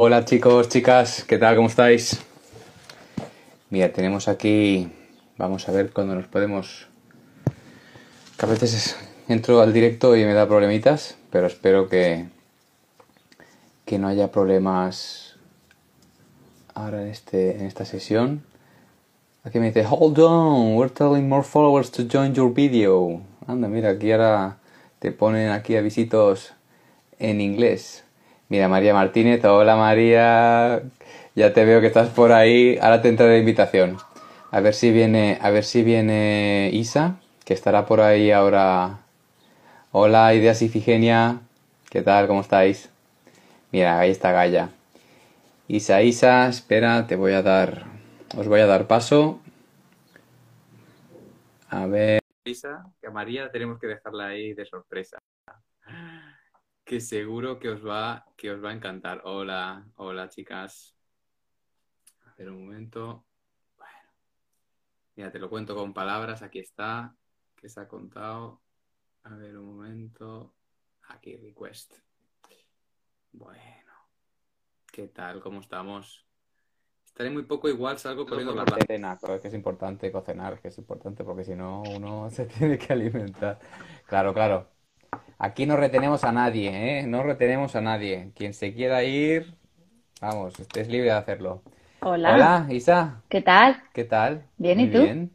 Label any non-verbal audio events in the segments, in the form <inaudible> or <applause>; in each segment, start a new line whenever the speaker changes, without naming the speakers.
Hola chicos, chicas, ¿qué tal? ¿Cómo estáis? Mira, tenemos aquí, vamos a ver cuándo nos podemos... Que a veces entro al directo y me da problemitas, pero espero que, que no haya problemas ahora en, este, en esta sesión. Aquí me dice, hold on, we're telling more followers to join your video. Anda, mira, aquí ahora te ponen aquí avisitos en inglés. Mira, María Martínez, hola María, ya te veo que estás por ahí, ahora te entra la invitación. A ver si viene, a ver si viene Isa, que estará por ahí ahora. Hola, Ideas Ifigenia, ¿qué tal? ¿Cómo estáis? Mira, ahí está Gaia. Isa, Isa, espera, te voy a dar, os voy a dar paso. A ver. Isa, que a María tenemos que dejarla ahí de sorpresa que seguro que os va, que os va a encantar. Hola, hola chicas. A ver un momento. Bueno, mira, te lo cuento con palabras. Aquí está. ¿Qué se ha contado? A ver un momento. Aquí, request. Bueno, ¿qué tal? ¿Cómo estamos? Estaré muy poco igual, salgo corriendo la cena. Es que es importante cocinar, que es importante porque si no uno <laughs> se tiene que alimentar. Claro, claro. Aquí no retenemos a nadie, ¿eh? No retenemos a nadie. Quien se quiera ir, vamos, es libre de hacerlo.
Hola.
Hola, Isa.
¿Qué tal?
¿Qué tal?
Bien, ¿y
Muy
tú?
bien.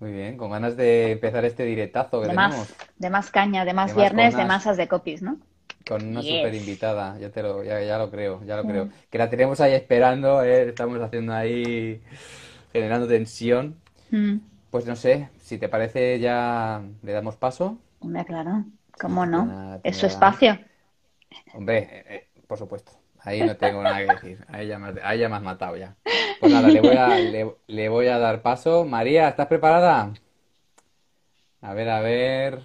Muy bien, con ganas de empezar este directazo que
De
tenemos
más, de más caña, de más
De más
viernes, de masas de copies, ¿no?
con una
Yes.
super invitada. Ya te lo, ya, ya lo creo, ya lo creo.
Mm.
Que la tenemos ahí esperando, ¿eh? Estamos haciendo ahí, generando tensión.
Mm,
Pues no sé, si te parece ya le damos paso.
hombre, claro, ¿cómo no? Es su espacio.
Hombre, eh, eh, por supuesto. Ahí no tengo nada que decir. Ahí ya me has, ahí ya me has matado ya. Pues nada, le voy a, le, le voy a dar paso. María, ¿estás preparada? A ver, a ver.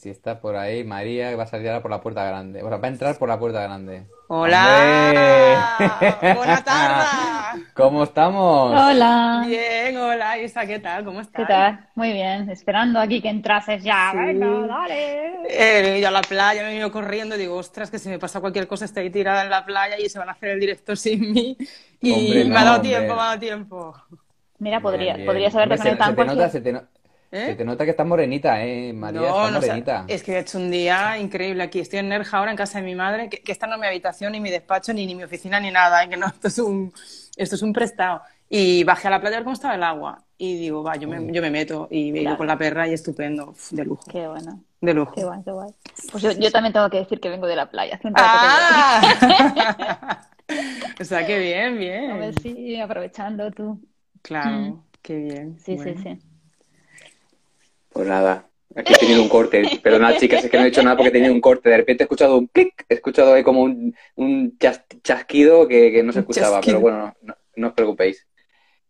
Si está por ahí, María va a salir ahora por la puerta grande. Bueno, va a entrar por la puerta grande.
Hola,
¡Hombre!
buena tarde. <laughs>
¿Cómo estamos?
Hola,
Bien, hola Isa, ¿qué tal? ¿Cómo
¿qué
estás?
tal? Muy bien, esperando aquí que entrases ya.
Sí.
Venga, dale.
He venido a la playa, me he venido corriendo, digo, ostras, que si me pasa cualquier cosa estoy ahí tirada en la playa y se van a hacer el directo sin mí. Y
Hombre,
me ha dado
hombre.
tiempo, me ha dado tiempo.
Mira,
Bien,
podría,
bien.
podrías haberte
se,
conectado
se te nota, se te, no-
¿Eh?
se te nota que estás morenita, ¿eh? María,
No,
estás
no, o sea,
morenita.
es que he hecho un día increíble aquí. Estoy en Nerja ahora, en casa de mi madre, que, que esta no es mi habitación, ni mi despacho, ni, ni mi oficina, ni nada, ¿eh? que no, <laughs> esto es un, esto es un prestado. Y bajé a la playa a ver cómo estaba el agua. Y digo, va, yo me, yo me meto y me
Claro.
con la perra y estupendo, Uf, de lujo,
Qué bueno,
de lujo.
qué guay, qué guay. Pues yo, yo también tengo que decir que vengo de la playa. Hace un rato que
¡Ah! <laughs> O sea, qué bien,
llego. A ver
bien.
si aprovechando tú.
Claro,
Mm.
qué bien.
Sí,
Bueno.
sí, sí.
Pues nada, aquí he tenido un corte. <laughs> Perdonad, chicas, es que no he hecho nada porque he tenido un corte. De repente he escuchado un clic, he escuchado ahí como un, un chas- chasquido que, que no se escuchaba,
chasquido.
pero bueno, no, os preocupéis.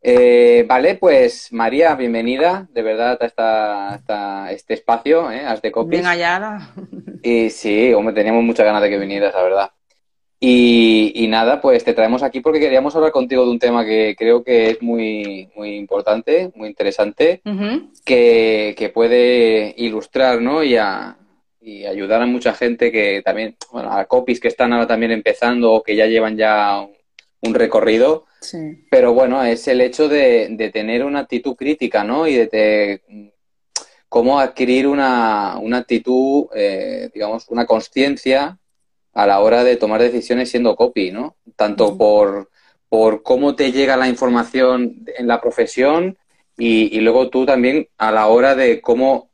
Eh, vale, pues María, bienvenida de verdad a esta, este espacio, ¿eh? As de Copies.
Bien hallada.
Y sí, hombre, teníamos muchas ganas de que vinieras, la verdad. Y, y nada, pues te traemos aquí porque queríamos hablar contigo de un tema que creo que es muy, muy importante, muy interesante que, que puede ilustrar, ¿no? Y, a- y ayudar a mucha gente que también, bueno, a copies que están ahora también empezando o que ya llevan ya un, un recorrido,
Sí.
pero bueno, es el hecho de, de tener una actitud crítica, ¿no? Y de, te- cómo adquirir una, una actitud, eh, digamos, una conciencia a la hora de tomar decisiones siendo copy, ¿no? Tanto por, por cómo te llega la información en la profesión y, y luego tú también a la hora de cómo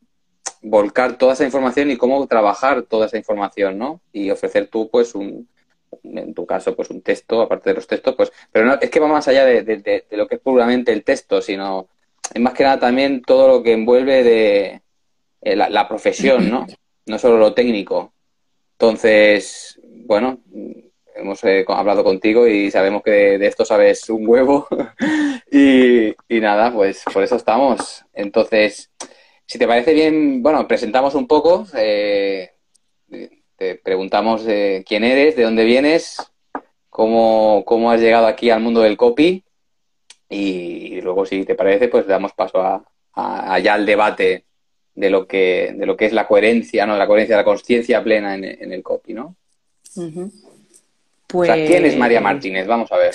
volcar toda esa información y cómo trabajar toda esa información, ¿no? Y ofrecer tú, pues, un, en tu caso, pues un texto, aparte de los textos, pues, pero no, es que va más allá de, de- de- de lo que es puramente el texto, sino es más que nada también todo lo que envuelve de eh, la, la profesión, ¿no? <clears throat> No solo lo técnico. Entonces, bueno, hemos eh, hablado contigo y sabemos que de, esto sabes un huevo <laughs> y, nada, pues por eso estamos. Entonces, si te parece bien, bueno, presentamos un poco, eh, te preguntamos eh, quién eres, de dónde vienes, cómo, cómo has llegado aquí al mundo del copy y luego, si te parece, pues damos paso a, a- allá al debate de lo que, de lo que es la coherencia, ¿no? La coherencia, la conciencia plena en, en el copy, ¿no? Pues... ¿quién es María Martínez? Vamos a ver.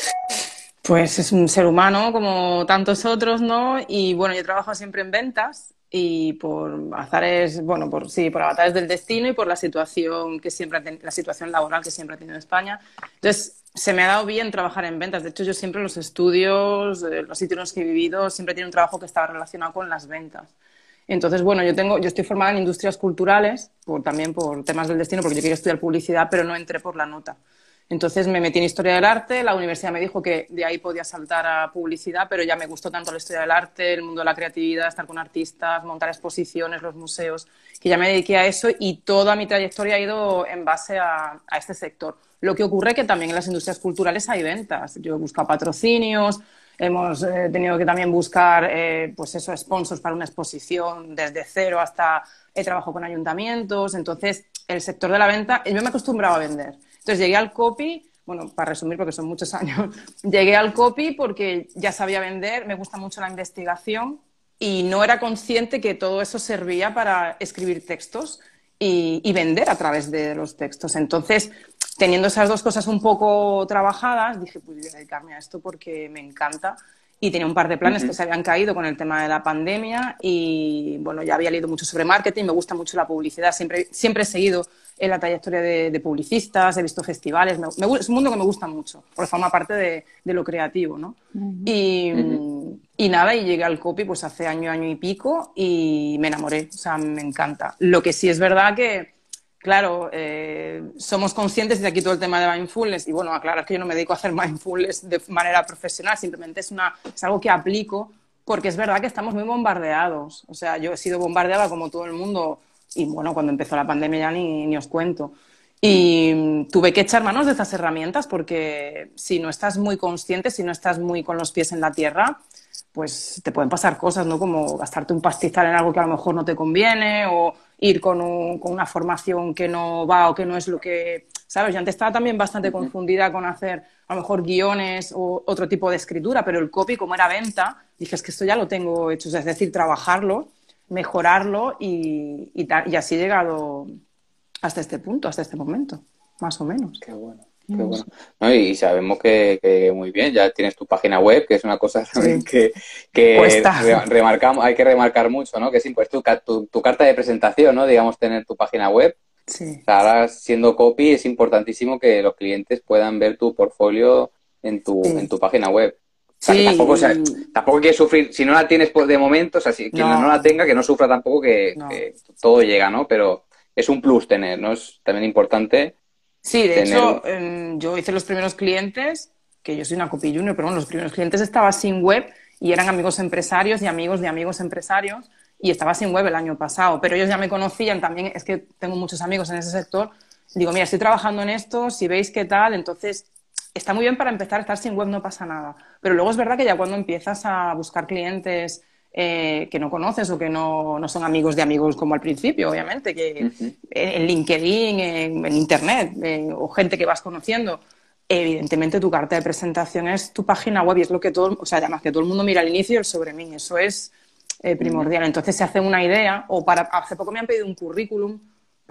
Pues es un ser humano como tantos otros, ¿no? Y bueno, yo trabajo siempre en ventas y por azares, bueno, por sí, por avatares del destino y por la situación que siempre la situación laboral que siempre ha tenido España. Entonces, se me ha dado bien trabajar en ventas. De hecho, yo siempre los estudios, eh, los sitios en los que he vivido, siempre tiene un trabajo que estaba relacionado con las ventas. Entonces, bueno, yo tengo, yo estoy formada en industrias culturales, también por temas del destino, porque yo quería estudiar publicidad, pero no entré por la nota. Entonces me metí en historia del arte, la universidad me dijo que de ahí podía saltar a publicidad, pero ya me gustó tanto la historia del arte, el mundo de la creatividad, estar con artistas, montar exposiciones, los museos, que ya me dediqué a eso y toda mi trayectoria ha ido en base a, este sector. Lo que ocurre que también en las industrias culturales hay ventas. Yo he buscado patrocinios, hemos eh, tenido que también buscar eh, pues eso, sponsors para una exposición desde cero hasta he trabajado con ayuntamientos. Entonces, el sector de la venta, yo me he acostumbrado a vender. Entonces llegué al copy, bueno, para resumir porque son muchos <laughs> años, llegué al copy porque ya sabía vender, me gusta mucho la investigación y no era consciente que todo eso servía para escribir textos y, vender a través de los textos. Entonces, teniendo esas dos cosas un poco trabajadas, dije, pues voy a dedicarme a esto porque me encanta y tenía un par de planes que se habían caído con el tema de la pandemia y bueno, ya había leído mucho sobre marketing, me gusta mucho la publicidad, siempre, siempre he seguido en la trayectoria de, publicistas, he visto festivales, es un mundo que me gusta mucho, porque forma parte de, lo creativo, ¿no? y, y, nada, y llegué al copy pues hace año, año y pico y me enamoré, o sea, me encanta. Lo que sí es verdad que claro, eh, somos conscientes de aquí todo el tema de mindfulness y bueno, aclarar que yo no me dedico a hacer <laughs> mindfulness de manera profesional, simplemente es, una, es algo que aplico porque es verdad que estamos muy bombardeados. O sea, yo he sido bombardeada como todo el mundo y bueno, cuando empezó la pandemia ya ni, ni os cuento. Y tuve que echar manos de estas herramientas porque si no estás muy consciente, si no estás muy con los pies en la tierra, pues te pueden pasar cosas, ¿no? Como gastarte un pastizal en algo que a lo mejor no te conviene o ir con, una formación que no va o que no es lo que, ¿sabes? Yo antes estaba también bastante confundida con hacer a lo mejor guiones o otro tipo de escritura, pero el copy, como era venta, dije, es que esto ya lo tengo hecho, es decir, trabajarlo, mejorarlo y, y así he llegado hasta este punto, hasta este momento, más o menos.
Qué bueno. No, y sabemos que, muy bien, ya tienes tu página web, que es una cosa <laughs> que, remarcamos, hay que remarcar mucho, ¿no? Que es pues, tu, tu, carta de presentación, ¿no? Digamos, tener tu página web. Sí. Ahora, siendo copy, es importantísimo que los clientes puedan ver tu portfolio en tu, en tu página web. sí. tampoco, tampoco que sufrir, si no la tienes de momento, o sea, si quien no. la tenga, que no sufra tampoco que, que, todo llega, ¿no? Pero es un plus tener, ¿no? Es también importante
Sí, de hecho, em, yo hice los primeros clientes, que yo soy una copy junior, pero bueno, los primeros clientes estaba sin web y eran amigos empresarios y amigos de amigos empresarios y estaba sin web el año pasado, pero ellos ya me conocían también, es que tengo muchos amigos en ese sector. Digo, mira, estoy trabajando en esto, si veis qué tal, entonces está muy bien para empezar, estar sin web no pasa nada. Pero luego es verdad que ya cuando empiezas a buscar clientes eh, que no conoces o que no, no, son amigos de amigos como al principio, obviamente, que en LinkedIn, en, Internet, o gente que vas conociendo. Evidentemente tu carta de presentación es tu página web y es lo que todo, o sea, además que todo el mundo mira al inicio el sobre mí, eso es eh, primordial. Entonces se hace una idea, o para, hace poco me han pedido un currículum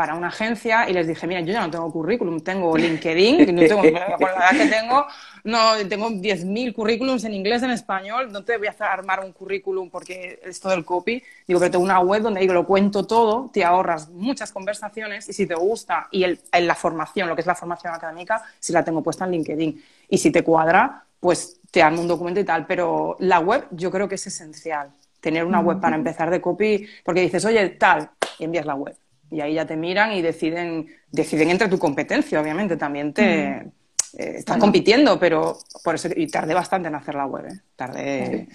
para una agencia y les dije, mira, yo ya no tengo currículum, tengo LinkedIn, no tengo, con la edad que tengo, no, tengo 10.000 currículums en inglés, en español, no te voy a hacer armar un currículum porque es todo el copy, digo, pero tengo una web donde digo, lo cuento todo, te ahorras muchas conversaciones y si te gusta, y el, en la formación, lo que es la formación académica, si la tengo puesta en LinkedIn, y si te cuadra, pues te armo un documento y tal, pero la web yo creo que es esencial, tener una web para empezar de copy, porque dices, oye, tal, y envías la web y ahí ya te miran y deciden, deciden entre tu competencia, obviamente, también te... Mm. Eh, estás compitiendo, pero por eso, y tardé bastante en hacer la web, ¿eh? Tardé...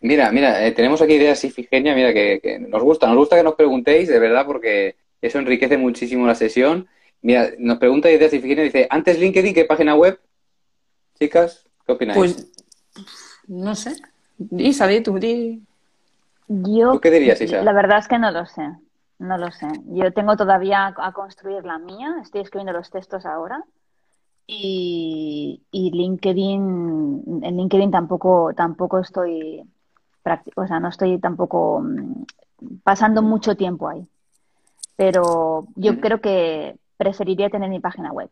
Mira, mira, eh, tenemos aquí ideas Ifigenia, mira, que, nos gusta, nos gusta que nos preguntéis, de verdad, porque eso enriquece muchísimo la sesión. Mira, nos pregunta Ideas Ifigenia, dice, antes LinkedIn, ¿qué página web? Chicas, ¿qué opináis? Pues,
no sé. Isa, di tú, di.
Yo, qué dirías, Isa? La verdad es que no lo sé. No lo sé. Yo tengo todavía a construir la mía. Estoy escribiendo los textos ahora. Y, LinkedIn, en LinkedIn tampoco, tampoco estoy, o sea, no estoy tampoco mm, pasando mucho tiempo ahí. Pero yo creo que preferiría tener mi página web.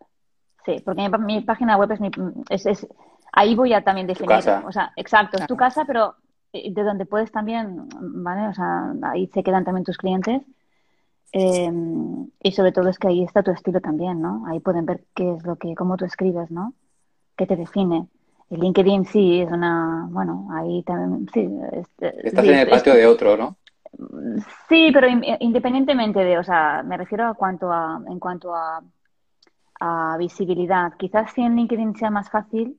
Sí, porque mi, página web es, mi, es, ahí voy a también definir, o sea, exacto, es tu casa, pero eh, de donde puedes también, ¿vale? O sea, ahí se quedan también tus clientes. Em, y sobre todo es que ahí está tu estilo también, ¿no? Ahí pueden ver qué es lo que, cómo tú escribes, ¿no? ¿Qué te define? El LinkedIn sí es una, bueno, ahí también, sí.
Estás en el patio de otro, ¿no?
Sí, pero independientemente de, o sea, me refiero a cuanto a, en cuanto a, a visibilidad. Quizás si en LinkedIn sea más fácil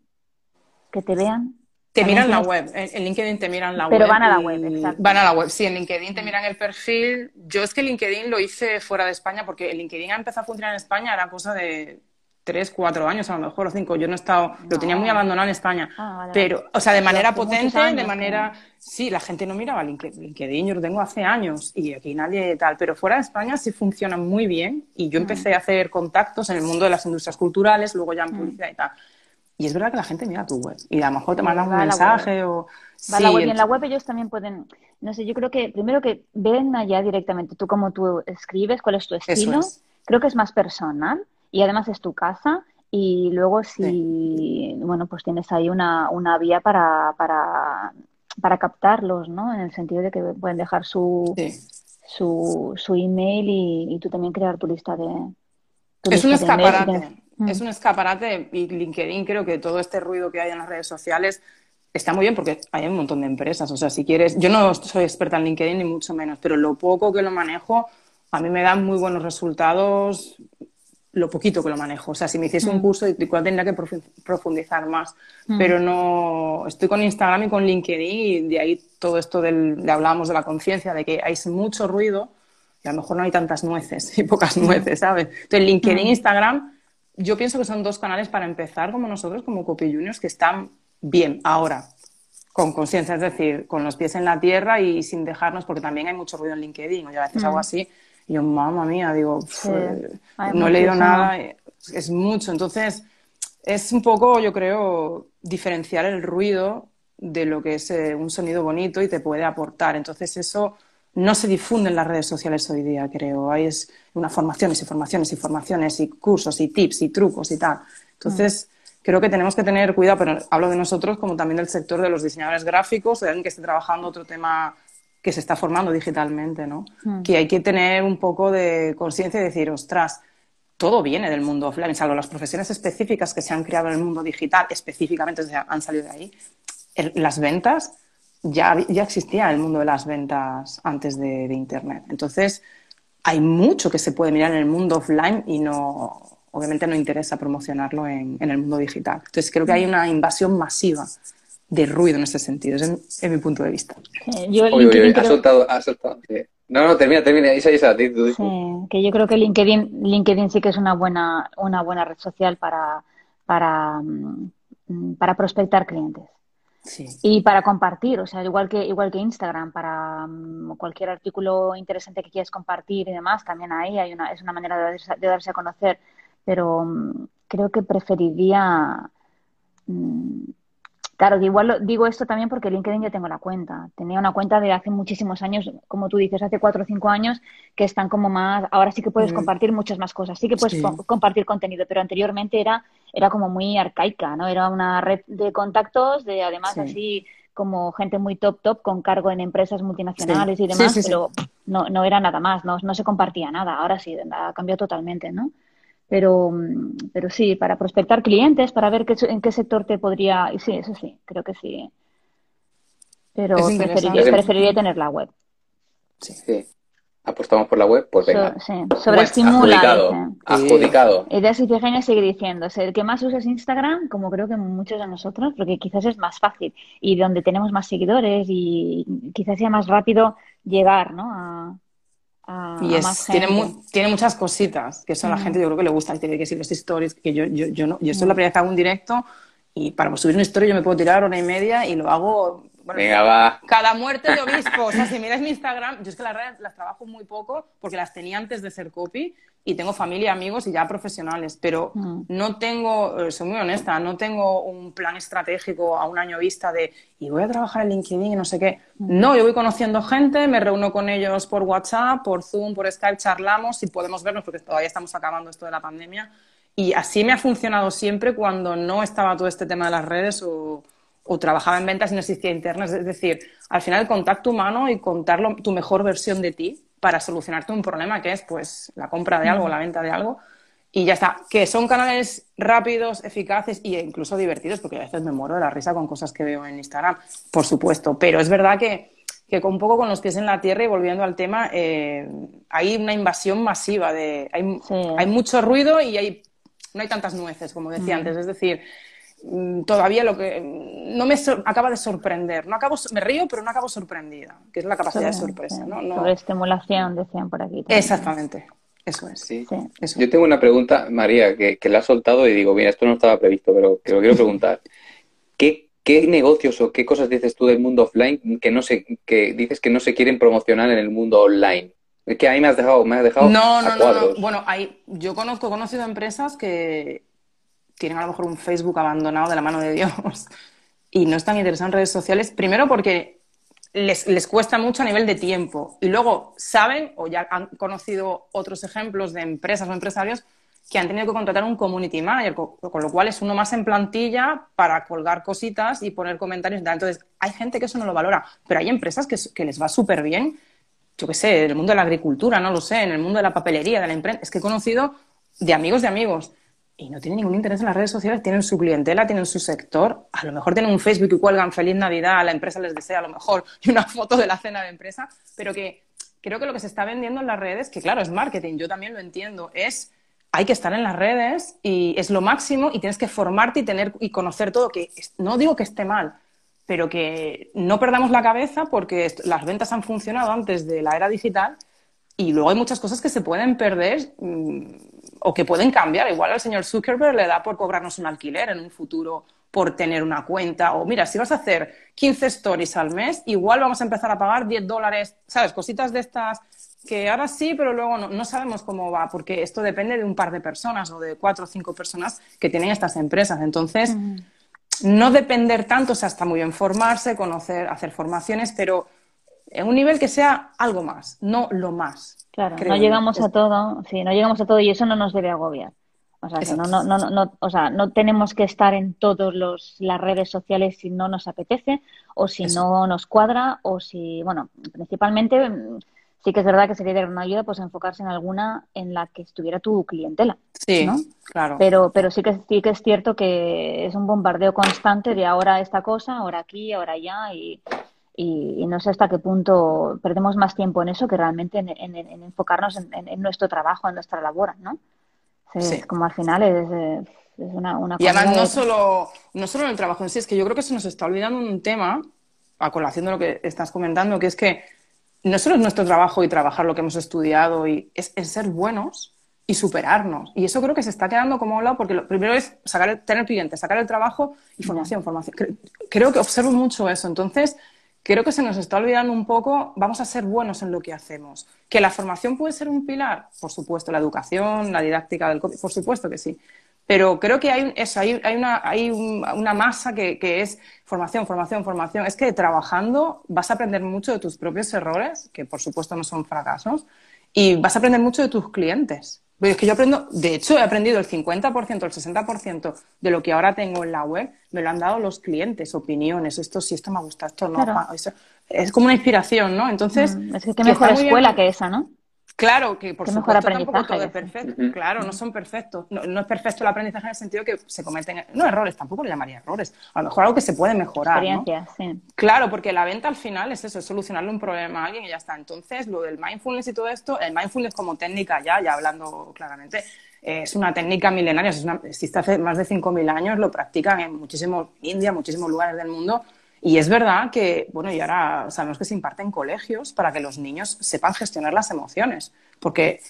que te vean,
te miran la web, en LinkedIn te miran la
web.
Pero
van a la web, exacto.
Van a la web, sí, en LinkedIn te miran el perfil. Yo es que LinkedIn lo hice fuera de España porque el LinkedIn ha empezado a funcionar en España, era cosa de tres, cuatro años a lo mejor, o cinco. Yo no he estado, lo tenía muy abandonado en España. Ah, pero, o sea, de manera potente, de manera... Sí, la gente no miraba LinkedIn, yo lo tengo hace años y aquí nadie tal, pero fuera de España sí funciona muy bien y yo mm. empecé a hacer contactos en el mundo de las industrias culturales, luego ya en mm. publicidad y tal. Y es verdad que la gente mira tu web y a lo mejor te mandan un mensaje o...
Va la web y en la web ellos también pueden, no sé, yo creo que primero que ven allá directamente tú cómo tú escribes, cuál es tu estilo. Creo que es más personal y además es tu casa y luego si, bueno, pues tienes ahí una, una vía para, para, para captarlos, ¿no? En el sentido de que pueden dejar su, su, su email y, tú también crear tu lista de...
es un escaparate. Mm. Es un escaparate y LinkedIn creo que todo este ruido que hay en las redes sociales está muy bien porque hay un montón de empresas. O sea, si quieres, yo no soy experta en LinkedIn ni mucho menos, pero lo poco que lo manejo a mí me da muy buenos resultados lo poquito que lo manejo. O sea, si me hiciese un mm. curso, igual tendría que profundizar más. Mm. Pero no, estoy con Instagram y con LinkedIn y de ahí todo esto del, le hablábamos de la conciencia, de que hay mucho ruido y a lo mejor no hay tantas nueces y pocas nueces, ¿sabes? Entonces, LinkedIn e Instagram yo pienso que son dos canales para empezar como nosotros, como Copy Juniors, que están bien ahora, con conciencia, es decir, con los pies en la tierra y sin dejarnos, porque también hay mucho ruido en LinkedIn, o yo a veces hago mm. así, y yo, mamá mía, digo, no he leído nada, es mucho. Entonces, es un poco, yo creo, diferenciar el ruido de lo que es eh, un sonido bonito y te puede aportar. Entonces, eso no se difunde en las redes sociales hoy día, creo. Hay es una formaciones y formaciones y formaciones y cursos y tips y trucos y tal. Entonces, creo que tenemos que tener cuidado, pero hablo de nosotros como también del sector de los diseñadores gráficos, de alguien que esté trabajando otro tema que se está formando digitalmente, ¿no? Mm. Que hay que tener un poco de conciencia y decir, ostras, todo viene del mundo offline, salvo las profesiones específicas que se han creado en el mundo digital, específicamente, o sea, han salido de ahí. las ventas ya, ya existía el mundo de las ventas antes de, Internet. Entonces, hay mucho que se puede mirar en el mundo offline y no, obviamente no interesa promocionarlo en, el mundo digital. Entonces, creo que hay una invasión masiva de ruido en ese sentido, es, mi punto de vista.
Yo, ha soltado, ha soltado. No, no, termina, termina, Isa, Isa,
sí, que yo creo que LinkedIn, LinkedIn sí que es una buena, una buena red social para, para, mm, para prospectar clientes. Y para compartir, o sea, igual que, igual que Instagram, para mm, cualquier artículo interesante que quieras compartir y demás, también ahí hay una, es una manera de darse, de darse a conocer, pero mm, creo que preferiría mm, Claro, igual digo esto también porque LinkedIn yo tengo la cuenta. Tenía una cuenta de hace muchísimos años, como tú dices, hace cuatro o cinco años, que están como más. Ahora sí que puedes compartir muchas más cosas, sí que puedes compartir contenido, pero anteriormente era, era como muy arcaica, ¿no? Era una red de contactos, de además así como gente muy top top con cargo en empresas multinacionales y demás, pero no, no era nada más, no, no se compartía nada. Ahora sí, ha cambiado totalmente, ¿no? Pero, pero sí, para prospectar clientes, para ver qué, en qué sector te podría. Sí, eso sí, creo que sí. Pero preferiría, preferiría, tener la web.
Sí, sí. Apostamos por la web, pues venga.
sí. Sobreestimula.
Adjudicado. adjudicado.
Ideas y Virginia sigue diciendo, el que más usa es Instagram, como creo que muchos de nosotros, porque quizás es más fácil y donde tenemos más seguidores y quizás sea más rápido llegar, ¿no? A,
y es, tiene, tiene, muchas cositas que eso a la gente yo creo que le gusta. Tiene que decir los stories, que yo, yo, yo, no, yo estoy la primera vez que hago un directo y para subir una historia yo me puedo tirar hora y media y lo hago
Venga, va.
Cada muerte de obispo. O sea, si miras mi Instagram, yo es que las redes las trabajo muy poco porque las tenía antes de ser copy y tengo familia, amigos y ya profesionales, pero mm. no tengo, eh, soy muy honesta, no tengo un plan estratégico a un año vista de y voy a trabajar en LinkedIn y no sé qué. Mm. No, yo voy conociendo gente, me reúno con ellos por WhatsApp, por Zoom, por Skype, charlamos y podemos vernos porque todavía estamos acabando esto de la pandemia Y así me ha funcionado siempre cuando no estaba todo este tema de las redes o, trabajaba en ventas y no existía internet. Es decir, al final el contacto humano y contar tu mejor versión de ti para solucionarte un problema que es pues la compra de algo, la venta de algo. Y ya está. Que son canales rápidos, eficaces e incluso divertidos, porque a veces me muero de la risa con cosas que veo en Instagram, por supuesto. Pero es verdad que que con un poco con los pies en la tierra y volviendo al tema, eh, hay una invasión masiva de hay, hay, mucho ruido y hay no hay tantas nueces como decía antes es decir todavía lo que no me acaba de sorprender. No acabo me río pero no acabo sorprendida que es la capacidad de sorpresa ¿no?
Sobre estimulación decían por aquí
exactamente. Eso es.
Sí. yo tengo una pregunta María que, que la ha soltado y digo mira esto no estaba previsto pero que lo quiero preguntar. <laughs> ¿Qué ¿Qué negocios o qué cosas dices tú del mundo offline que no se, que dices que no se quieren promocionar en el mundo online? Es que ahí me has dejado, me has dejado
no, no, No, no. Bueno, hay, yo conozco, he conocido empresas que tienen a lo mejor un Facebook abandonado de la mano de Dios y no están interesados en redes sociales. Primero porque les, les, cuesta mucho a nivel de tiempo. Y luego saben o ya han conocido otros ejemplos de empresas o empresarios que han tenido que contratar un community manager, con, lo cual es uno más en plantilla para colgar cositas y poner comentarios. Entonces, hay gente que eso no lo valora, pero hay empresas que, que les va súper bien, yo qué sé, en el mundo de la agricultura, no lo sé, en el mundo de la papelería, de la imprenta. Es que he conocido de amigos de amigos y no tienen ningún interés en las redes sociales, tienen su clientela, tienen su sector, a lo mejor tienen un Facebook y cuelgan feliz Navidad, la empresa les desea a lo mejor y una <laughs> foto de la cena de empresa, pero que creo que lo que se está vendiendo en las redes, que claro, es marketing, yo también lo entiendo, es hay que estar en las redes y es lo máximo y tienes que formarte y tener y conocer todo, que no digo que esté mal, pero que no perdamos la cabeza porque las ventas han funcionado antes de la era digital y luego hay muchas cosas que se pueden perder mm, o que pueden cambiar. Igual al señor Zuckerberg le da por cobrarnos un alquiler en un futuro por tener una cuenta. O mira, si vas a hacer 15 stories al mes, igual vamos a empezar a pagar 10 dólares, ¿sabes? Cositas de estas que ahora sí, pero luego no, sabemos cómo va, porque esto depende de un par de personas o de cuatro o cinco personas que tienen estas empresas. Entonces, no depender tanto, o sea, está muy bien formarse, conocer, hacer formaciones, pero en un nivel que sea algo más, no lo más.
Claro, no llegamos a todo, sí, no llegamos a todo y eso no nos debe agobiar. O sea, que no, no, no, no, o sea, no tenemos que estar en todas las redes sociales si no nos apetece o si no nos cuadra o si, bueno, principalmente sí que es verdad que sería de gran ayuda pues enfocarse en alguna en la que estuviera tu clientela.
Sí, claro.
Pero, pero sí que sí que es cierto que es un bombardeo constante de ahora esta cosa, ahora aquí, ahora allá y, y, no sé hasta qué punto perdemos más tiempo en eso que realmente en, enfocarnos en, nuestro trabajo, en nuestra labor, ¿no? Sí. Como al final es, una, una
Y además no solo, no solo en el trabajo en sí, es que yo creo que se nos está olvidando un tema, a colación de lo que estás comentando, que es que no solo es nuestro trabajo y trabajar lo que hemos estudiado, y es, ser buenos y superarnos. Y eso creo que se está quedando como lado porque lo primero es sacar tener clientes, sacar el trabajo y formación, formación. Creo, que observo mucho eso. Entonces, creo que se nos está olvidando un poco, vamos a ser buenos en lo que hacemos. Que la formación puede ser un pilar, por supuesto, la educación, la didáctica del por supuesto que sí. Pero creo que hay eso, hay, una, hay una masa que, es formación, formación, formación. Es que trabajando vas a aprender mucho de tus propios errores, que por supuesto no son fracasos, y vas a aprender mucho de tus clientes. Es que yo aprendo, de hecho, he aprendido el 50%, el 60% de lo que ahora tengo en la web, me lo han dado los clientes, opiniones, esto sí, esto me gusta, esto no. es como una inspiración, ¿no? Entonces.
Mm, es que qué mejor escuela que esa, ¿no?
Claro, que por supuesto tampoco todo es perfecto. Claro, no son perfectos. No, es perfecto el aprendizaje en el sentido que se cometen, no errores, tampoco lo llamaría errores. A lo mejor algo que se puede mejorar. ¿no? Sí. Claro, porque la venta al final es eso, es solucionarle un problema a alguien y ya está. Entonces, lo del mindfulness y todo esto, el mindfulness como técnica ya, ya hablando claramente, es una técnica milenaria, es existe hace más de 5.000 años, lo practican en muchísimos, India, muchísimos lugares del mundo y es verdad que, bueno, y ahora sabemos que se imparte en colegios para que los niños sepan gestionar las emociones. Porque,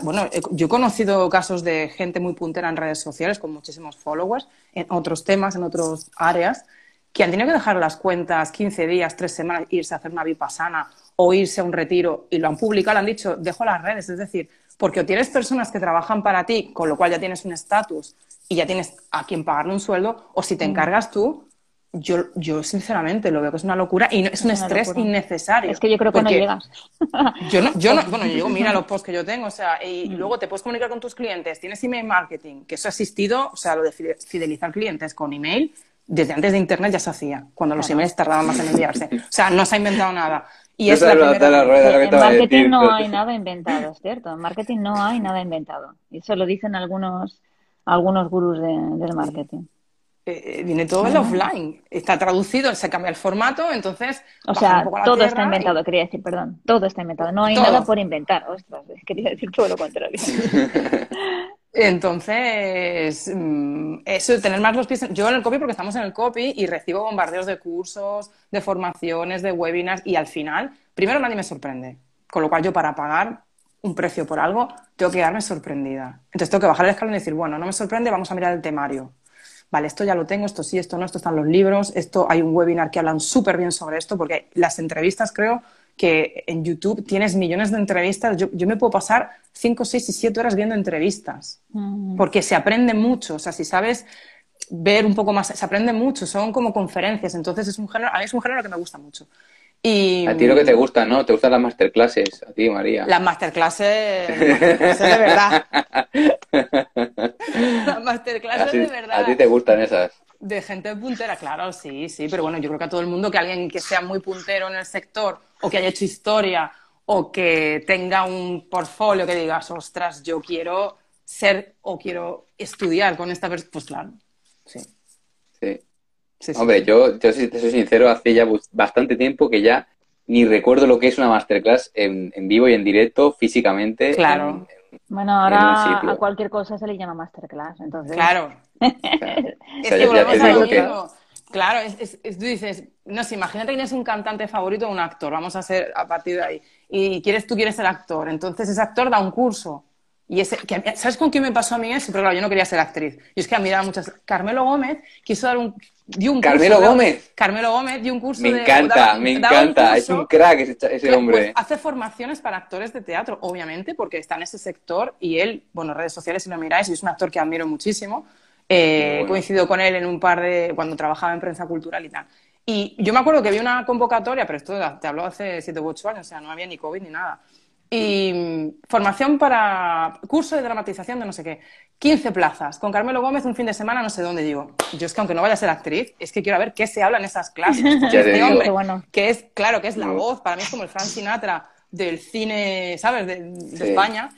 bueno, yo he conocido casos de gente muy puntera en redes sociales con muchísimos followers en otros temas, en otras áreas, que han tenido que dejar las cuentas 15 días, 3 semanas, irse a hacer una vipassana o irse a un retiro y lo han publicado, han dicho, dejo las redes. Es decir, porque o tienes personas que trabajan para ti, con lo cual ya tienes un estatus y ya tienes a quien pagarle un sueldo, o si te encargas tú, yo, yo sinceramente lo veo que es una locura y es, un estrés innecesario.
Es que yo creo que no llegas. <laughs>
Yo no, yo no, bueno, yo digo, mira <laughs> los posts que yo tengo, o sea, y mm. luego te puedes comunicar con tus clientes, tienes email marketing, que eso ha existido, o sea, lo de fidelizar clientes con email, desde antes de internet ya se hacía, cuando los emails tardaban más en enviarse. O sea, no se ha inventado nada. Y es la
en marketing no hay nada inventado, ¿cierto? En marketing no hay nada inventado. Y eso lo dicen algunos, algunos gurús del marketing.
Eh, viene todo en offline. Está traducido, se cambia el formato, entonces.
O sea, todo está inventado, quería decir, perdón. Todo está inventado. No hay nada por inventar. Ostras, quería decir todo lo contrario. <laughs>
Entonces, mm, eso, tener más los pies. Yo en el copy, porque estamos en el copy y recibo bombardeos de cursos, de formaciones, de webinars y al final, primero nadie me sorprende. Con lo cual, yo para pagar un precio por algo, tengo que quedarme sorprendida. Entonces, tengo que bajar el escalón y decir, bueno, no me sorprende, vamos a mirar el temario vale, esto ya lo tengo, esto sí, esto no, esto están los libros, esto hay un webinar que hablan súper bien sobre esto, porque las entrevistas creo que en YouTube tienes millones de entrevistas, yo, me puedo pasar 5, 6 y 7 horas viendo entrevistas, mm. porque se aprende mucho, o sea, si sabes ver un poco más, se aprende mucho, son como conferencias, entonces es un género, a mí es un género que me gusta mucho.
Y... A ti lo que te gusta, ¿no? Te gustan las masterclasses, a ti, María.
Las masterclasses, masterclasses de verdad. <laughs> <laughs> las masterclasses de verdad.
A ti te gustan esas.
De gente puntera, claro, sí, sí, pero bueno, yo creo que a todo el mundo que alguien que sea muy puntero en el sector o que haya hecho historia o que tenga un portfolio que digas, ostras, yo quiero ser o quiero estudiar con esta persona, pues claro, sí.
Sí. Hombre, yo, yo si te soy sincero, hace ya bastante tiempo que ya ni recuerdo lo que es una masterclass en, vivo y en directo, físicamente.
Claro.
Bueno, ahora a cualquier cosa se le llama masterclass, entonces.
Claro. es que <laughs> volvemos a lo mismo. Claro, es, tú dices, no sé, imagínate que tienes un cantante favorito o un actor, vamos a hacer a partir de ahí, y quieres, tú quieres ser actor, entonces ese actor da un curso. Y ese, ¿Sabes con quién me pasó a mí eso? Pero claro, yo no quería ser actriz. Y es que a mí muchas. Carmelo Gómez quiso dar un,
Carmelo Gómez.
Carmelo Gómez dio un curso
me encanta, me encanta, es un crack ese, hombre.
Pues, hace formaciones para actores de teatro, obviamente, porque está en ese sector y él, bueno, redes sociales si lo miráis, y es un actor que admiro muchísimo. Eh, he coincidido con él en un par de, cuando trabajaba en prensa cultural y tal. Y yo me acuerdo que vi una convocatoria, pero esto te hablo hace 7 u 8 años, o sea, no había ni COVID ni nada. Y mm, formación para curso de dramatización de no sé qué. 15 plazas. Con Carmelo Gómez un fin de semana no sé dónde. Digo, yo es que aunque no vaya a ser actriz, es que quiero ver qué se habla en esas clases. <laughs> este hombre, bueno. que es, claro, que es la voz, para mí es como el Frank Sinatra del cine, ¿sabes?, de, España.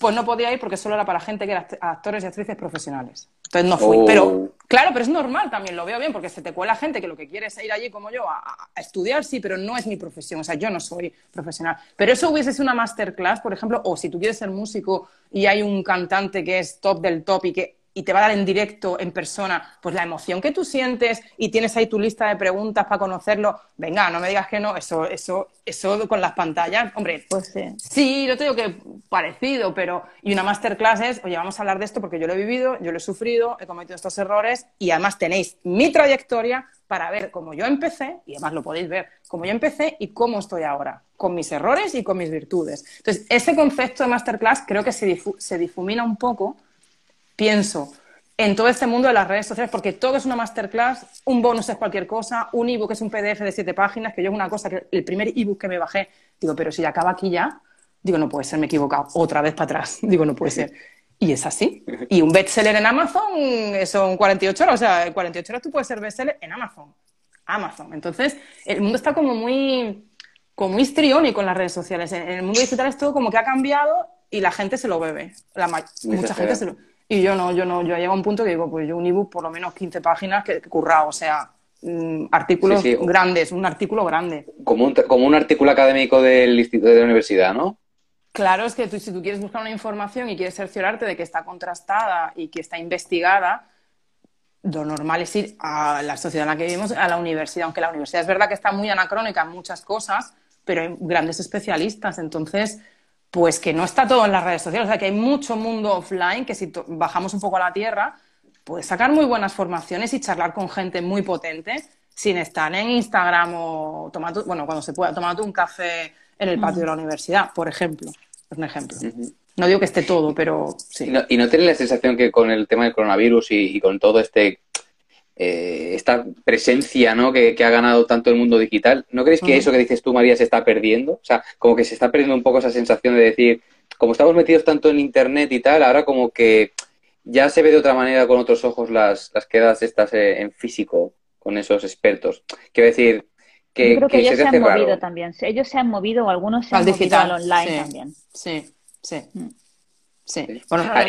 Pues no podía ir porque solo era para gente que era actores y actrices profesionales. Entonces no fui. Pero, oh. Claro, pero es normal también, lo veo bien, porque se te cuela gente que lo que quiere es ir allí como yo a, estudiar, sí, pero no es mi profesión. O sea, yo no soy profesional. Pero eso hubiese sido una masterclass, por ejemplo, o si tú quieres ser músico y hay un cantante que es top del top y que y te va a dar en directo, en persona, pues la emoción que tú sientes y tienes ahí tu lista de preguntas para conocerlo, venga, no me digas que no, eso, eso, eso con las pantallas, hombre, pues sí. Sí, yo te digo que parecido, pero, y una masterclass es, oye, vamos a hablar de esto porque yo lo he vivido, yo lo he sufrido, he cometido estos errores y además tenéis mi trayectoria para ver cómo yo empecé, y además lo podéis ver, cómo yo empecé y cómo estoy ahora, con mis errores y con mis virtudes. Entonces, ese concepto de masterclass creo que se, se difumina un poco pienso en todo este mundo de las redes sociales, porque todo es una masterclass, un bonus es cualquier cosa, un ebook es un PDF de siete páginas, que yo es una cosa que el primer ebook que me bajé, digo, pero si acaba aquí ya, digo, no puede ser, me he equivocado, otra vez para atrás, <laughs> digo, no puede ser. Y es así. Y un bestseller en Amazon son 48 horas, o sea, en 48 horas tú puedes ser bestseller en Amazon. Amazon. Entonces, el mundo está como muy, como muy histriónico en las redes sociales. En el mundo digital es todo como que ha cambiado y la gente se lo bebe. La, mucha gente se lo y yo no, yo no, yo llego a un punto que digo, pues yo un ebook por lo menos 15 páginas que, que currado, o sea, mm, artículos grandes, un artículo grande.
Como un, como un artículo académico del instituto de la universidad, ¿no?
Claro, es que tú, si tú quieres buscar una información y quieres cerciorarte de que está contrastada y que está investigada, lo normal es ir a la sociedad en la que vivimos, a la universidad, aunque la universidad es verdad que está muy anacrónica en muchas cosas, pero hay grandes especialistas, entonces pues que no está todo en las redes sociales, o sea que hay mucho mundo offline que si bajamos un poco a la tierra, puedes sacar muy buenas formaciones y charlar con gente muy potente sin estar en Instagram o tomando, bueno, cuando se pueda, tomando un café en el patio de la universidad, por ejemplo. Es un ejemplo. No digo que esté todo, pero sí.
¿Y no, ¿Y no tienes la sensación que con el tema del coronavirus y, con todo este eh, esta presencia ¿no? Que, ha ganado tanto el mundo digital. ¿No crees que eso que dices tú, María, se está perdiendo? O sea, como que se está perdiendo un poco esa sensación de decir, como estamos metidos tanto en Internet y tal, ahora como que ya se ve de otra manera con otros ojos las, las quedas estas eh, en físico con esos expertos. Quiero decir, que,
Yo creo que, ellos se, han movido también. Ellos se han movido o algunos se han digital. movido al online también.
Sí, sí. Mm. Sí. Bueno, ah,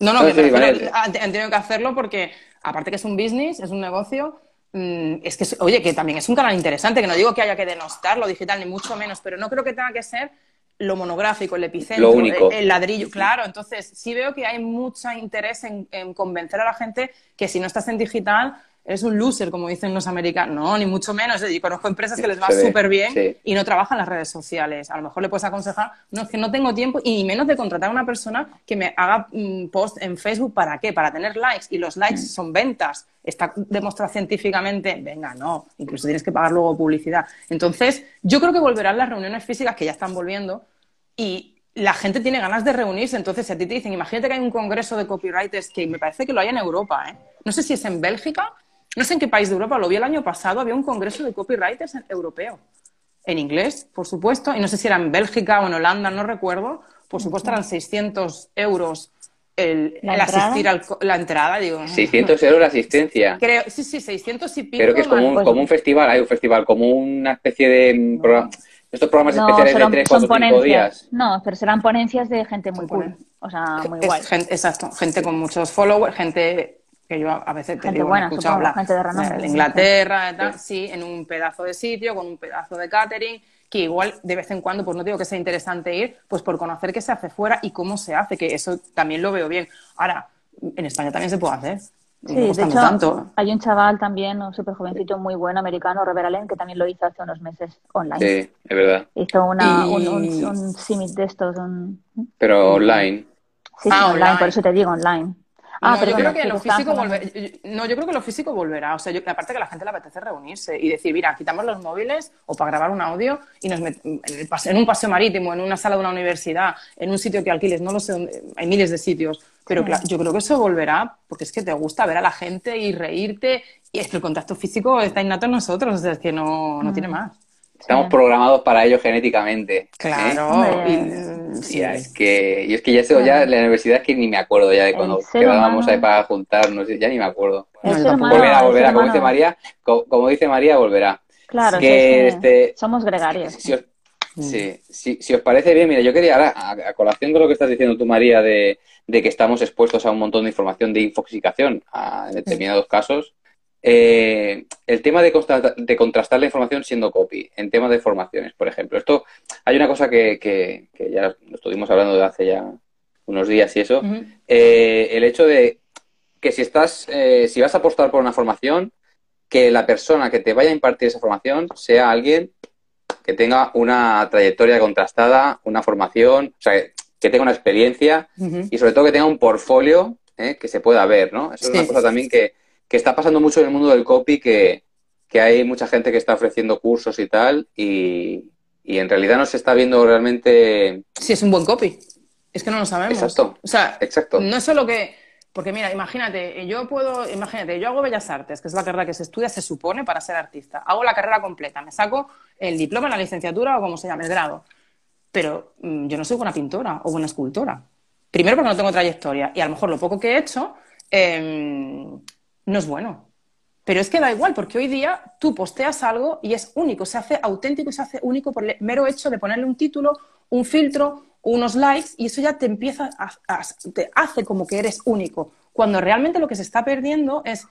No, no, que han tenido que hacerlo porque aparte que es un business, es un negocio, mm, es que, oye, que también es un canal interesante, que no digo que haya que denostar lo digital, ni mucho menos, pero no creo que tenga que ser lo monográfico, el epicentro, El, ladrillo, claro. Entonces, sí veo que hay mucho interés en, convencer a la gente que si no estás en digital, eres un loser, como dicen los americanos. No, ni mucho menos. Yo conozco empresas que les va súper bien y no trabajan las redes sociales. A lo mejor le puedes aconsejar, no, es que no tengo tiempo y menos de contratar a una persona que me haga un post en Facebook. ¿Para qué? Para tener likes. Y los likes son ventas. Está demostrado científicamente. Venga, no. Incluso tienes que pagar luego publicidad. Entonces, yo creo que volverán las reuniones físicas que ya están volviendo y la gente tiene ganas de reunirse. Entonces, si a ti te dicen, imagínate que hay un congreso de copywriters que me parece que lo hay en Europa, ¿eh? No sé si es en Bélgica no sé en qué país de Europa, lo vi el año pasado, había un congreso de copywriters europeo, en inglés, por supuesto, y no sé si era en Bélgica o en Holanda, no recuerdo, por supuesto eran 600 euros el, asistir a la entrada, digo.
600 euros la asistencia.
Creo, sí, sí, 600 y pico.
Pero que es como un, pues como un festival, hay un festival, como una especie de programa, estos programas especiales de 3, 4, 5 días.
No, pero serán ponencias de gente muy cool, o sea, muy guay.
exacto, gente con muchos followers, gente que yo a veces te digo, buena, he escuchado hablar de, Inglaterra, sí, en un pedazo de sitio, con un pedazo de catering, que igual de vez en cuando, pues no digo que sea interesante ir, pues por conocer qué se hace fuera y cómo se hace, que eso también lo veo bien. Ahora, en España también se puede hacer.
Sí, de hecho, tanto. hay un chaval también, un súper jovencito muy bueno, americano, Robert Allen, que también lo hizo hace unos meses online.
Sí, es verdad.
Hizo una, un, un, de estos.
Pero online.
Sí, ah, online, por eso te digo online.
Ah, pero yo creo que lo físico volverá. No, yo creo que lo físico volverá. O sea, yo, aparte que a la gente le apetece reunirse y decir, mira, quitamos los móviles o para grabar un audio y nos metemos en, un paseo marítimo, en una sala de una universidad, en un sitio que alquiles, no lo sé, hay miles de sitios. Pero yo creo que eso volverá porque es que te gusta ver a la gente y reírte. Y es que el contacto físico está innato en nosotros, o sea, es que no, no tiene mm. más.
Estamos programados para ello genéticamente. ¿eh?
Claro.
sí, es que, y es que ya, sé, ya la universidad es que ni me acuerdo ya de cuando quedábamos ahí para juntarnos, ya ni me acuerdo. volverá, volverá, como dice María, como, dice María, volverá.
Claro, que, este, somos gregarios.
Si os, sí, si, os parece bien, mira, yo quería ahora, a, colación con lo que estás diciendo tú, María, de, de, que estamos expuestos a un montón de información de infoxicación en determinados casos, eh, el tema de, contrastar la información siendo copy, en temas de formaciones, por ejemplo. Esto, hay una cosa que, ya estuvimos hablando de hace ya unos días y eso, eh, el hecho de que si estás, eh, si vas a apostar por una formación, que la persona que te vaya a impartir esa formación sea alguien que tenga una trayectoria contrastada, una formación, o sea, que tenga una experiencia y sobre todo que tenga un portfolio que se pueda ver, ¿no? Eso es una cosa también que, que está pasando mucho en el mundo del copy, que, hay mucha gente que está ofreciendo cursos y tal, y, en realidad no se está viendo realmente...
Si es un buen copy. Es que no lo sabemos.
Exacto.
O sea, Exacto. no es solo que... Porque mira, imagínate, yo puedo, imagínate, yo hago Bellas Artes, que es la carrera que se estudia, se supone, para ser artista. Hago la carrera completa, me saco el diploma, la licenciatura o como se llame, el grado. Pero mm, yo no soy buena pintora o buena escultora. Primero porque no tengo trayectoria y a lo mejor lo poco que he hecho, em, no es bueno. Pero es que da igual, porque hoy día tú posteas algo y es único, se hace auténtico y se hace único por el mero hecho de ponerle un título, un filtro, unos likes y eso ya te empieza a, te hace como que eres único. Cuando realmente lo que se está perdiendo es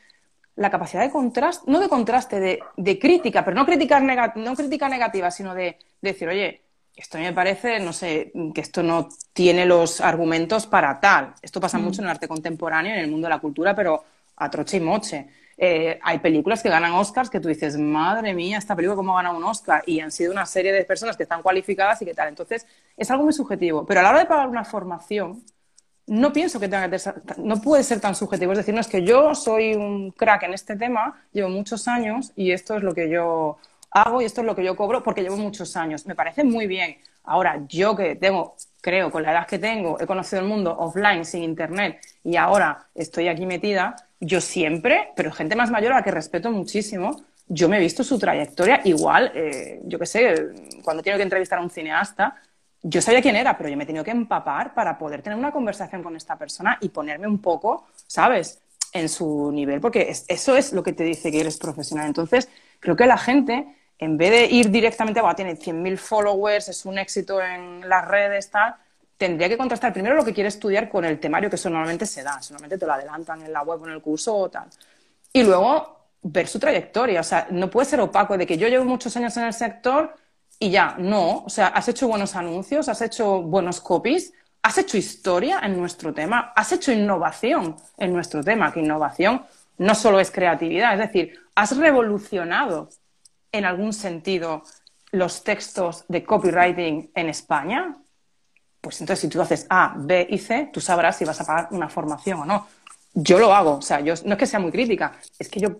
la capacidad de contraste, no de contraste, de, crítica, pero no crítica, no crítica negativa, sino de, decir, oye, esto me parece, no sé, que esto no tiene los argumentos para tal. Esto pasa mm. mucho en el arte contemporáneo, en el mundo de la cultura, pero a troche y moche. Eh, hay películas que ganan Oscars que tú dices, madre mía, esta película cómo ha ganado un Oscar. Y han sido una serie de personas que están cualificadas y que tal. Entonces, es algo muy subjetivo. Pero a la hora de pagar una formación, no pienso que tenga que ser, no puede ser tan subjetivo. Es decir, no es que yo soy un crack en este tema, llevo muchos años y esto es lo que yo hago y esto es lo que yo cobro porque llevo muchos años. Me parece muy bien. Ahora, yo que tengo, creo, con la edad que tengo, he conocido el mundo offline, sin internet y ahora estoy aquí metida, yo siempre, pero gente más mayor a la que respeto muchísimo, yo me he visto su trayectoria igual, eh, yo qué sé, cuando tengo que entrevistar a un cineasta, yo sabía quién era, pero yo me he tenido que empapar para poder tener una conversación con esta persona y ponerme un poco, ¿sabes?, en su nivel, porque eso es lo que te dice que eres profesional. Entonces, creo que la gente, en vez de ir directamente, a tiene 100.000 followers, es un éxito en las redes, tal, tendría que contrastar primero lo que quiere estudiar con el temario, que eso normalmente se da, normalmente te lo adelantan en la web o en el curso o tal. Y luego ver su trayectoria, o sea, no puede ser opaco de que yo llevo muchos años en el sector y ya, no, o sea, has hecho buenos anuncios, has hecho buenos copies, has hecho historia en nuestro tema, has hecho innovación en nuestro tema, que innovación no solo es creatividad, es decir, has revolucionado en algún sentido los textos de copywriting en España, pues entonces si tú haces A, B y C, tú sabrás si vas a pagar una formación o no. Yo lo hago, o sea, yo no es que sea muy crítica, es que yo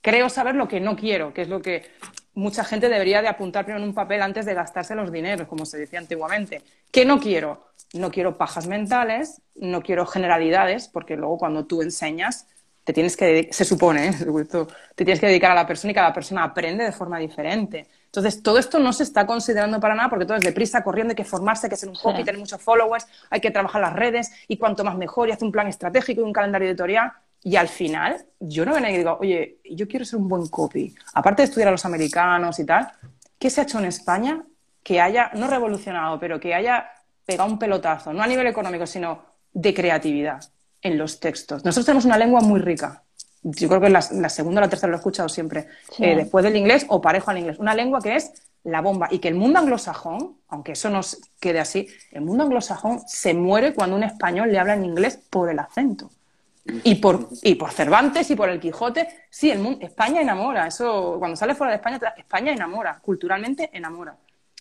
creo saber lo que no quiero, que es lo que mucha gente debería de apuntar primero en un papel antes de gastarse los dineros, como se decía antiguamente. ¿Qué no quiero? No quiero pajas mentales, no quiero generalidades, porque luego cuando tú enseñas, te tienes que, se supone, <laughs> ¿eh? te tienes que dedicar a la persona y cada persona aprende de forma diferente. Entonces, todo esto no se está considerando para nada porque todo es deprisa, corriendo, hay que formarse, hay que ser un copy, tener muchos followers, hay que trabajar las redes y cuanto más mejor y hacer un plan estratégico y un calendario editorial. Y al final, yo no vengo y digo, oye, yo quiero ser un buen copy. Aparte de estudiar a los americanos y tal, ¿qué se ha hecho en España que haya, no revolucionado, pero que haya pegado un pelotazo, no a nivel económico, sino de creatividad en los textos? Nosotros tenemos una lengua muy rica. Yo creo que la, la segunda o la tercera lo he escuchado siempre, eh, después del inglés o parejo al inglés. Una lengua que es la bomba y que el mundo anglosajón, aunque eso no quede así, el mundo anglosajón se muere cuando un español le habla en inglés por el acento. Y por, y por Cervantes y por el Quijote, sí, el mundo, España enamora. Eso, cuando sales fuera de España, España enamora, culturalmente enamora.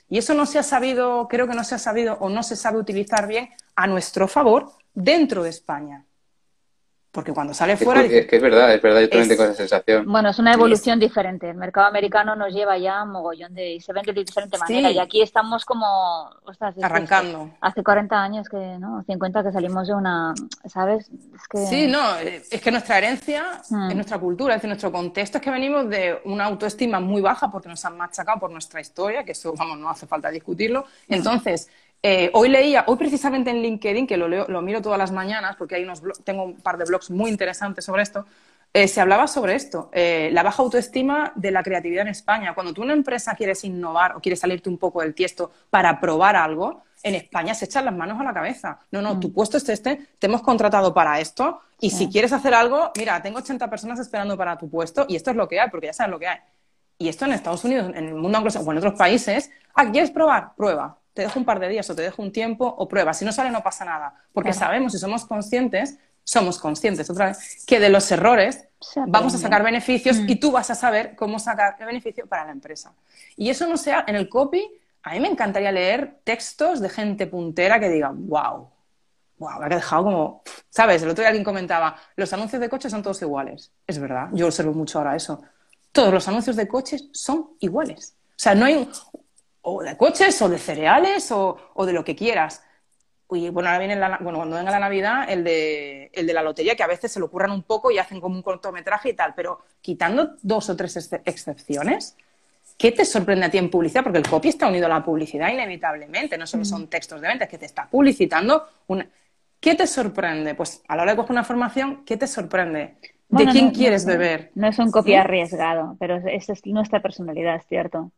Y eso no se ha sabido, creo que no se ha sabido o no se sabe utilizar bien a nuestro favor dentro de España. Porque cuando sale fuera...
Es, que es verdad, es verdad, yo también tengo esa sensación.
Bueno, es una evolución diferente. El mercado americano nos lleva ya mogollón de... y se vende de diferente manera. Y aquí estamos como...
Arrancando.
hace 40 años que, ¿no? 50 que salimos de una... ¿Sabes?
Es que... Sí, no, es que nuestra herencia mm. es nuestra cultura, es decir, nuestro contexto es que venimos de una autoestima muy baja porque nos han machacado por nuestra historia, que eso, vamos, no hace falta discutirlo. Mm. Eh, hoy leía, hoy precisamente en LinkedIn, que lo, leo, lo miro todas las mañanas, porque hay unos tengo un par de blogs muy interesantes sobre esto, eh, se hablaba sobre esto, eh, la baja autoestima de la creatividad en España. Cuando tú una empresa quieres innovar o quieres salirte un poco del tiesto para probar algo, en España se echan las manos a la cabeza. No, no, tu mm. puesto es este, te hemos contratado para esto y si quieres hacer algo, mira, tengo 80 personas esperando para tu puesto y esto es lo que hay, porque ya sabes lo que hay. Y esto en Estados Unidos, en el mundo anglosajón o en otros países, ah, ¿quieres probar? Prueba te dejo un par de días o te dejo un tiempo o prueba. Si no sale, no pasa nada. Porque sabemos y somos conscientes, somos conscientes otra vez, que de los errores vamos a sacar beneficios y mm. tú vas a saber cómo sacar el beneficio para la empresa. Y eso no sea en el copy. A mí me encantaría leer textos de gente puntera que diga, wow, wow, me ha dejado como, ¿sabes? El otro día alguien comentaba, los anuncios de coches son todos iguales. Es verdad, yo observo mucho ahora eso. Todos los anuncios de coches son iguales. O sea, no hay o de coches, o de cereales, o, de lo que quieras. Y bueno, ahora viene la, bueno, cuando venga la Navidad, el de, el de la lotería, que a veces se lo ocurran un poco y hacen como un cortometraje y tal, pero quitando dos o tres excepciones, ¿qué te sorprende a ti en publicidad? Porque el copy está unido a la publicidad inevitablemente, no solo son mm. textos de venta, es que te está publicitando una... ¿Qué te sorprende? Pues a la hora de coger una formación, ¿qué te sorprende? ¿De quién quieres beber?
No es un copy arriesgado, pero esa es nuestra personalidad, es cierto.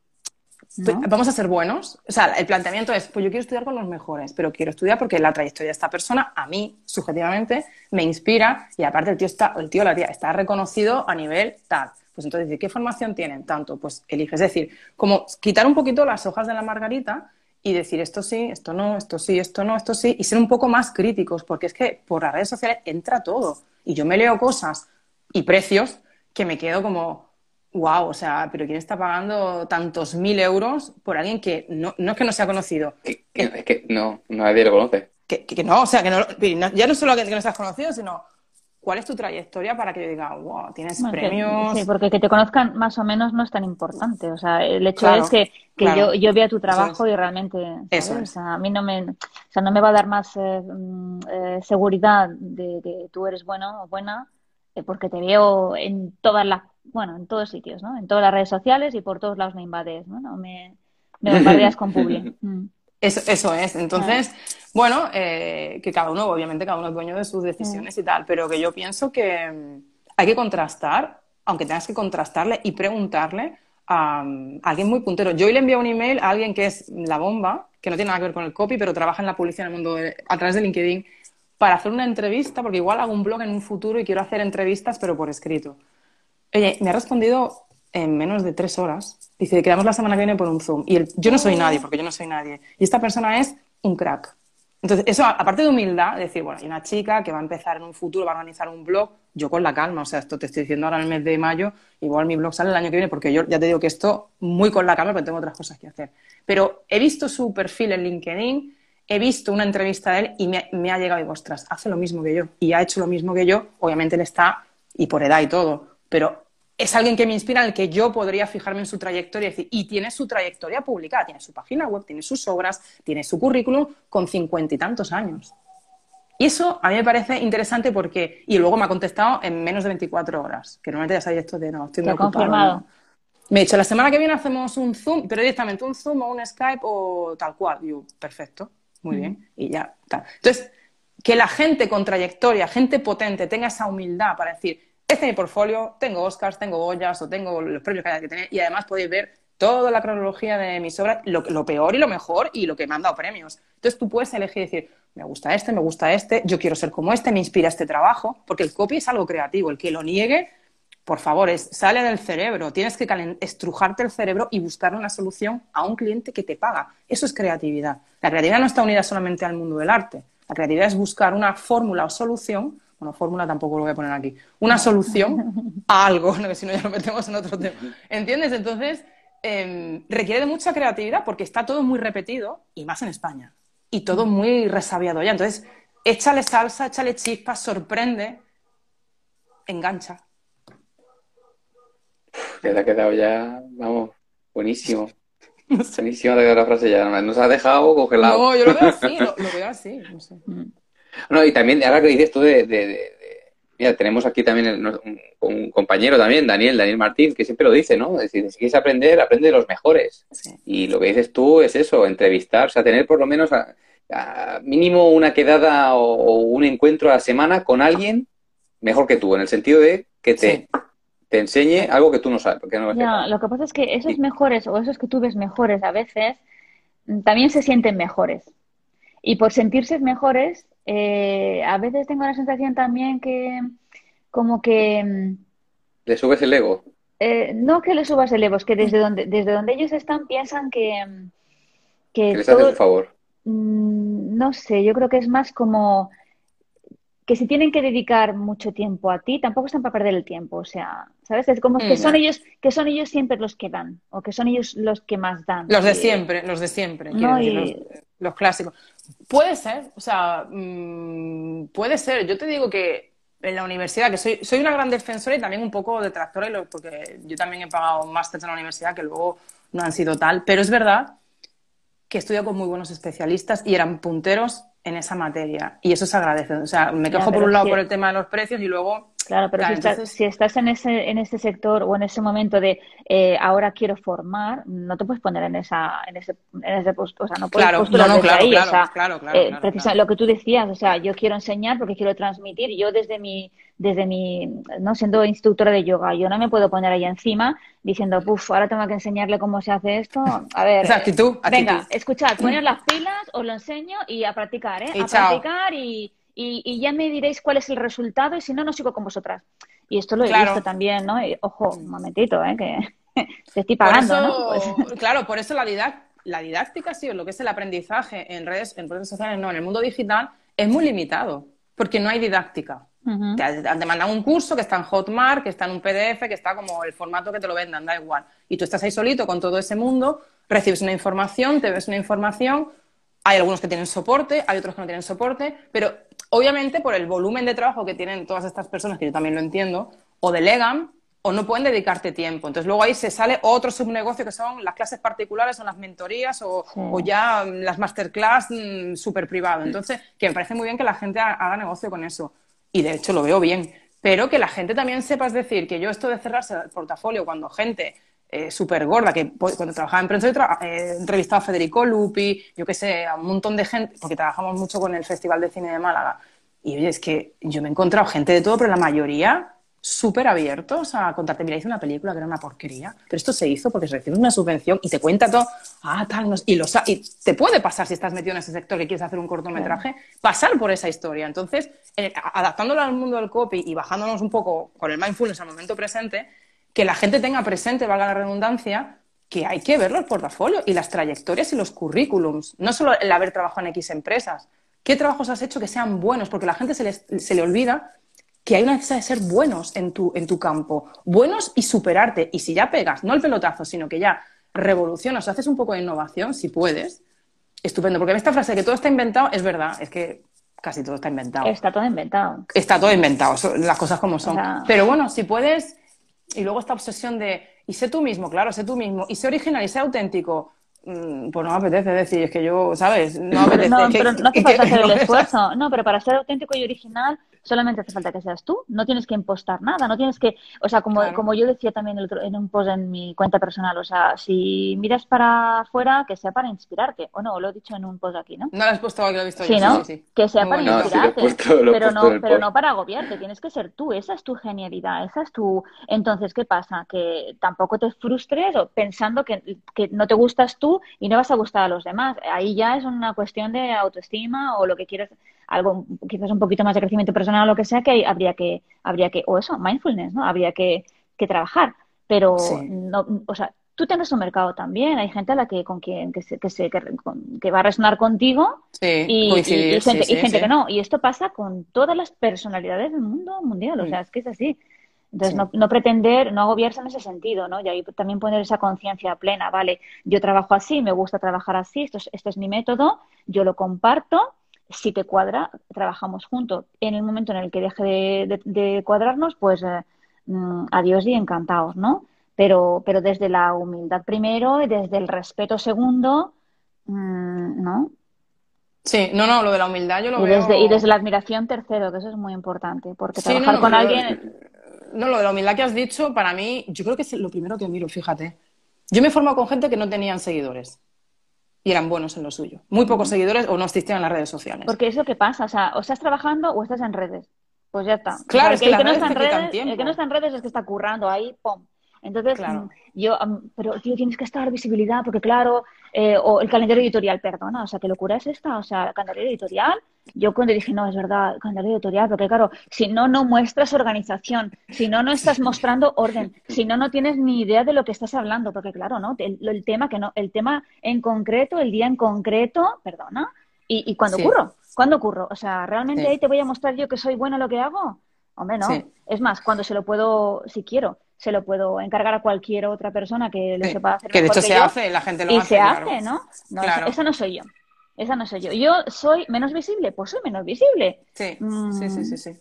Vamos a ser buenos. O sea, el planteamiento es, pues yo quiero estudiar con los mejores, pero quiero estudiar porque la trayectoria de esta persona, a mí, subjetivamente, me inspira y aparte el tío está, el tío la tía está reconocido a nivel tal. Pues entonces, ¿de qué formación tienen? Tanto, pues eliges. Es decir, como quitar un poquito las hojas de la margarita y decir esto sí, esto no, esto sí, esto no, esto sí, y ser un poco más críticos, porque es que por las redes sociales entra todo. Y yo me leo cosas y precios que me quedo como, wow, o sea, pero ¿quién está pagando tantos mil euros por alguien que no, no es que no sea conocido?
Que, es que no, nadie lo conoce.
Que, que no, o sea, que no, ya no solo que, no seas conocido, sino cuál es tu trayectoria para que yo diga, wow, tienes premios.
sí, porque que te conozcan más o menos no es tan importante. O sea, el hecho es que, que yo, yo vea tu trabajo y realmente. Eso O sea, a mí no me, o sea, no me va a dar más eh, mm, eh, seguridad de que tú eres bueno o buena eh, porque te veo en todas las, bueno, en todos sitios, ¿no? En todas las redes sociales y por todos lados me invades, ¿no? no me, me bombardeas con publi. <laughs>
Mm. Eso, eso, es. Entonces, bueno, eh, que cada uno, obviamente, cada uno es dueño de sus decisiones y tal, pero que yo pienso que mm, hay que contrastar, aunque tengas que contrastarle y preguntarle a, alguien muy puntero. Yo hoy le envío un email a alguien que es la bomba, que no tiene nada que ver con el copy, pero trabaja en la publicidad en el mundo a través de LinkedIn, para hacer una entrevista, porque igual hago un blog en un futuro y quiero hacer entrevistas, pero por escrito. Oye, me ha respondido en menos de tres horas. Dice, quedamos la semana que viene por un Zoom. Y yo no soy nadie, porque yo no soy nadie. Y esta persona es un crack. Entonces, eso, aparte de humildad, decir, bueno, hay una chica que va a empezar en un futuro, va a organizar un blog, yo con la calma, o sea, esto te estoy diciendo ahora en el mes de mayo, igual mi blog sale el año que viene, porque yo ya te digo que esto muy con la calma, pero tengo otras cosas que hacer. Pero he visto su perfil en LinkedIn, he visto una entrevista de él y me, me ha llegado y digo, ostras, hace lo mismo que yo. Y ha hecho lo mismo que yo, obviamente él está, y por edad y todo, pero es alguien que me inspira, en el que yo podría fijarme en su trayectoria y decir, y tiene su trayectoria publicada, tiene su página web, tiene sus obras, tiene su currículum con cincuenta y tantos años. Y eso a mí me parece interesante porque, y luego me ha contestado en menos de 24 horas, que normalmente ya sabéis esto de no, estoy muy
confirmado.
Me he dicho, la semana que viene hacemos un Zoom, pero directamente un Zoom o un Skype o tal cual. Yo, perfecto, muy bien, y ya está. Entonces, que la gente con trayectoria, gente potente, tenga esa humildad para decir, este es mi portfolio, tengo Oscars, tengo Goyas o tengo los premios que hay que tener y además podéis ver toda la cronología de mis obras, lo, peor y lo mejor y lo que me han dado premios. Entonces tú puedes elegir y decir, me gusta este, me gusta este, yo quiero ser como este, me inspira este trabajo, porque el copy es algo creativo, el que lo niegue, por favor, es, sale del cerebro, tienes que estrujarte el cerebro y buscar una solución a un cliente que te paga. Eso es creatividad. La creatividad no está unida solamente al mundo del arte, la creatividad es buscar una fórmula o solución bueno, fórmula tampoco lo voy a poner aquí, una solución a algo, ¿no? que si no ya lo metemos en otro tema. ¿Entiendes? Entonces, em, requiere de mucha creatividad porque está todo muy repetido, y más en España, y todo muy resabiado ya. Entonces, échale salsa, échale chispas, sorprende, engancha.
Te ha quedado ya, vamos, buenísimo. <laughs> Buenísimo te ha quedado la frase ya, nos ha dejado congelado.
No, yo lo veo así, lo, veo así, no sé. Mm.
No, y también, ahora que dices tú de, Mira, tenemos aquí también un, compañero también, Daniel, Daniel Martín, que siempre lo dice, ¿no? Es decir, si quieres aprender, aprende de los mejores. Y lo que dices tú es eso, entrevistar, o sea, tener por lo menos a, mínimo una quedada o, un encuentro a la semana con alguien mejor que tú, en el sentido de que te, te enseñe algo que tú no sabes. Porque
no, lo que pasa es que esos mejores o esos que tú ves mejores a veces también se sienten mejores. Y por sentirse mejores, eh, a veces tengo la sensación también que como que... Mm,
¿Le subes el ego?
Eh, no que le subas el ego, es que desde donde, desde donde ellos están piensan que...
Mm, que, les haces un favor.
Mm, no sé, yo creo que es más como que si tienen que dedicar mucho tiempo a ti, tampoco están para perder el tiempo. O sea, ¿sabes? Es como que son ellos, que son ellos siempre los que dan, o que son ellos los que más dan.
Los de siempre, los de siempre, los, clásicos. Puede ser, o sea, mm, puede ser. Yo te digo que en la universidad, que soy, soy una gran defensora y también un poco detractora, porque yo también he pagado másteres en la universidad que luego no han sido tal, pero es verdad que he estudiado con muy buenos especialistas y eran punteros en esa materia. Y eso se agradece. O sea, me quejo por un lado por el tema de los precios y luego...
Claro, pero si, estás, en ese, en ese sector o en ese momento de eh, ahora quiero formar, no te puedes poner en esa en ese, en ese puesto, o sea, no puedes
claro, postular
no,
claro,
ahí.
Claro,
o sea,
claro, claro,
eh, lo que tú decías, o sea, yo quiero enseñar porque quiero transmitir. Yo desde mi desde mi, no siendo instructora de yoga, yo no me puedo poner ahí encima diciendo, puf, ahora tengo que enseñarle cómo se hace esto. A ver,
Esa actitud,
venga, escuchad, <clears throat> poner las pilas, os lo enseño y a practicar, ¿eh? a practicar y, y, ya me diréis cuál es el resultado y si no, no sigo con vosotras. Y esto lo he visto también, ¿no? ojo, un momentito, ¿eh? Que <laughs> te estoy pagando, ¿no?
Pues Claro, por eso la, la didáctica, sí, o lo que es el aprendizaje en redes, en redes sociales, no, en el mundo digital, es muy limitado, porque no hay didáctica. Te han demandado un curso que está en Hotmart, que está en un PDF, que está como el formato que te lo vendan, da igual. Y tú estás ahí solito con todo ese mundo, recibes una información, te ves una información, hay algunos que tienen soporte, hay otros que no tienen soporte, pero obviamente por el volumen de trabajo que tienen todas estas personas, que yo también lo entiendo, o delegan o no pueden dedicarte tiempo. Entonces luego ahí se sale otro subnegocio que son las clases particulares o las mentorías o, ya las masterclass mm, súper privado. Entonces, que me parece muy bien que la gente haga negocio con eso y de hecho lo veo bien, pero que la gente también sepa, es decir, que yo esto de cerrarse el portafolio cuando gente eh, súper gorda, que cuando trabajaba en prensa he eh, entrevistado a Federico Lupi, yo qué sé, a un montón de gente, porque trabajamos mucho con el Festival de Cine de Málaga. Y oye, es que yo me he encontrado gente de todo, pero la mayoría súper abiertos a contarte, mira, hice una película que era una porquería, pero esto se hizo porque se recibe una subvención y te cuenta todo, ah, tal, y, lo, y te puede pasar si estás metido en ese sector que quieres hacer un cortometraje, pasar por esa historia. Entonces, eh, adaptándolo al mundo del copy y bajándonos un poco con el mindfulness al momento presente, que la gente tenga presente, valga la redundancia, que hay que ver los portafolios y las trayectorias y los currículums, no solo el haber trabajado en X empresas. ¿Qué trabajos has hecho que sean buenos? Porque a la gente se, se le olvida que hay una necesidad de ser buenos en tu, en tu campo, buenos y superarte. Y si ya pegas, no el pelotazo, sino que ya revolucionas o haces un poco de innovación, si puedes, estupendo. Porque esta frase de que todo está inventado es verdad, es que casi todo está inventado.
Está todo inventado.
Está todo inventado, las cosas como son. Pero bueno, si puedes, y luego esta obsesión de, y sé tú mismo, claro, sé tú mismo, y sé original y sé auténtico, mm, pues no me apetece decir, es que yo, ¿sabes? No me <laughs> apetece.
No, pero no hace falta <laughs> hacer el esfuerzo. No, pero para ser auténtico y original solamente hace falta que seas tú, no tienes que impostar nada, no tienes que, o sea, como, como yo decía también en un post en mi cuenta personal, o sea, si miras para afuera, que sea para inspirarte, o no, lo he dicho en un post aquí, ¿no?
No lo has puesto aquí, lo he visto
sí, ¿no? Sí, Que sea para inspirarte, pero, no, pero no para agobiarte, tienes que ser tú, esa es tu genialidad, esa es tu... Entonces, ¿qué pasa? Que tampoco te frustres pensando que, que no te gustas tú y no vas a gustar a los demás, ahí ya es una cuestión de autoestima o lo que quieras algo quizás un poquito más de crecimiento personal o lo que sea que habría que habría que o eso mindfulness no habría que, que trabajar. Pero no o sea tú tienes un mercado también hay gente a la que con quien que se, que, se, que, va a resonar contigo y, gente, que no. Y esto pasa con todas las personalidades del mundo mundial o sea es que es así. Entonces, no, no, pretender, no agobiarse en ese sentido, ¿no? Y ahí también poner esa conciencia plena, vale, yo trabajo así, me gusta trabajar así, esto es, esto es mi método, yo lo comparto si te cuadra, trabajamos juntos. En el momento en el que deje de, cuadrarnos, pues eh, mm, adiós y encantados, ¿no? Pero, pero desde la humildad primero y desde el respeto segundo, mm, ¿no?
Sí, no, no, lo de la humildad yo lo
y
veo...
Desde, y desde la admiración tercero, que eso es muy importante, porque trabajar con alguien...
No, lo de la humildad que has dicho, para mí, yo creo que es lo primero que miro, fíjate. Yo me he formado con gente que no tenían seguidores y eran buenos en lo suyo. Muy pocos seguidores o no existían en las redes sociales.
Porque es lo que pasa, o sea, o estás trabajando o estás en redes. Pues ya está.
Claro, es que,
el,
que
no está en redes, el que no está en redes es que está currando ahí, ¡pum! Entonces, mm, yo, pero tío, tienes que estar visibilidad, porque claro, eh, o el calendario editorial, perdona, o sea, ¿qué locura es esta? O sea, el calendario editorial, yo cuando dije, no, es verdad, el calendario editorial, porque claro, si no, no muestras organización, si no, no estás mostrando orden, si no, no tienes ni idea de lo que estás hablando, porque claro, ¿no? El, tema que no, el tema en concreto, el día en concreto, perdona, y, y cuando ocurro, ¿cuándo ocurro? O sea, ¿realmente ahí te voy a mostrar yo que soy buena lo que hago? Hombre, no. Es más, cuando se lo puedo, si quiero, se lo puedo encargar a cualquier otra persona que le sepa hacer.
Que de hecho se hace, la gente lo
y
hace.
Y se hace, ¿no? no esa, no soy yo. Esa no soy yo. Yo soy menos visible, pues soy menos visible.
Sí, sí, sí, sí, sí.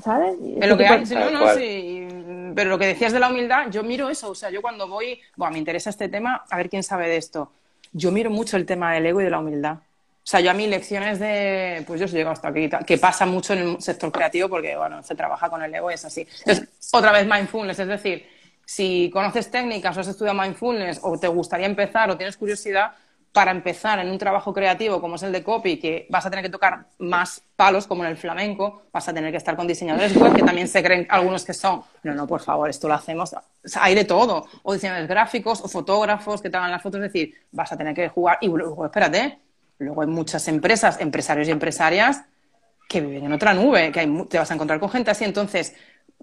¿Sabes?
Pero lo, que hay, no, no, sí. Pero lo que decías de la humildad, yo miro eso. O sea, yo cuando voy, bueno, me interesa este tema, a ver quién sabe de esto. Yo miro mucho el tema del ego y de la humildad. O sea, yo a mí lecciones de, pues yo he llegado hasta aquí, que pasa mucho en el sector creativo porque, bueno, se trabaja con el ego y es así. Entonces, otra vez mindfulness, es decir, si conoces técnicas o has estudiado mindfulness o te gustaría empezar o tienes curiosidad, para empezar en un trabajo creativo como es el de copy, que vas a tener que tocar más palos como en el flamenco, vas a tener que estar con diseñadores que también se creen algunos que son, no, no, por favor, esto lo hacemos, hay de todo, o diseñadores gráficos, o fotógrafos que te hagan las fotos, es decir, vas a tener que jugar, y luego, espérate, Luego hay muchas empresas, empresarios y empresarias que viven en otra nube, que te vas a encontrar con gente así. Entonces,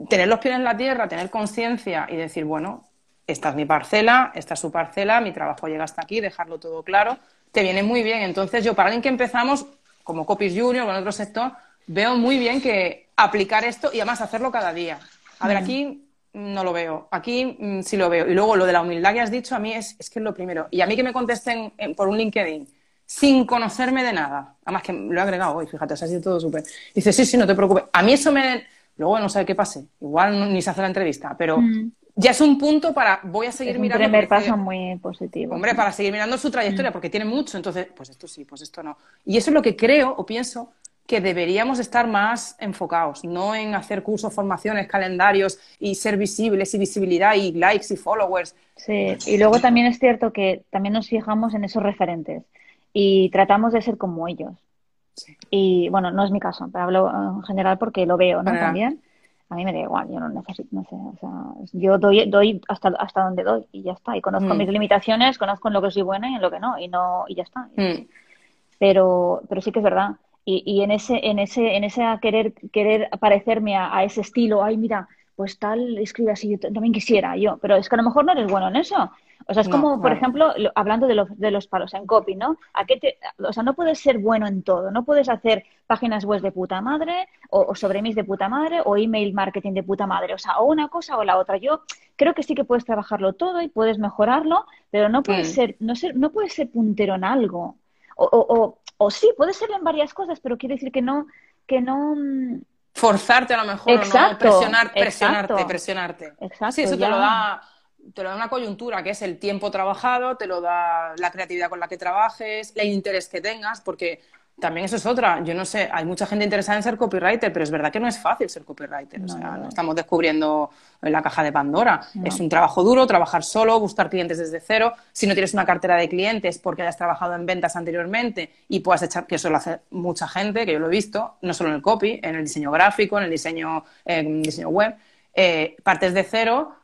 tener los pies en la tierra, tener conciencia y decir, bueno, esta es mi parcela, esta es su parcela, mi trabajo llega hasta aquí, dejarlo todo claro, te viene muy bien. Entonces, yo para alguien que empezamos, como Copies Junior o en otro sector, veo muy bien que aplicar esto y además hacerlo cada día. A ver, aquí no lo veo, aquí mm, sí lo veo. Y luego lo de la humildad que has dicho, a mí es, es que es lo primero. Y a mí que me contesten por un LinkedIn, sin conocerme de nada. Además que lo he agregado hoy, fíjate, se ha sido todo súper. Dice, sí, sí, no te preocupes. A mí eso me... Luego no sé qué pase. Igual ni se hace la entrevista, pero mm. Ya es un punto para... Voy a seguir es un mirando...
primer paso muy positivo.
Hombre, para seguir mirando su trayectoria, mm. porque tiene mucho. Entonces, pues esto sí, pues esto no. Y eso es lo que creo o pienso que deberíamos estar más enfocados, no en hacer cursos, formaciones, calendarios y ser visibles y visibilidad y likes y followers.
Sí, y luego también es cierto que también nos fijamos en esos referentes y tratamos de ser como ellos. Y bueno, no es mi caso, pero hablo en general porque lo veo, ¿no? También. A mí me da igual, yo no necesito, no sé, o sea, yo doy, doy hasta, hasta donde doy y ya está. Y conozco mm. mis limitaciones, conozco en lo que soy buena y en lo que no, y no, y ya está. Mm. Pero, pero sí que es verdad. Y, y en ese, en ese, en ese querer, querer parecerme a, ese estilo, ay, mira, pues tal escribe así, yo también quisiera yo, pero es que a lo mejor no eres bueno en eso. O sea, es como, por ejemplo, hablando de, de, los palos en copy, ¿no? ¿A qué te, o sea, no puedes ser bueno en todo, no puedes hacer páginas web de puta madre, o, sobre mis de puta madre, o email marketing de puta madre, o sea, o una cosa o la otra. Yo creo que sí que puedes trabajarlo todo y puedes mejorarlo, pero no puedes, mm. ser, no, ser, no puedes ser puntero en algo. O, o, o, sí, puedes ser en varias cosas, pero quiere decir que no, que no mm,
forzarte a lo mejor no presionar, presionarte, presionarte. Exacto, sí, eso te lo da te lo da una coyuntura que es el tiempo trabajado, te lo da la creatividad con la que trabajes, el interés que tengas, porque también eso es otra. Yo no sé, hay mucha gente interesada en ser copywriter, pero es verdad que no es fácil ser copywriter. o sea, no, estamos descubriendo la caja de Pandora. Es un trabajo duro, trabajar solo, buscar clientes desde cero. Si no tienes una cartera de clientes porque hayas trabajado en ventas anteriormente y puedas echar, que eso lo hace mucha gente, que yo lo he visto, no solo en el copy, en el diseño gráfico, en el diseño, en diseño web, eh, partes de cero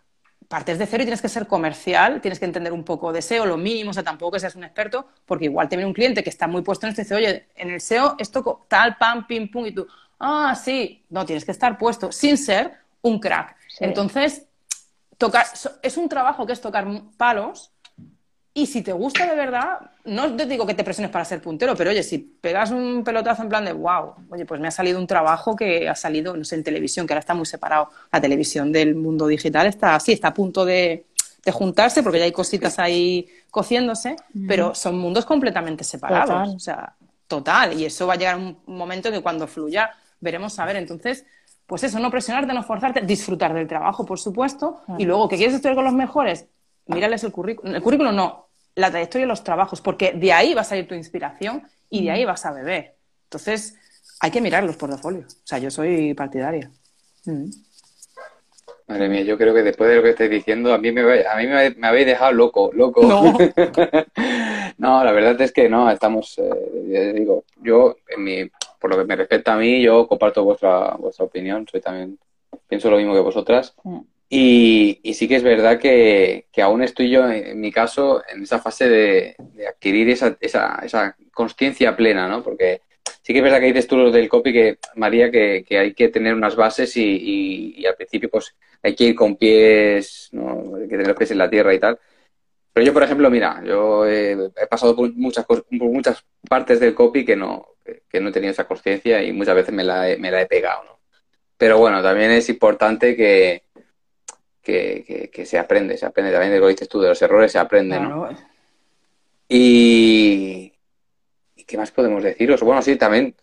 partes de cero y tienes que ser comercial, tienes que entender un poco de SEO, lo mínimo, o sea, tampoco que seas un experto, porque igual te viene un cliente que está muy puesto en esto y dice, oye, en el SEO esto tal, pam, pim, pum, y tú, ah, sí, no, tienes que estar puesto sin ser un crack. Entonces, tocar, es un trabajo que es tocar palos y si te gusta de verdad, no te digo que te presiones para ser puntero, pero oye, si pegas un pelotazo en plan de wow, oye, pues me ha salido un trabajo que ha salido, no sé, en televisión, que ahora está muy separado. La televisión del mundo digital está así, está a punto de, juntarse porque ya hay cositas ahí cociéndose, pero son mundos completamente separados. O sea, total. Y eso va a llegar un momento que cuando fluya veremos a ver. Entonces, pues eso, no presionarte, no forzarte, disfrutar del trabajo, por supuesto, y luego que quieres estudiar con los mejores, mírales el currículum. El currículum no, la trayectoria de los trabajos, porque de ahí va a salir tu inspiración y de ahí vas a beber. Entonces, hay que mirar los portafolios. O sea, yo soy partidaria. Mm.
Madre mía, yo creo que después de lo que estáis diciendo, a mí me, a mí me, habéis dejado loco, loco. No. <laughs> no, la verdad es que no, estamos, eh, digo, yo, en mi, por lo que me respecta a mí, yo comparto vuestra, vuestra opinión, soy también, pienso lo mismo que vosotras. Y, sí que es verdad que, aún estoy yo, en mi caso, en esa fase de, adquirir esa, esa, esa conciencia plena, ¿no? Porque sí que es verdad que dices tú lo del copy, que María, que, hay que tener unas bases y, al principio pues hay que ir con pies, ¿no? Hay que tener los pies en la tierra y tal. Pero yo, por ejemplo, mira, yo he, pasado por muchas, por muchas partes del copy que no, que no he tenido esa conciencia y muchas veces me la, he, me la he pegado, ¿no? Pero bueno, también es importante que, que, que, se aprende, se aprende también de lo que dices tú, de los errores se aprende, ¿no? Y, qué más podemos deciros? Bueno, sí, también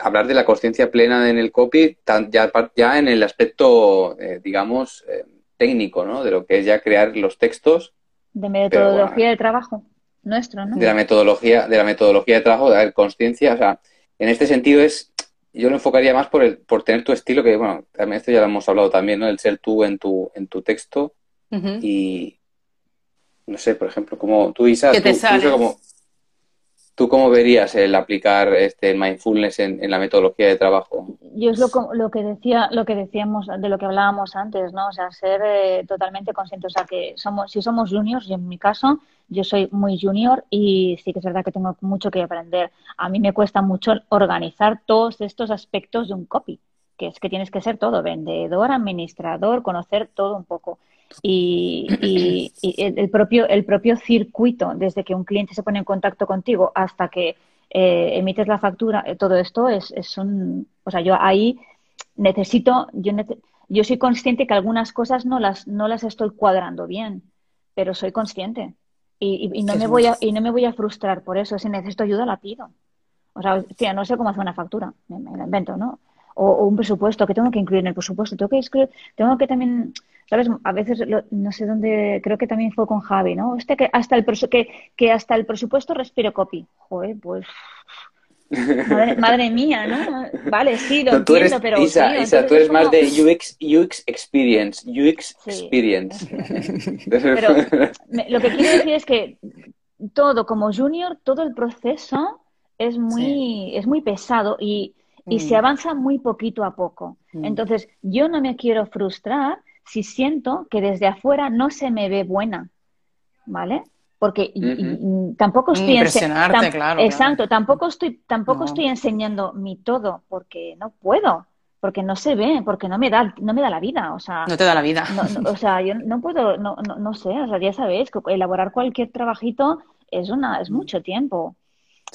hablar de la conciencia plena en el copy, ya, ya en el aspecto, eh, digamos, eh, técnico, ¿no? De lo que es ya crear los textos.
De metodología de trabajo nuestro, ¿no?
De la metodología, de la metodología de trabajo, de la conciencia, o sea, en este sentido es yo lo enfocaría más por, el, por tener tu estilo, que bueno, también esto ya lo hemos hablado también, ¿no? El ser tú en tu, en tu texto y, no sé, por ejemplo, como tú, Isa, tú, como, ¿tú cómo verías el aplicar este mindfulness en, la metodología de trabajo?
Yo es lo, lo, que decía, lo que decíamos, de lo que hablábamos antes, ¿no? O sea, ser eh, totalmente conscientes, o sea, que somos, si somos juniors, y en mi caso, yo soy muy junior y sí que es verdad que tengo mucho que aprender. A mí me cuesta mucho organizar todos estos aspectos de un copy, que es que tienes que ser todo, vendedor, administrador, conocer todo un poco. Y, el, propio, el propio circuito, desde que un cliente se pone en contacto contigo hasta que eh, emites la factura, eh, todo esto es, es un... O sea, yo ahí necesito... Yo, yo soy consciente que algunas cosas no las, no las estoy cuadrando bien, pero soy consciente. Y, no me voy a, y no me voy a frustrar por eso. Si necesito ayuda, la pido. O sea, tía, no sé cómo hacer una factura, me, la invento, ¿no? O, un presupuesto, que tengo que incluir en el presupuesto. Tengo que escribir, tengo que también, ¿sabes? A veces, no sé dónde, creo que también fue con Javi, ¿no? Este que hasta el, que, que hasta el presupuesto respiro copy. Joder, pues <laughs> Madre, mía, ¿no? Vale, sí, lo entiendo, pero...
Isa, Isa tú eres más de UX, UX Experience, UX Experience. <laughs>
pero lo que quiero decir es que todo, como junior, todo el proceso es muy, es muy pesado y, y se mm. avanza muy poquito a poco. Mm. Entonces, yo no me quiero frustrar si siento que desde afuera no se me ve buena, ¿vale? porque tampoco estoy
enseñando claro,
exacto tampoco estoy tampoco estoy enseñando mi todo porque no puedo porque no se ve porque no me da no me da la vida o sea
no te da la vida.
o sea yo no puedo no, no, sé o sea ya sabéis que elaborar cualquier trabajito es una es mucho tiempo.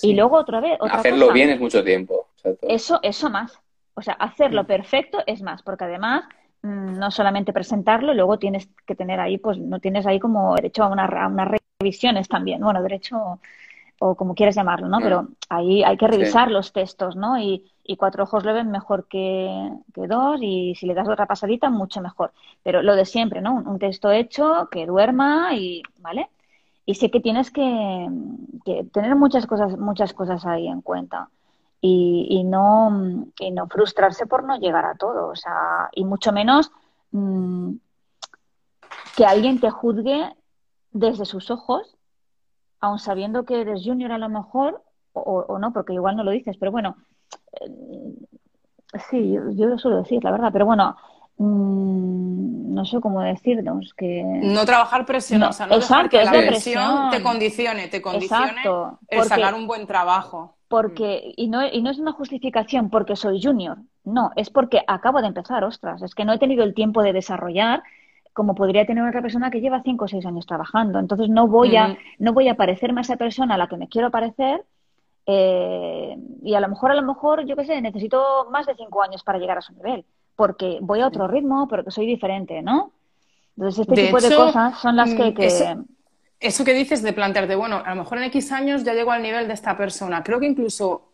Y luego otra vez
hacerlo bien es mucho tiempo
eso eso más o sea hacerlo perfecto es más porque además mm, no solamente presentarlo, luego tienes que tener ahí, pues no tienes ahí como derecho a una, a una revisiones también, bueno, derecho o como quieras llamarlo, ¿no? Pero ahí hay que revisar los textos, ¿no? Y, cuatro ojos lo ven mejor que, dos y si le das otra pasadita, mucho mejor. Pero lo de siempre, ¿no? Un, texto hecho, que duerma y, ¿vale? Y sé que tienes que, tener muchas cosas, muchas cosas ahí en cuenta. Y, no, y no frustrarse por no llegar a todo, o sea, y mucho menos mm, que alguien te juzgue desde sus ojos, aun sabiendo que eres junior a lo mejor, o, no, porque igual no lo dices, pero bueno, eh, sí, yo, lo suelo decir, la verdad, pero bueno, mm, no sé cómo decirnos que
no trabajar presión, o sea, no dejar que la presión, te condicione, te condicione el sacar un buen trabajo.
Porque, y no, y no es una justificación porque soy junior, no, es porque acabo de empezar, ostras, es que no he tenido el tiempo de desarrollar como podría tener otra persona que lleva cinco o seis años trabajando. Entonces no voy a, no voy a parecerme a esa persona a la que me quiero parecer eh, y a lo mejor, a lo mejor, yo qué sé, necesito más de cinco años para llegar a su nivel, porque voy a otro ritmo, porque soy diferente, ¿no? Entonces este tipo de cosas son las que...
Mm, eso que dices de plantearte, bueno, a lo mejor en X años ya llego al nivel de esta persona. Creo que incluso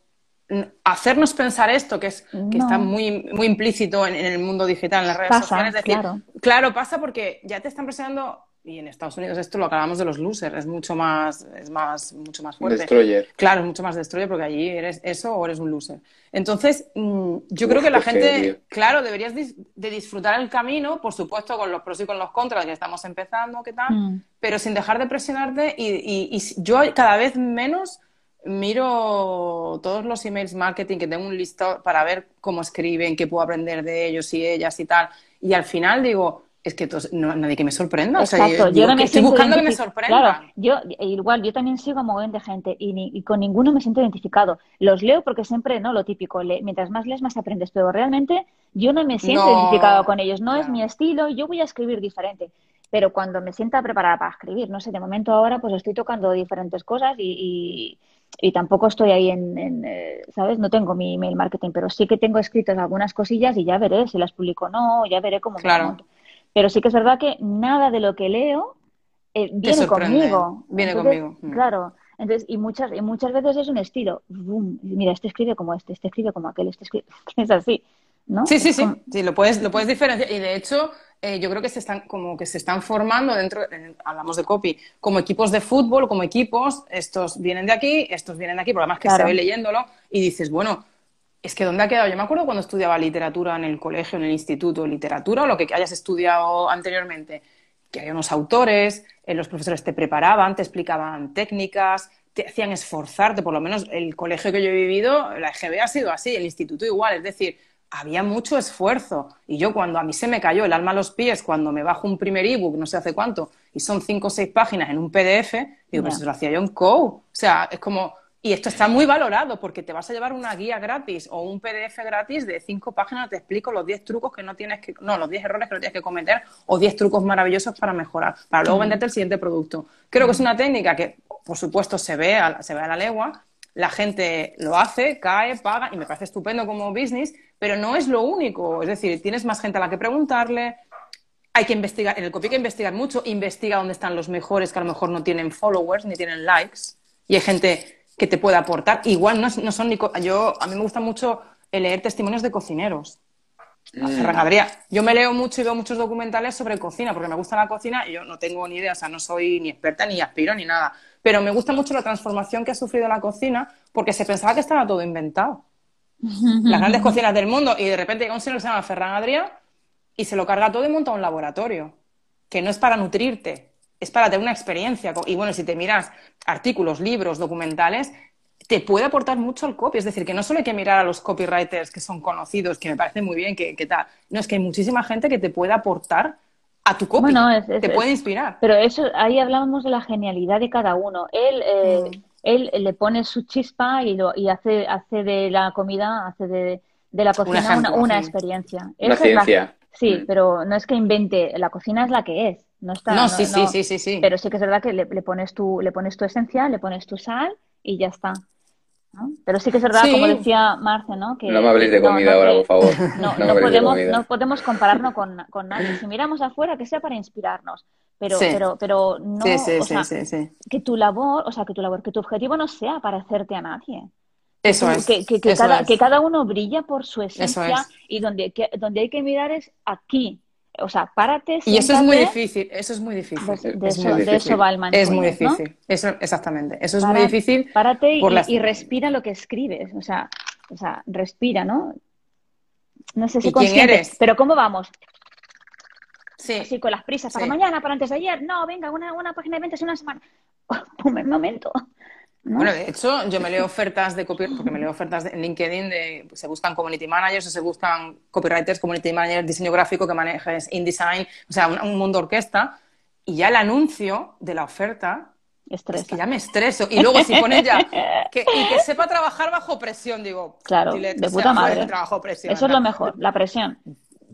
hacernos pensar esto, que, es, que está muy, muy implícito en, el mundo digital, en las redes sociales. Es decir, claro. pasa porque ya te están presionando, y en Estados Unidos esto lo acabamos de los losers, es mucho más, es más, mucho más fuerte.
Destroyer.
Claro, es mucho más destroyer porque allí eres eso o eres un loser. Entonces, mm, yo creo que la gente, claro, deberías de disfrutar el camino, por supuesto, con los pros y con los contras, que estamos empezando, qué tal, mm. pero sin dejar de presionarte y, y yo cada vez menos miro todos los emails marketing que tengo un listo para ver cómo escriben, qué puedo aprender de ellos y ellas y tal. Y al final digo, es que no, nadie que me sorprenda.
Exacto. yo,
estoy buscando que me sorprenda.
Claro, yo igual, yo también sigo a un de gente y, con ninguno me siento identificado. Los leo porque siempre, ¿no? Lo típico, mientras más lees, más aprendes. Pero realmente yo no me siento identificado con ellos. No es mi estilo, yo voy a escribir diferente. Pero cuando me sienta preparada para escribir, no sé, de momento ahora pues estoy tocando diferentes cosas y y tampoco estoy ahí en, eh, ¿sabes? No tengo mi email marketing, pero sí que tengo escritas algunas cosillas y ya veré si las publico o no, ya veré cómo.
Claro.
Pero sí que es verdad que nada de lo que leo eh, viene conmigo.
Viene conmigo.
Mm. Claro. Entonces, y muchas, y muchas veces es un estilo. mira, este escribe como este, este escribe como aquel, este escribe. <laughs> Es así. ¿no?
Sí, sí, sí. Sí, lo puedes, lo puedes diferenciar. Y de hecho, eh, yo creo que se están como que se están formando dentro, hablamos de copy, como equipos de fútbol, como equipos, estos vienen de aquí, estos vienen de aquí, por además que se ve leyéndolo y dices, bueno, es que ¿dónde ha quedado? Yo me acuerdo cuando estudiaba literatura en el colegio, en el instituto, literatura o lo que hayas estudiado anteriormente, que había unos autores, eh, los profesores te preparaban, te explicaban técnicas, te hacían esforzarte, por lo menos el colegio que yo he vivido, la EGB ha sido así, el instituto igual, es decir, había mucho esfuerzo. Y yo cuando a mí se me cayó el alma a los pies, cuando me bajo un primer ebook, no sé hace cuánto, y son cinco o seis páginas en un PDF, digo, pues eso lo hacía yo en Co. O sea, es como, y esto está muy valorado porque te vas a llevar una guía gratis o un PDF gratis de cinco páginas, te explico los diez trucos que no tienes que, no, los diez errores que no tienes que cometer o diez trucos maravillosos para mejorar, para luego venderte el siguiente producto. Creo que es una técnica que, por supuesto, se ve se ve a la legua, la gente lo hace, cae, paga y me parece estupendo como business, pero no es lo único. Es decir, tienes más gente a la que preguntarle, hay que investigar, en el copy hay que investigar mucho, investiga dónde están los mejores que a lo mejor no tienen followers ni tienen likes y hay gente que te puede aportar. Igual no, son ni... Yo, a mí me gusta mucho leer testimonios de cocineros. Mm. Yo me leo mucho y veo muchos documentales sobre cocina, porque me gusta la cocina y yo no tengo ni idea, o sea, no soy ni experta ni aspiro ni nada. Pero me gusta mucho la transformación que ha sufrido la cocina porque se pensaba que estaba todo inventado. Las <laughs> grandes cocinas del mundo y de repente llega un señor que se llama Ferran Adrià y se lo carga todo y monta un laboratorio, que no es para nutrirte, es para tener una experiencia. Y bueno, si te miras artículos, libros, documentales, te puede aportar mucho el copy. Es decir, que no solo hay que mirar a los copywriters que son conocidos, que me parece muy bien, que, tal. No, es que hay muchísima gente que te puede aportar a tu copy. te puede inspirar.
Pero eso, ahí hablábamos de la genialidad de cada uno. Él, eh, mm. él le pone su chispa y, lo, y hace, hace de la comida, hace de, la cocina una, experiencia.
Una ciencia.
sí, mm. pero no es que invente, la cocina es la que es. No, está,
no, sí, sí, sí, sí, sí.
Pero sí que es verdad que le, le, pones tu, le pones tu esencia, le pones tu sal y ya está. Pero sí que es verdad, como decía Marce, ¿no? Que,
no me habléis de comida ahora, por favor. <laughs>
No, no, podemos, no podemos compararnos con, con, nadie. Si miramos afuera, que sea para inspirarnos. Pero, pero, pero no, o sea, que tu labor, o sea, que tu labor, que tu objetivo no sea parecerte a nadie.
Eso es.
Que, que, cada, que cada uno brilla por su esencia y donde, donde hay que mirar es aquí, o sea, párate.
Y eso es muy difícil, eso es muy difícil.
De, eso, va el manual.
Es muy difícil, eso, exactamente. Eso es muy difícil.
Párate y, respira lo que escribes, o sea, o sea, respira, ¿no? No sé si quién eres? pero ¿cómo vamos? Sí. con las prisas, para mañana, para antes de ayer. No, venga, una, una página de ventas en una semana. <laughs> Un momento.
Bueno, de hecho, yo me leo ofertas de copy, porque me leo ofertas en LinkedIn de se buscan community managers o se buscan copywriters, community managers, diseño gráfico que manejes InDesign, o sea, un, mundo orquesta, y ya el anuncio de la oferta es que ya me estreso. Y luego si pones ya que, y que sepa trabajar bajo presión, digo,
claro, de puta madre.
Presión,
Eso es lo mejor, la presión.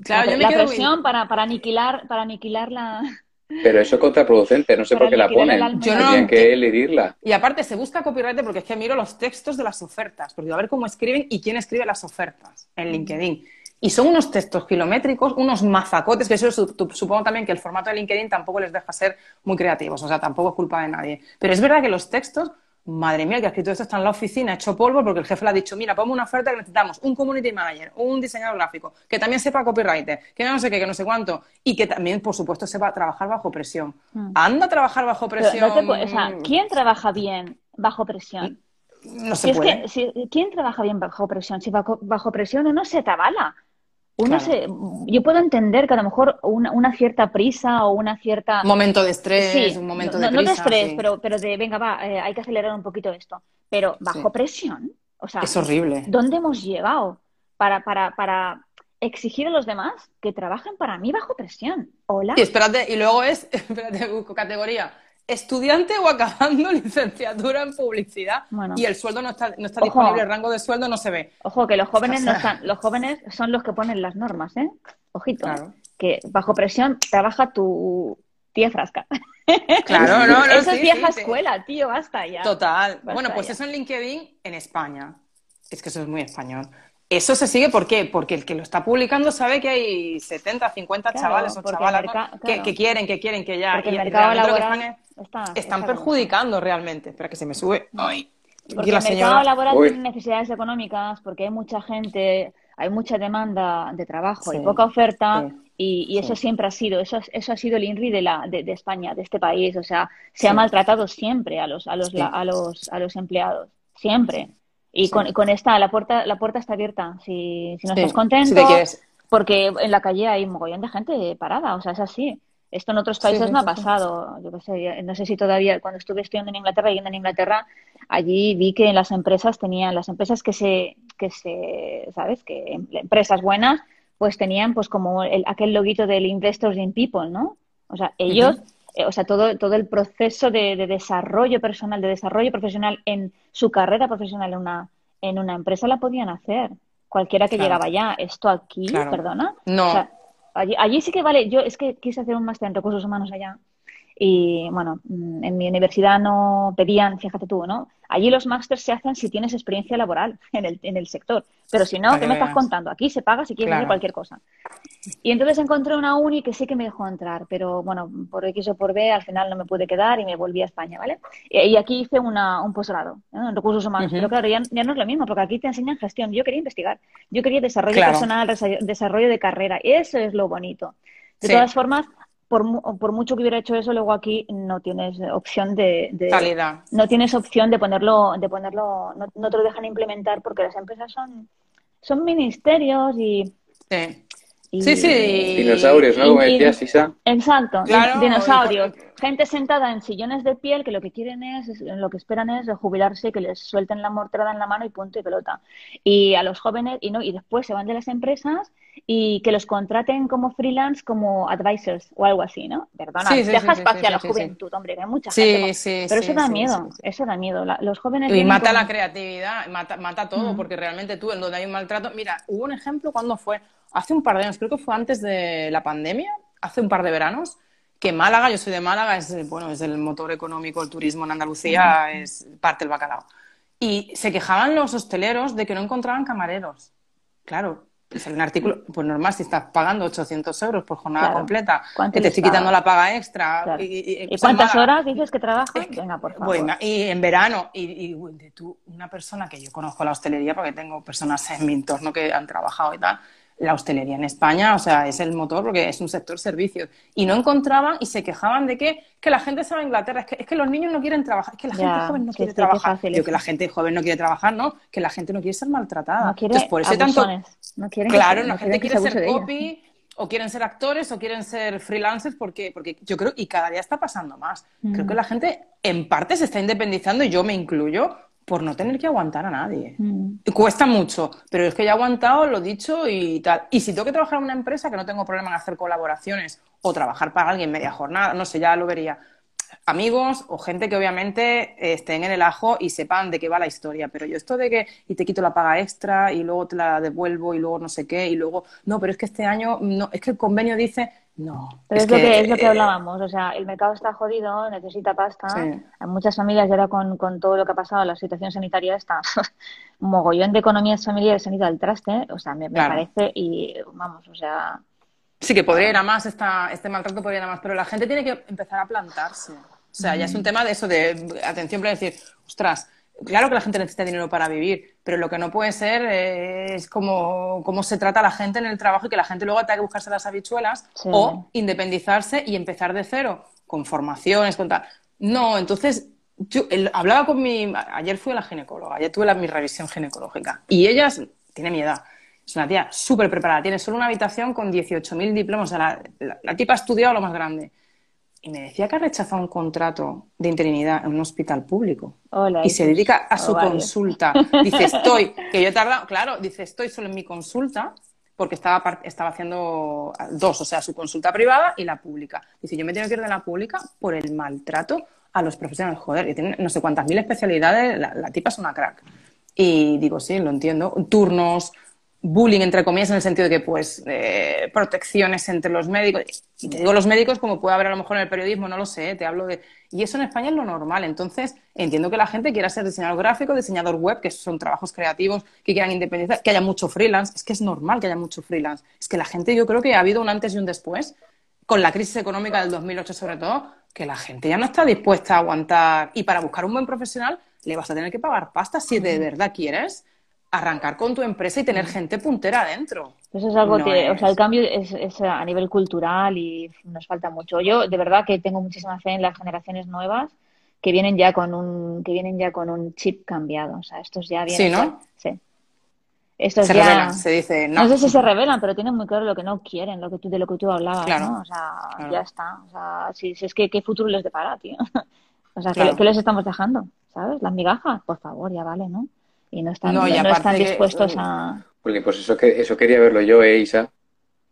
Claro,
la,
yo me
la presión para, para aniquilar, para aniquilar la
pero eso es contraproducente, no sé por qué la ponen. Yo no que elidirla.
Y aparte se busca copyright porque es que miro los textos de las ofertas, porque a ver cómo escriben y quién escribe las ofertas en LinkedIn. Y son unos textos kilométricos, unos mazacotes, que eso supongo también que el formato de LinkedIn tampoco les deja ser muy creativos, o sea, tampoco es culpa de nadie. Pero es verdad que los textos madre mía, que ha escrito esto está en la oficina, hecho polvo, porque el jefe le ha dicho, mira, ponme una oferta que necesitamos un community manager, un diseñador gráfico, que también sepa copywriter, que no sé qué, que no sé cuánto, y que también, por supuesto, sepa trabajar bajo presión. Mm. Anda a trabajar bajo presión.
o sea, ¿quién trabaja bien bajo presión?
No se puede.
¿Quién trabaja bien bajo presión? Si bajo, bajo presión uno se tabala. Uno se, yo puedo entender que a lo mejor una, una, cierta prisa o una cierta...
Momento de estrés, un momento de prisa.
No de estrés, pero, pero de, venga, va, eh, hay que acelerar un poquito esto. Pero bajo presión, o sea...
Es horrible.
¿Dónde hemos llegado para, para, para exigir a los demás que trabajen para mí bajo presión? Hola.
Y espérate, y luego es, <laughs> espérate, categoría, estudiante o acabando <laughs> licenciatura en publicidad y el sueldo no está, no está disponible, el rango de sueldo no se ve.
Ojo, que los jóvenes no están, los jóvenes son los que ponen las normas, ¿eh? Ojito, que bajo presión trabaja tu tía frasca.
Claro, <laughs> no, no.
Eso es vieja escuela, tío, basta ya.
Total. bueno, pues eso en LinkedIn en España. Es que eso es muy español. Eso se sigue, ¿por qué? Porque el que lo está publicando sabe que hay 70, 50 chavales o chavalas que, quieren, que quieren, que ya.
y el mercado laboral
están, perjudicando realmente. Espera que se me sube.
Porque el mercado laboral tiene necesidades económicas, porque hay mucha gente, hay mucha demanda de trabajo y poca oferta. Y, eso siempre ha sido, eso, eso ha sido el INRI de, la, de, España, de este país. O sea, se ha maltratado siempre a los, a los, a los, a los empleados. Siempre. Y con, con, esta, la puerta, la puerta está abierta. Si, si no estás contento, porque en la calle hay un mogollón de gente parada, o sea, es así. Esto en otros países no ha pasado. Yo sé, no sé si todavía, cuando estuve estudiando en Inglaterra, yendo en Inglaterra, allí vi que en las empresas tenían, las empresas que se, que se, ¿sabes? Que em, empresas buenas, pues tenían pues como el, aquel loguito del Investors in People, ¿no? O sea, ellos eh, o sea, todo, todo el proceso de, desarrollo personal, de desarrollo profesional en su carrera profesional en una, en una empresa la podían hacer. Cualquiera que llegaba allá, esto aquí, perdona.
No.
allí, allí, sí que vale, yo es que quise hacer un máster en recursos humanos allá Y bueno, mm, en mi universidad no pedían, fíjate tú, ¿no? Allí los másters se hacen si tienes experiencia laboral <laughs> en el, en el sector. Pero si no, ¿qué me estás contando? Aquí se paga si quieres hacer cualquier cosa. Y entonces encontré una uni que sí que me dejó entrar, pero bueno, por X o por B al final no me pude quedar y me volví a España, ¿vale? Y, aquí hice una, un posgrado en recursos humanos. Pero claro, ya, no es lo mismo, porque aquí te enseñan gestión. Yo quería investigar. Yo quería desarrollo personal, desarrollo de carrera. Eso es lo bonito. De todas formas, por, por, mucho que hubiera hecho eso, luego aquí no tienes opción de,
Calidad.
No tienes opción de ponerlo, de ponerlo, no, te lo dejan implementar porque las empresas son, son ministerios y.
Sí. sí, sí.
Dinosaurios, ¿no? Como decías, Isa.
Exacto, dinosaurios gente sentada en sillones de piel que lo que quieren es, lo que esperan es jubilarse, que les suelten la mortrada en la mano y punto y pelota. Y a los jóvenes, y no, y después se van de las empresas y que los contraten como freelance, como advisors o algo así, ¿no? Perdona, deja espacio a la juventud, hombre, que hay mucha gente. pero eso da miedo, eso da miedo. los jóvenes.
Y mata la creatividad, mata, mata todo, porque realmente tú, en donde hay un maltrato. Mira, hubo un ejemplo cuando fue, hace un par de años, creo que fue antes de la pandemia, hace un par de veranos que Málaga, yo soy de Málaga, es, bueno, es el motor económico, el turismo en Andalucía es parte del bacalao. Y se quejaban los hosteleros de que no encontraban camareros. Claro, es un artículo, pues normal, si estás pagando 800 euros por jornada completa, que te estoy quitando la paga extra.
Y, cuántas horas dices que trabajas? Venga, por favor.
y en verano, y, de tú, una persona que yo conozco la hostelería, porque tengo personas en mi entorno que han trabajado y tal, la hostelería en España, o sea, es el motor porque es un sector servicios. Y no encontraban y se quejaban de que, que la gente se va a Inglaterra, es que, es que los niños no quieren trabajar, es que la gente joven no quiere trabajar. Digo que la gente joven no quiere trabajar, ¿no? Que la gente no quiere ser maltratada.
No quiere por eso tanto... No
claro, la gente quiere ser copy o quieren ser actores o quieren ser freelancers porque, porque yo creo, y cada día está pasando más. Creo que la gente en parte se está independizando y yo me incluyo por no tener que aguantar a nadie. Mm. Cuesta mucho, pero es que ya he aguantado lo dicho y tal. Y si tengo que trabajar en una empresa, que no tengo problema en hacer colaboraciones o trabajar para alguien media jornada, no sé, ya lo vería. Amigos o gente que obviamente estén en el ajo y sepan de qué va la historia. Pero yo esto de que y te quito la paga extra y luego te la devuelvo y luego no sé qué y luego no, pero es que este año no, es que el convenio dice no.
Pero es, lo que, es lo que hablábamos, o sea, el mercado está jodido, necesita pasta. Hay muchas familias, y ahora con, con, todo lo que ha pasado, la situación sanitaria está <laughs> un mogollón de economías familiares se han ido al traste, o sea, me, parece, y vamos, o sea.
Sí, que podría ir a más, esta, este maltrato podría ir a más, pero la gente tiene que empezar a plantarse. O sea, ya es un tema de eso, de atención para decir, ostras, Claro que la gente necesita dinero para vivir, pero lo que no puede ser es cómo, cómo se trata a la gente en el trabajo y que la gente luego tenga que buscarse las habichuelas o independizarse y empezar de cero, con formaciones, con tal. No, entonces yo hablaba con mi. Ayer fui a la ginecóloga, ayer tuve la, mi revisión ginecológica y ella tiene mi edad. Es una tía súper preparada, tiene solo una habitación con 18.000 diplomas. O sea, la, la tipa ha estudiado lo más grande y me decía que ha rechazado un contrato de interinidad en un hospital público y se dedica a su consulta. Dice, estoy, que yo he tardado, claro, dice, estoy solo en mi consulta porque estaba, estaba haciendo dos, o sea, su consulta privada y la pública. Dice, yo me tengo que ir de la pública por el maltrato a los profesionales. Joder, que tiene no sé cuántas mil especialidades, la, la tipa es una crack. Y digo, sí, lo entiendo. Turnos, bullying, entre comillas, en el sentido de que, pues, eh, protecciones entre los médicos. Y te digo los médicos como puede haber a lo mejor en el periodismo, no lo sé, te hablo de... Y eso en España es lo normal. Entonces, entiendo que la gente quiera ser diseñador gráfico, diseñador web, que son trabajos creativos, que quieran independizar, que haya mucho freelance. Es que es normal que haya mucho freelance. Es que la gente, yo creo que ha habido un antes y un después, con la crisis económica del 2008 sobre todo, que la gente ya no está dispuesta a aguantar. Y para buscar un buen profesional, le vas a tener que pagar pasta si de verdad quieres arrancar con tu empresa y tener gente puntera adentro.
Eso es algo que, o sea, el cambio es, a nivel cultural y nos falta mucho. Yo de verdad que tengo muchísima fe en las generaciones nuevas que vienen ya con un que vienen ya con un chip cambiado. O sea, estos ya vienen.
Sí, ¿no?
sí.
Estos se ya, revelan, se dice.
No. no. sé si se revelan, pero tienen muy claro lo que no quieren, lo que tú, de lo que tú hablabas, ¿no? O sea, ya está. O sea, si, es que qué futuro les depara, tío. <laughs> o sea, ¿qué, ¿qué les estamos dejando? ¿Sabes? Las migajas, por favor, ya vale, ¿no? Y no están, no, están dispuestos a...
Porque pues eso, que, eso quería verlo yo, ¿eh, Isa?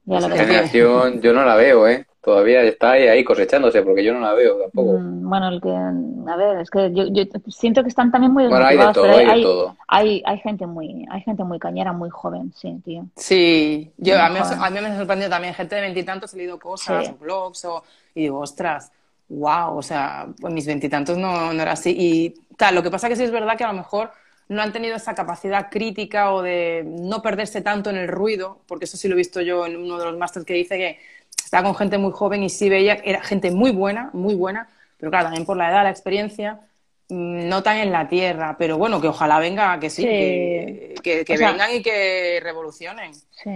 Esa generación yo no la veo, ¿eh? Todavía está ahí, cosechándose, porque yo no la veo tampoco.
Mm, bueno, el que, a ver, es que yo, yo siento que están también muy
bueno, hay de todo, hay, hay, de todo.
Hay, hay, gente muy, hay gente muy cañera, muy joven, sí, tío.
Sí, yo, a mí, a mí, me ha sorprendido también gente de veintitantos, he leído cosas, blogs, o, y digo, ostras, wow, o sea, pues mis veintitantos no, no era así. Y tal, lo que pasa que sí es verdad que a lo mejor no han tenido esa capacidad crítica o de no perderse tanto en el ruido, porque eso sí lo he visto yo en uno de los másteres que dice que estaba con gente muy joven y sí veía que era gente muy buena, muy buena, pero claro, también por la edad, la experiencia, mm, no tan en la tierra, pero bueno, que ojalá venga, que sí, que, vengan y que revolucionen.
Sí.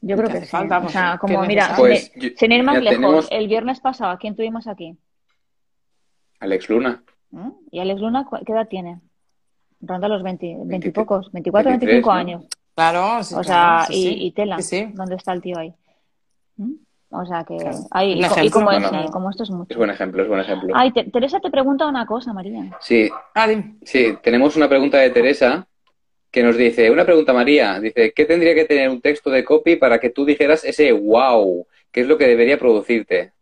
Yo creo que, sí. Falta, o sea, como mira, pues, sin, ir más lejos, el viernes pasado, ¿a quién tuvimos aquí?
Alex Luna.
¿Mm? ¿Y Alex Luna qué edad tiene? Ronda los 20, 20 y pocos, 24, 25 años.
Claro, sí.
O sea, y, tela. ¿Dónde está el tío ahí? ¿Mm? O sea que hay, y, como, esto es mucho.
Es buen ejemplo, es buen ejemplo.
Ay, Teresa te pregunta una cosa, María.
Sí, ah, sí, tenemos una pregunta de Teresa que nos dice, una pregunta María, dice, ¿qué tendría que tener un texto de copy para que tú dijeras ese wow? ¿Qué es lo que debería producirte?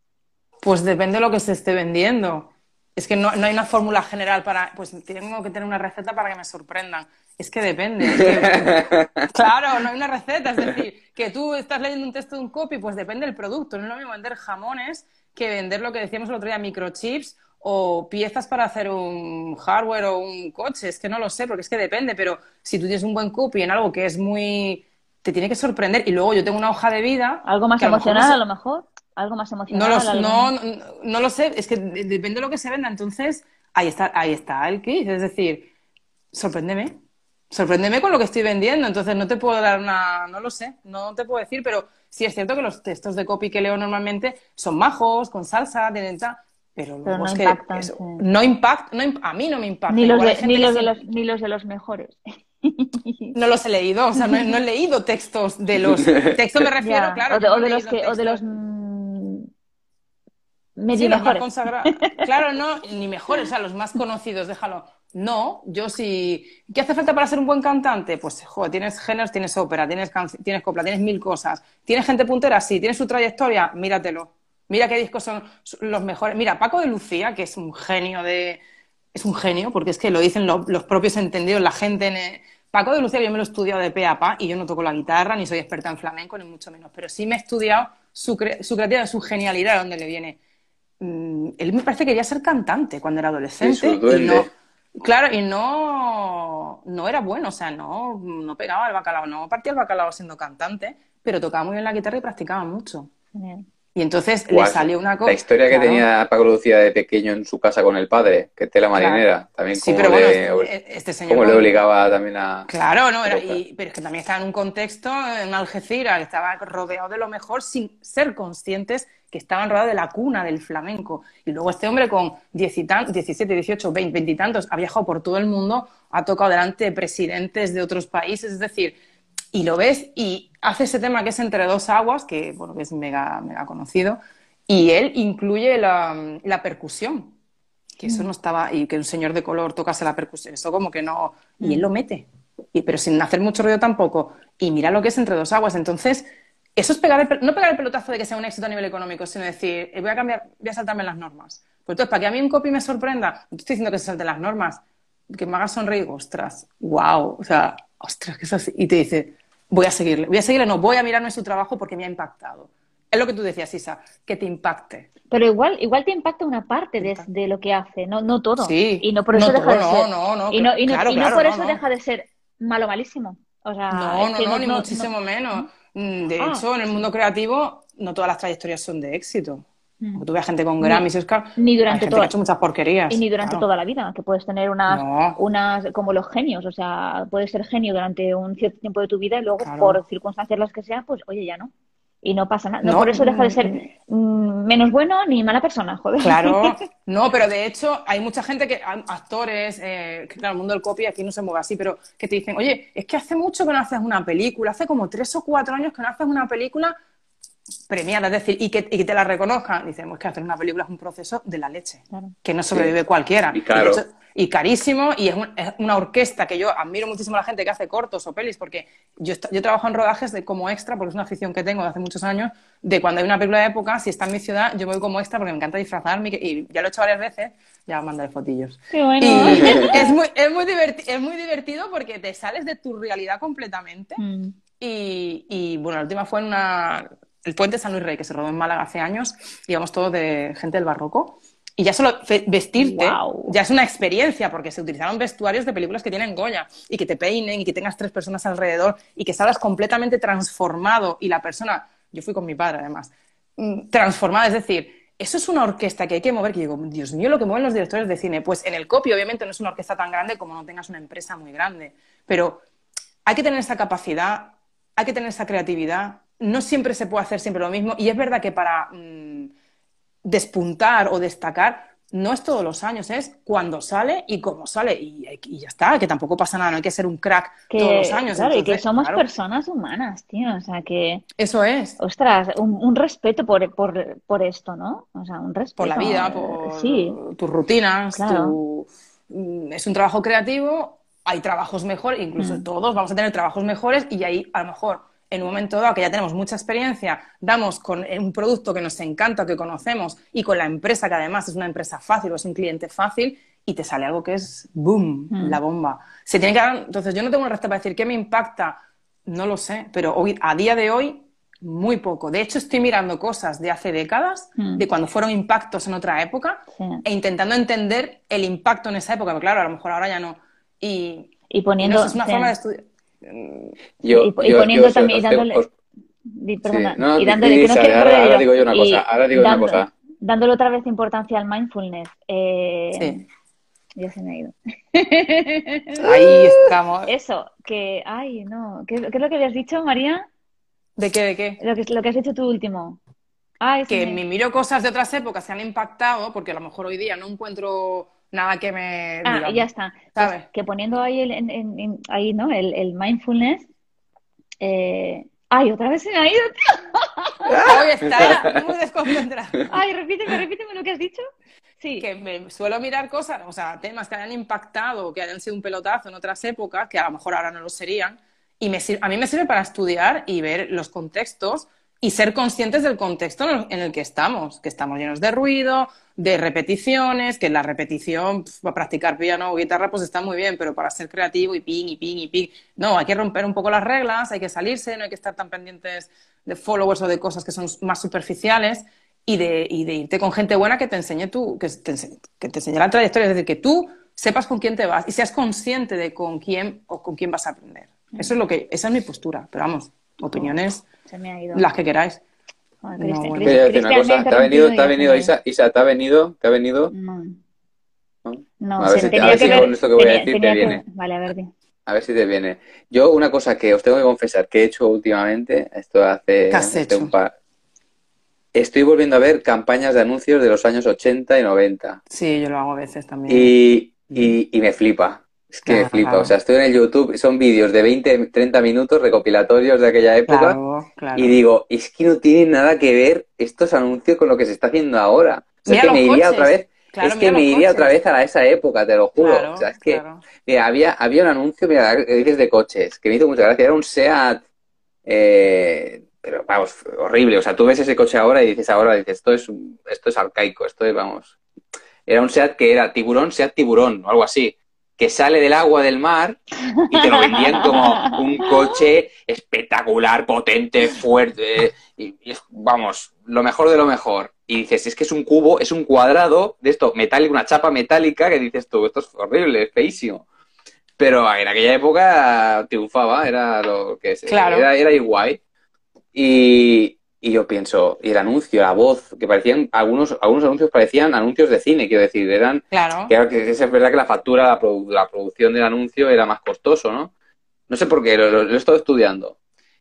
Pues depende de lo que se esté vendiendo. Es que no, hay una fórmula general para, pues tengo que tener una receta para que me sorprendan. Es que depende. <laughs> claro, no hay una receta. Es decir, que tú estás leyendo un texto de un copy, pues depende del producto. No es lo mismo vender jamones que vender lo que decíamos el otro día, microchips o piezas para hacer un hardware o un coche. Es que no lo sé, porque es que depende. Pero si tú tienes un buen copy en algo que es muy... te tiene que sorprender. Y luego yo tengo una hoja de vida...
Algo más emocional a lo mejor algo más emocional.
No lo, no, no, lo sé, es que depende de lo que se venda. Entonces, ahí está, ahí está el kit. Es decir, sorpréndeme. Sorpréndeme con lo que estoy vendiendo. Entonces, no te puedo dar una. No lo sé, no te puedo decir, pero sí es cierto que los textos de copy que leo normalmente son majos, con salsa, tienen Pero,
no es que
no impact, no, a mí no me impacta.
Ni los, de, ni, los de los, ni los de los mejores. <laughs>
No los he leído, o sea, no he, leído textos de los. <laughs> Textos me refiero, claro.
O de, los que, o de los medio mejores.
claro, no, ni mejores, o sea, los más conocidos, déjalo. No, yo sí. ¿Qué hace falta para ser un buen cantante? Pues, joder, tienes géneros, tienes ópera, tienes, tienes copla, tienes mil cosas. ¿Tienes gente puntera? Sí. ¿Tienes su trayectoria? Míratelo. Mira qué discos son los mejores. Mira, Paco de Lucía, que es un genio de. Es un genio, porque es que lo dicen los propios entendidos, la gente en. Paco de Lucía, yo me lo he estudiado de pe a pa y yo no toco la guitarra, ni soy experta en flamenco, ni mucho menos, pero sí me he estudiado su, su creatividad, su genialidad, donde le viene Mm, él me parece que quería ser cantante cuando era adolescente. y no, claro, y no, no era bueno, o sea, no, no pegaba el bacalao, no partía el bacalao siendo cantante, pero tocaba muy bien la guitarra y practicaba mucho. Y entonces le salió una cosa.
La historia que tenía Paco Lucía de pequeño en su casa con el padre, que tela marinera, también
sí, pero bueno, este, este señor.
Como le obligaba también a.
Claro, no, era, pero es que también estaba en un contexto, en Algeciras, que estaba rodeado de lo mejor sin ser conscientes que estaban rodeados de la cuna del flamenco. Y luego este hombre con 17, 18, 20, 20 y tantos ha viajado por todo el mundo, ha tocado delante de presidentes de otros países, es decir, y lo ves y hace ese tema que es entre dos aguas, que, bueno, que es mega, mega conocido, y él incluye la, la percusión, que eso mm. no estaba, y que un señor de color tocase la percusión, eso como que no, y él mm. lo mete, y, pero sin hacer mucho ruido tampoco, y mira lo que es entre dos aguas, entonces, eso es pegar no pegar el pelotazo de que sea un éxito a nivel económico, sino decir, eh, voy a cambiar, voy a saltarme las normas. Pues entonces, para que a mí un copy me sorprenda, no estoy diciendo que se salte las normas, que me haga sonreír, ostras, wow, o sea, ostras, que es así, y te dice, voy a seguirle. Voy a seguirle, no, voy a mirarme su trabajo porque me ha impactado. Es lo que tú decías, Isa, que te impacte.
Pero igual, igual te impacta una parte de, lo que hace, no, no todo.
Sí.
Y no por eso deja de ser.
No, no,
y no, y no, por eso deja de ser malo malísimo. O sea,
no, no, no, ni muchísimo menos. Mm, de ah. hecho, en el mundo creativo, no todas las trayectorias son de éxito. Mm. Tú ves gente con Grammys, Oscar.
Ni durante
todo. hecho muchas porquerías.
Y ni durante toda la vida, que puedes tener unas, unas, como los genios, o sea, puedes ser genio durante un cierto tiempo de tu vida y luego, por circunstancias las que sea, pues oye, ya no. Y no pasa nada. No, por eso deja de ser mm, menos bueno ni mala persona, joder.
Claro, <laughs> no, pero de hecho hay mucha gente que, actores, eh, que claro, el mundo del copy aquí no se mueve así, pero que te dicen, oye, es que hace mucho que no haces una película, hace como tres o cuatro años que no haces una película premiada, es decir, y que, y que te la reconozcan. Dicemos que hacer una película es un proceso de la leche, que no sobrevive cualquiera. Y, carísimo, y es, una orquesta que yo admiro muchísimo a la gente que hace cortos o pelis, porque yo, yo trabajo en rodajes de como extra, porque es una afición que tengo de hace muchos años, de cuando hay una película de época, si está en mi ciudad, yo voy como extra porque me encanta disfrazarme, y ya lo he hecho varias veces, ya mandaré fotillos.
Qué bueno. <laughs>
es, muy, es, muy es muy divertido porque te sales de tu realidad completamente. Mm. Y, y, bueno, la última fue en una el puente San Luis Rey, que se rodó en Málaga hace años, íbamos todos de gente del barroco. Y ya solo vestirte ya es una experiencia, porque se utilizaron vestuarios de películas que tienen Goya, y que te peinen, y que tengas tres personas alrededor, y que salgas completamente transformado, y la persona, yo fui con mi padre además, mm, transformada, es decir, eso es una orquesta que hay que mover, que digo, Dios mío, lo que mueven los directores de cine. Pues en el copio, obviamente, no es una orquesta tan grande como no tengas una empresa muy grande, pero hay que tener esa capacidad, hay que tener esa creatividad. No siempre se puede hacer siempre lo mismo, y es verdad que para... Mm, despuntar o destacar no es todos los años, es cuando sale y cómo sale. Y, ya está, que tampoco pasa nada, no hay que ser un crack todos los años.
Claro, y que somos personas humanas, tío. O sea, que.
Eso es.
Ostras, un, respeto por, por, por, esto, ¿no? O sea, un respeto.
Por la vida, por sí. tus rutinas, mm, es un trabajo creativo, hay trabajos mejores, incluso mm. todos vamos a tener trabajos mejores y ahí a lo mejor en un momento dado que ya tenemos mucha experiencia, damos con un producto que nos encanta, que conocemos, y con la empresa, que además es una empresa fácil o es un cliente fácil, y te sale algo que es boom, mm. la bomba. Se tiene que entonces yo no tengo una respuesta para decir qué me impacta, no lo sé, pero hoy, a día de hoy, muy poco. De hecho, estoy mirando cosas de hace décadas, mm. de cuando fueron impactos en otra época, e intentando entender el impacto en esa época, pero claro, a lo mejor ahora ya no. Y,
y poniendo.
es una forma de estudiar
y, poniendo también, y dándole, y dándole,
ahora, digo yo una cosa, ahora digo una cosa.
Dándole otra vez importancia al mindfulness. Eh, sí. Ya se me ha ido. <laughs>
Ahí estamos.
Eso, que, ay, no, ¿qué, ¿qué, es lo que habías dicho, María?
¿De qué, de qué?
Lo que, lo que has dicho tú último.
Ay, que me... miro cosas de otras épocas que han impactado, porque a lo mejor hoy día no encuentro nada que me...
Ah, ya está. Pues que poniendo ahí, el, en, ahí ¿no? el, el mindfulness... Eh... Ay, otra vez se me ha ido, tío. <laughs>
Hoy está muy desconcentrada. <laughs>
Ay, repíteme, repíteme lo que has dicho.
Sí. Que me suelo mirar cosas, o sea, temas que hayan impactado, que hayan sido un pelotazo en otras épocas, que a lo mejor ahora no lo serían, y me, a mí me sirve para estudiar y ver los contextos y ser conscientes del contexto en el que estamos, que estamos llenos de ruido, de repeticiones, que la repetición para practicar piano o guitarra pues está muy bien, pero para ser creativo y ping y ping y ping, no, hay que romper un poco las reglas, hay que salirse, no hay que estar tan pendientes de followers o de cosas que son más superficiales y de, y de irte con gente buena que te enseñe tú, que te, que te enseñe la trayectoria, es decir, que tú sepas con quién te vas y seas consciente de con quién o con quién vas a aprender. Eso es lo que, esa es mi postura, pero vamos, opiniones las que queráis.
no, una ¿Te ha venido, te ha venido Isa, Isa, ¿te ha venido? ¿Te ha venido?
No. ¿No?
a ver, si, te, con esto que voy a decir te viene.
Vale, a ver.
A ver si te viene. Yo una cosa que os tengo que confesar que he hecho últimamente, esto hace,
hace
un par... Estoy volviendo a ver campañas de anuncios de los años 80 y 90.
Sí, yo lo hago a veces también.
Y, y, y me flipa. Es que flipa, o sea, estoy en el YouTube, son vídeos de 20, 30 minutos recopilatorios de aquella época y digo, es que no tiene nada que ver estos anuncios con lo que se está haciendo ahora. O sea, es que me iría otra vez, es que me iría otra vez a esa época, te lo juro. o sea, es que había, había un anuncio, mira, dices de coches, que me hizo mucha gracia, era un SEAT, eh, pero vamos, horrible. O sea, tú ves ese coche ahora y dices ahora, dices, esto es, esto es arcaico, esto es, vamos. Era un SEAT que era tiburón, SEAT tiburón, o algo así que sale del agua del mar y te lo vendían como un coche espectacular, potente, fuerte, y, vamos, lo mejor de lo mejor. Y dices, es que es un cubo, es un cuadrado de esto, metálico, una chapa metálica, que dices tú, esto es horrible, es feísimo. Pero en aquella época triunfaba, era lo que es, era, era igual. Y, y yo pienso, y el anuncio, la voz, que parecían, algunos, algunos anuncios parecían anuncios de cine, quiero decir, eran,
claro.
que, es verdad que la factura, la, producción del anuncio era más costoso, ¿no? No sé por qué, lo, he estado estudiando.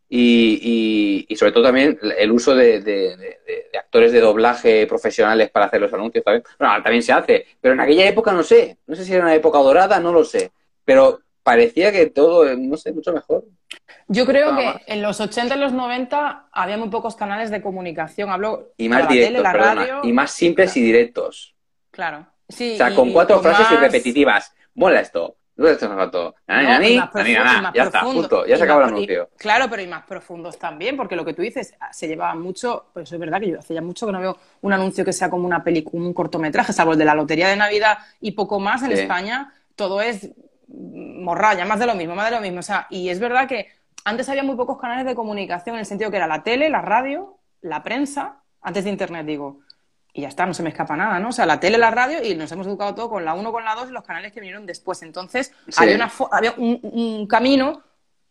Y, y, sobre todo también el uso de, de, actores de doblaje profesionales para hacer los anuncios también. Bueno, también se hace, pero en aquella época no sé, no sé si era una época dorada, no lo sé. Pero parecía que todo, no sé, mucho mejor.
Yo creo que en los 80 y los 90 había muy pocos canales de comunicación. Hablo
y más directos, y más simples y directos.
Claro. Sí,
o sea, con cuatro frases repetitivas. Mola esto. Esto me faltó. ya está, punto. Ya se acabó el anuncio.
claro, pero y más profundos también, porque lo que tú dices se lleva mucho. Pues es verdad que yo hace ya mucho que no veo un anuncio que sea como una película, un cortometraje, salvo el de la Lotería de Navidad y poco más en España. Todo es morralla, más de lo mismo, más de lo mismo. O sea, y es verdad que antes había muy pocos canales de comunicación en el sentido que era la tele, la radio la prensa, antes de Internet, digo, y ya está, no se me escapa nada, ¿no? O sea, la tele, la radio, y nos hemos educado todo con la 1, con la 2 y los canales que vinieron después. Entonces, había, una había un, camino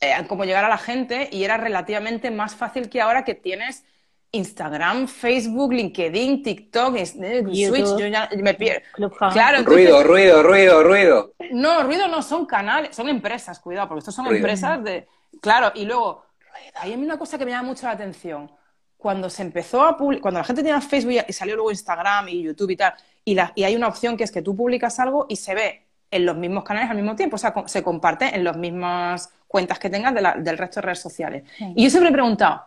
eh, como llegar a la gente y era relativamente más fácil que ahora que tienes Instagram, Facebook, LinkedIn, TikTok, Switch, yo ya me pierdo.
Claro, ruido, ruido, ruido, ruido.
No, ruido no, son canales, son empresas, cuidado, porque estos son empresas de... Claro, y luego, hay una cosa que me llama mucho la atención. Cuando se empezó a cuando la gente tenía Facebook y salió luego Instagram y YouTube y tal, y, y hay una opción que es que tú publicas algo y se ve en los mismos canales al mismo tiempo, o sea, se comparte en las mismas cuentas que tengas del resto de redes sociales. Y yo siempre he preguntado,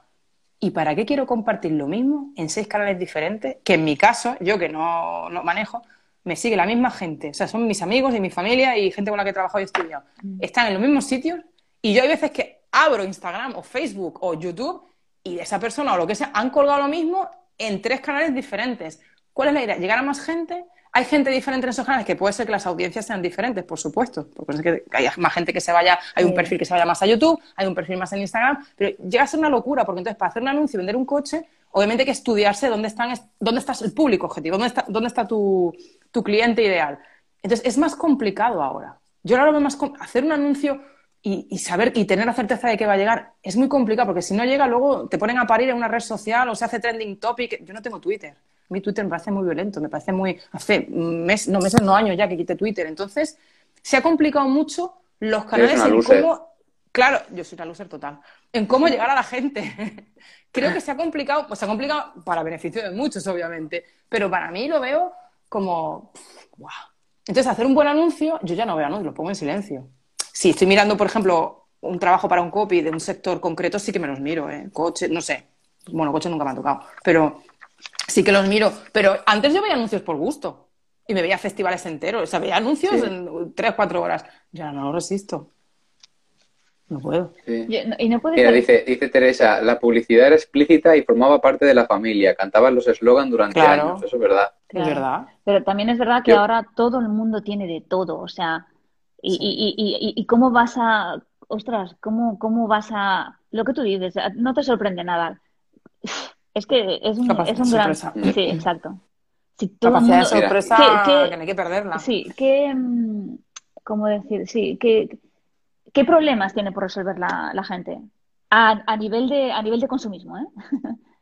¿y para qué quiero compartir lo mismo en seis canales diferentes? Que en mi caso, yo que no, no manejo, me sigue la misma gente. O sea, son mis amigos y mi familia y gente con la que he trabajado y estudiado. Mm. Están en los mismos sitios y yo hay veces que abro Instagram o Facebook o YouTube y esa persona o lo que sea han colgado lo mismo en tres canales diferentes. ¿Cuál es la idea? Llegar a más gente hay gente diferente en esos canales, que puede ser que las audiencias sean diferentes, por supuesto, porque es que hay más gente que se vaya, hay un perfil que se vaya más a YouTube, hay un perfil más en Instagram, pero llega a ser una locura, porque entonces para hacer un anuncio y vender un coche, obviamente hay que estudiarse dónde, están, dónde está el público objetivo, dónde está, dónde está tu, cliente ideal. Entonces es más complicado ahora. Yo ahora lo veo más hacer un anuncio y, saber y tener la certeza de que va a llegar es muy complicado porque si no llega luego te ponen a parir en una red social o se hace trending topic. Yo no tengo Twitter mi Twitter me parece muy violento, me parece muy... Hace mes, no meses, no años ya que quité Twitter. Entonces, se ha complicado mucho los canales en cómo... Claro, yo soy una loser total. En cómo llegar a la gente. <laughs> Creo que se ha complicado, pues se ha complicado para beneficio de muchos, obviamente, pero para mí lo veo como... Entonces, hacer un buen anuncio, yo ya no veo anuncios, lo pongo en silencio. Si estoy mirando, por ejemplo, un trabajo para un copy de un sector concreto, sí que me los miro, ¿eh? Coche, no sé. Bueno, coche nunca me ha tocado, pero sí que los miro. Pero antes yo veía anuncios por gusto. Y me veía festivales enteros. O sea, veía anuncios en tres, cuatro horas. Ya no lo resisto. No puedo.
y no
dice, dice Teresa, la publicidad era explícita y formaba parte de la familia. Cantaban los eslogans durante años. Eso es verdad.
Es verdad.
Pero también es verdad que ahora todo el mundo tiene de todo. O sea, y, y, y, y, cómo vas a... Ostras, ¿cómo, ¿cómo vas a...? Lo que tú dices, no te sorprende nada es que es un, es un gran... Sí, exacto.
Si todo Capacidad mundo... de sorpresa que, que, no hay que perderla.
Sí, que... Mm, ¿Cómo decir? Sí, que... ¿Qué problemas tiene por resolver la, la gente? A, a, nivel de, a nivel de consumismo, ¿eh?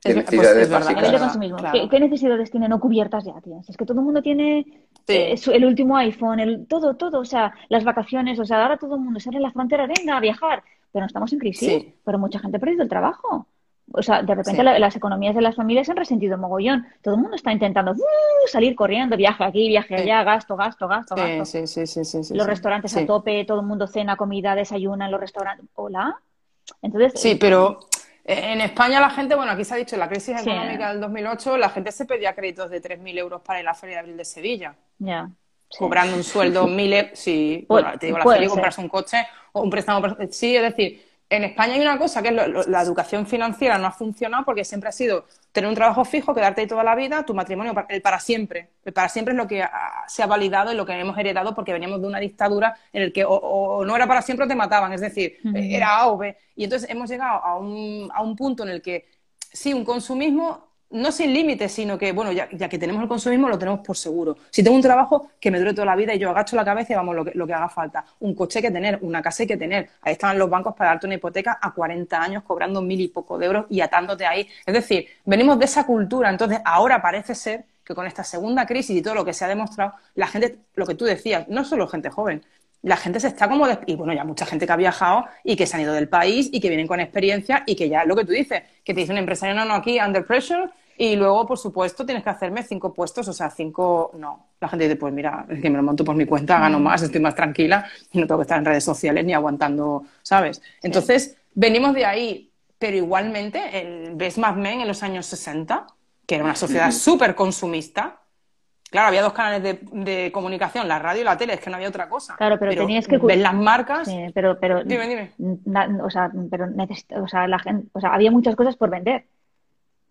Es, pues, es verdad. A
nivel de consumismo. ¿Qué, necesidades tiene no cubiertas ya, tío? Es que todo el mundo tiene eh, el último iPhone, el, todo, todo. O sea, las vacaciones, o sea, ahora todo el mundo sale en la frontera, venga a viajar. Pero no estamos en crisis. Pero mucha gente ha perdido el trabajo. O sea, de repente las economías de las familias se han resentido mogollón. Todo el mundo está intentando uh, salir corriendo, viaje aquí, viaje allá, gasto, gasto, gasto, gasto.
Sí, sí, sí,
los restaurantes a tope, todo el mundo cena, comida, desayuna en los restaurantes. Hola. Entonces,
sí, pero eh, en España la gente, bueno, aquí se ha dicho, en la crisis económica del 2008, la gente se pedía créditos de 3.000 euros para ir a la Feria de Abril de Sevilla.
Ya.
Cobrando un sueldo, mil euros. Sí, bueno, te digo, la feria comprarse un coche o un préstamo. Sí, es decir, en España hay una cosa que es la educación financiera no ha funcionado porque siempre ha sido tener un trabajo fijo, quedarte ahí toda la vida, tu matrimonio, el para siempre. El para siempre es lo que se ha validado y lo que hemos heredado porque veníamos de una dictadura en el que o, no era para siempre o te mataban, es decir, era A o B. Y entonces hemos llegado a un, a un punto en el que sí, un consumismo no sin límites, sino que, bueno, ya, que tenemos el consumismo, lo tenemos por seguro. Si tengo un trabajo que me dure toda la vida y yo agacho la cabeza y vamos, lo que, lo que haga falta. Un coche hay que tener, una casa hay que tener. Ahí están los bancos para darte una hipoteca a 40 años cobrando mil y poco de euros y atándote ahí. Es decir, venimos de esa cultura. Entonces, ahora parece ser que con esta segunda crisis y todo lo que se ha demostrado, la gente, lo que tú decías, no solo gente joven, la gente se está como... Y bueno, ya mucha gente que ha viajado y que se han ido del país y que vienen con experiencia y que ya lo que tú dices, que te dice un empresario, no, no, aquí, under pressure, y luego, por supuesto, tienes que hacerme cinco puestos, o sea, cinco, no. La gente dice, pues mira, es que me lo monto por mi cuenta, gano mm. más, estoy más tranquila y no tengo que estar en redes sociales ni aguantando, ¿sabes? Entonces, venimos de ahí, pero igualmente, el, ves Mad Men en los años 60, que era una sociedad <laughs> súper consumista, Claro, había dos canales de, comunicación, la radio y la tele, es que no había otra cosa.
Claro, pero, tenías que
ver las marcas.
pero, pero,
dime, dime.
o sea, pero o sea, la gente, o sea, había muchas cosas por vender.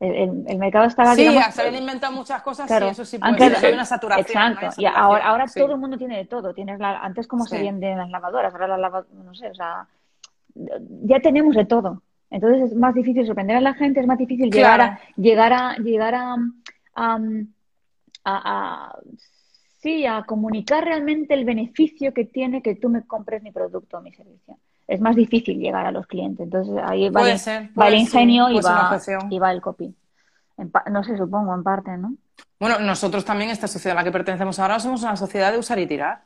El, mercado estaba
sí se habían inventado muchas cosas claro, sí eso sí puede ser una saturación
exacto y ahora, ahora todo el mundo tiene de todo tienes la, antes como se venden las lavadoras ahora las lavadoras no sé o sea ya tenemos de todo. Entonces es más difícil sorprender a la gente, es más difícil llegar a llegar a llegar a, a, sí, a comunicar realmente el beneficio que tiene que tú me compres mi producto o mi servicio. Es más difícil llegar a los clientes. Entonces ahí va, el, ingenio y, va, y va el copy. no sé, supongo, en parte, ¿no?
Bueno, nosotros también, esta sociedad a la que pertenecemos ahora, somos una sociedad de usar y tirar.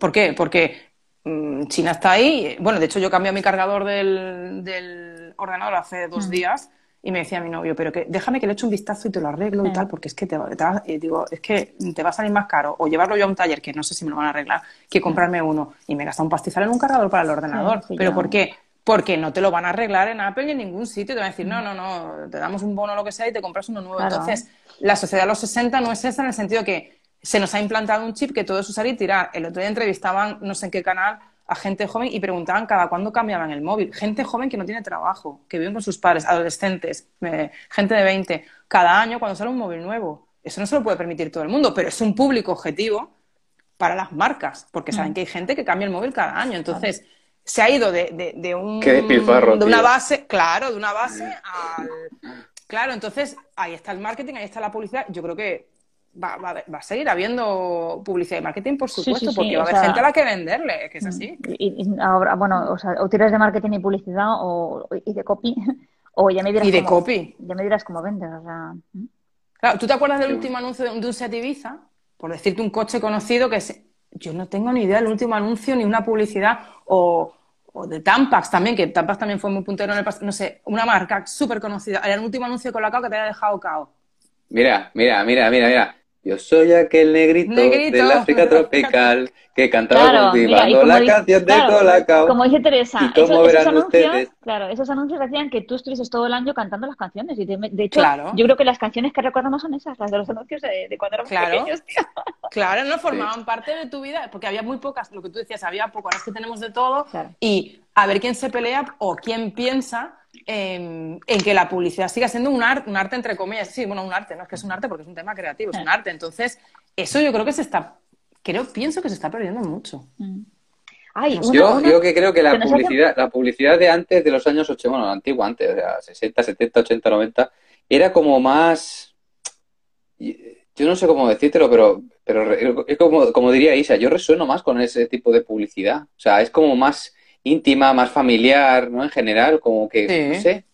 ¿Por qué? Porque mm, China está ahí. Bueno, de hecho, yo cambié mi cargador del, ordenador hace dos mm. días y me decía mi novio, pero que déjame que le eche un vistazo y te lo arreglo y tal, porque es que te, va, digo, es que te va a salir más caro o llevarlo yo a un taller, que no sé si me lo van a arreglar, que comprarme uno. Y me gasta un pastizal en un cargador para el ordenador. ¿Pero por qué? Porque no te lo van a arreglar en Apple ni en ningún sitio. Te van a decir, no, no, no, te damos un bono o lo que sea y te compras uno nuevo. Entonces, la sociedad de los 60 no es esa en el sentido que se nos ha implantado un chip que todo es usar y tirar. El otro día entrevistaban, no sé en qué canal, a gente joven y preguntaban cada cuándo cambiaban el móvil. Gente joven que no tiene trabajo, que viven con sus padres, adolescentes, eh, gente de 20. Cada año cuando sale un móvil nuevo. Eso no se lo puede permitir todo el mundo, pero es un público objetivo para las marcas, porque saben mm. que hay gente que cambia el móvil cada año. Entonces, se ha ido de, de, un, de una base, claro, de una base al... Claro, entonces ahí está el marketing, ahí está la publicidad. Yo creo que va, va, va, a seguir habiendo publicidad y marketing, por supuesto, porque va a haber gente a la que venderle, que es así.
Y, ahora, bueno, o sea, o tiras de marketing y publicidad o, y de copy, <laughs> o ya me dirás.
Y de copy.
Ya me dirás cómo vendes, o sea.
Claro, ¿tú te acuerdas del último anuncio de, un Seat Ibiza? Por decirte un coche conocido que es. Yo no tengo ni idea del último anuncio, ni una publicidad, o, o de Tampax también, que Tampax también fue muy puntero en el pasado, no sé, una marca súper conocida. Era el último anuncio con la cao que te haya dejado cao.
Mira, mira, mira, mira, mira. Yo soy aquel negrito, del África <laughs> tropical que cantaba cultivando la canción de Colacao.
Como dice Teresa, esos, anuncios, claro, esos anuncios hacían que tú estuvieses todo el año cantando las canciones. Y de, hecho, yo creo que las canciones que recordamos son esas, las de los anuncios de, cuando éramos pequeños. <laughs>
Claro, no formaban parte de tu vida, porque había muy pocas, lo que tú decías, había poco, ahora es que tenemos de todo. Y a ver quién se pelea o quién piensa en, que la publicidad siga siendo un, un arte, entre comillas. Sí, bueno, un arte, no es que es un arte porque es un tema creativo, es un arte. Entonces, eso yo creo que se está, creo, pienso que se está perdiendo mucho. Mm.
yo, yo que creo que la publicidad, la publicidad de antes de los años 80, bueno, antigua antes, de 60, 70, 80, 90, era como más, yo no sé cómo decírtelo, pero, pero es como, como diría Isa, yo resueno más con ese tipo de publicidad. O sea, es como más íntima, más familiar, ¿no? En general, como que, no sé.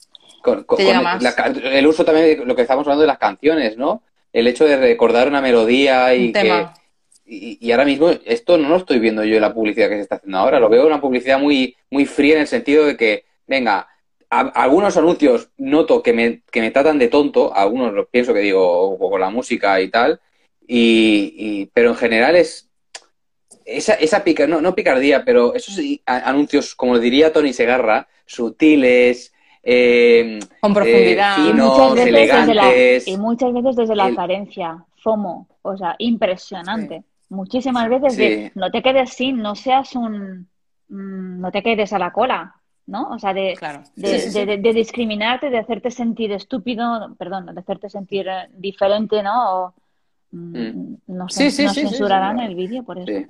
Con, el uso también de lo que estamos hablando de las canciones, ¿no? El hecho de recordar una melodía y que... Y, ahora mismo esto no lo estoy viendo yo en la publicidad que se está haciendo ahora. Lo veo una publicidad muy, muy fría en el sentido de que, venga, algunos anuncios noto que me, que me tratan de tonto, algunos los pienso que digo con la música y tal, y, pero en general es esa, esa pica, no, no picardía, pero esos anuncios, como diría Tony Segarra, sutiles, eh,
con profundidad,
eh, finos, elegantes.
y muchas veces desde la carencia, FOMO, o sea, impresionante. Muchísimas veces de no te quedes sin, no seas un. Mm, no te quedes a la cola, ¿no? O sea, de, de, de, discriminarte, de hacerte sentir estúpido, perdón, de hacerte sentir eh, diferente, ¿no? O, mm, mm. no, sé, no censurarán el vídeo por eso.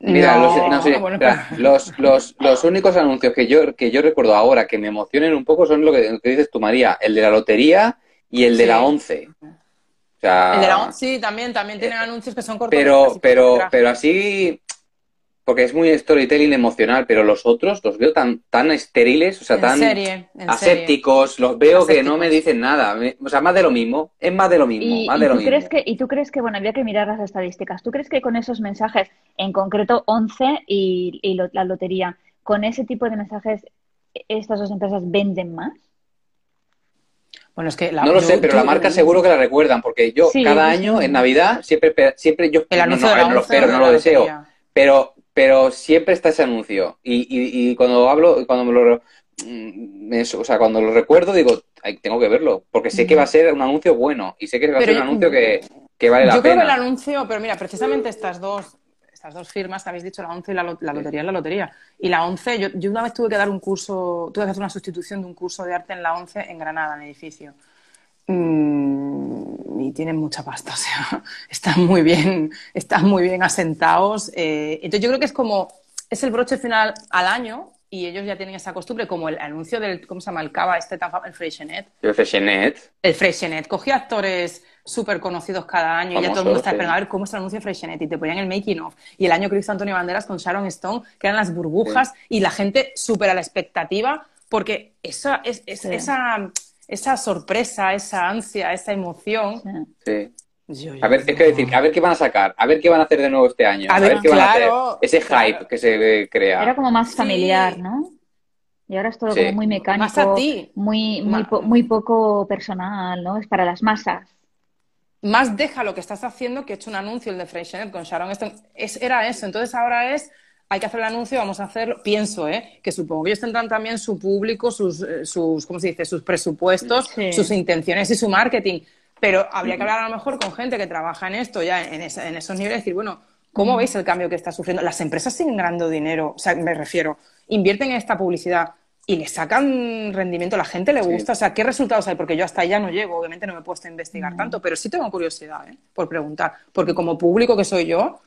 Mira, <laughs> los, los, los, únicos anuncios que yo, que yo recuerdo ahora que me emocionen un poco son lo que, dices tú, María, el de la lotería y el de la once.
O sea, el de la once, sí, también, también tienen anuncios que son cortos.
Pero, pero, pero así, porque es muy storytelling emocional, pero los otros los veo tan, tan estériles, o sea, tan asépticos, los veo que no me dicen nada. O sea, más de lo mismo, es más de lo mismo,
¿Y,
más de
lo
mismo.
Crees que, y tú crees que, bueno, había que mirar las estadísticas, ¿tú crees que con esos mensajes, en concreto 11 y, la lotería, con ese tipo de mensajes, estas dos empresas venden más?
Bueno, es que
no lo sé, pero la marca seguro que la recuerdan, porque yo cada año en Navidad siempre, siempre yo
el
no,
no,
lo espero, no lo deseo, pero pero siempre está ese anuncio. Y, y, cuando hablo, cuando me lo, mm, o sea, cuando lo recuerdo, digo, tengo que verlo, porque sé que va a ser un anuncio bueno y sé que va a ser un anuncio que, vale la pena.
Yo creo que el anuncio, pero mira, precisamente estas dos, estas dos firmas que habéis dicho, la ONCE y la, lotería es la lotería. Y la ONCE, yo, yo, una vez tuve que dar un curso, tuve que hacer una sustitución de un curso de arte en la ONCE en Granada, en el edificio. Mm, y tienen mucha pasta, <laughs> o sea, están muy bien, están muy bien asentados. Eh, entonces yo creo que es como, es el broche final al año y ellos ya tienen esa costumbre, como el anuncio del, ¿cómo se llama? El cava este tan el Freixenet.
El Freixenet.
El Freixenet. Cogía actores súper conocidos cada año y ya todo el mundo está esperando a ver cómo es el anuncio de Freixenet y te ponían el making of. Y el año que hizo Antonio Banderas con Sharon Stone, que eran las burbujas y la gente súper a la expectativa porque esa, es, esa, esa sorpresa, esa ansia, esa emoción...
Sí a ver, es que decir, a ver qué van a sacar, a ver qué van a hacer de nuevo este año, a, ver, qué van a hacer. Ese hype que se crea.
Era como más familiar, ¿no? Y ahora es todo como muy mecánico, muy muy, muy poco personal, ¿no? Es para las masas.
Más deja lo que estás haciendo que he hecho un anuncio el de Freixenet con Sharon Stone. Es, era eso, entonces ahora es hay que hacer el anuncio, vamos a hacerlo. Pienso, ¿eh? Que supongo que ellos tendrán también su público, sus, eh, sus ¿cómo se dice? Sus presupuestos, sus intenciones y su marketing. Pero habría que hablar a lo mejor con gente que trabaja en esto ya en, esos niveles y decir, bueno, ¿cómo veis el cambio que está sufriendo? Las empresas siguen ganando dinero, o sea, me refiero, invierten en esta publicidad y le sacan rendimiento, la gente le gusta, o sea, ¿qué resultados hay? Porque yo hasta allá no llego, obviamente no me he puesto a investigar tanto, pero sí tengo curiosidad ¿eh? por preguntar, porque como público que soy yo,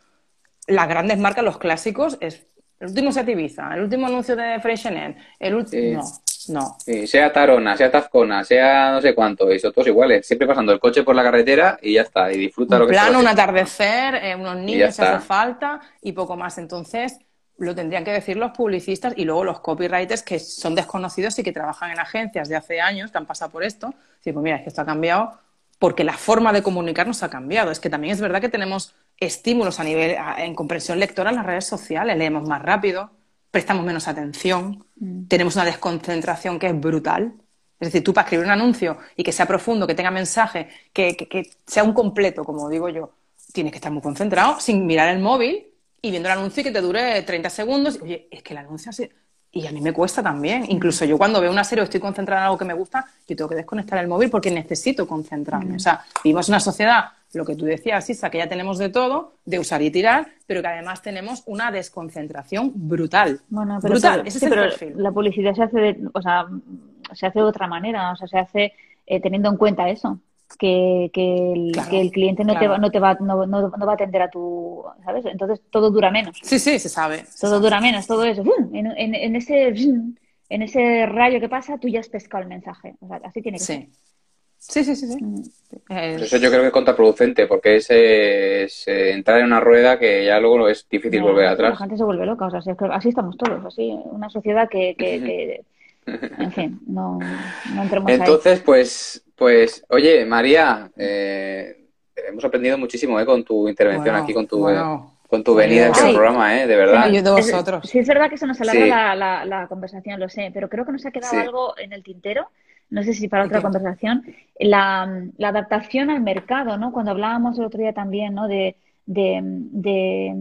las grandes marcas, los clásicos, es el último Seat Ibiza, el último anuncio de Freixenet, el último... No. No.
sea Tarona, sea Tazcona, sea no sé cuánto, eso todos iguales. Siempre pasando el coche por la carretera y ya está. Y disfruta
un
lo que
plano, un atardecer, eh, unos niños hace falta y poco más. Entonces, lo tendrían que decir los publicistas y luego los copywriters que son desconocidos y que trabajan en agencias de hace años, que han pasado por esto. Decir, pues mira, es que esto ha cambiado porque la forma de comunicarnos ha cambiado. Es que también es verdad que tenemos estímulos a nivel, en comprensión lectora en las redes sociales, leemos más rápido, prestamos menos atención, mm. tenemos una desconcentración que es brutal. Es decir, tú para escribir un anuncio y que sea profundo, que tenga mensaje, que, sea un completo, como digo yo, tienes que estar muy concentrado sin mirar el móvil y viendo el anuncio y que te dure 30 segundos. Oye, es que el anuncio así... Y a mí me cuesta también. Incluso yo cuando veo una serie o estoy concentrada en algo que me gusta, yo tengo que desconectar el móvil porque necesito concentrarme. Mm. O sea, vivimos en una sociedad lo que tú decías, Isa, que ya tenemos de todo, de usar y tirar, pero que además tenemos una desconcentración brutal.
Bueno, pero brutal, ese es el La publicidad se hace de, o sea, se hace de otra manera, o sea, se hace eh, teniendo en cuenta eso. Que, que, el, cliente no, te va, no, te va, no, no, va a atender a tu, ¿sabes? Entonces todo dura menos.
Sí, sí, se sabe.
Todo dura menos, todo eso. En, en, en, ese, en ese rayo que pasa, tú ya has pescado el mensaje. O sea, así tiene que ser.
Sí, sí, sí, sí.
Mm. Eso yo creo que es contraproducente, porque es, eh, entrar en una rueda que ya luego es difícil volver atrás.
La gente se vuelve loca, o sea, así estamos todos, así, una sociedad que, que, <laughs> en fin, no, no entremos
Entonces, pues, pues, oye, María, eh, hemos aprendido muchísimo eh, con tu intervención aquí, con tu... con tu venida en el programa, ¿eh? de verdad.
sí, es verdad que se nos alarga la, la, conversación, lo sé, pero creo que nos ha quedado algo en el tintero no sé si para otra conversación, la, adaptación al mercado, ¿no? Cuando hablábamos el otro día también, ¿no? De, de,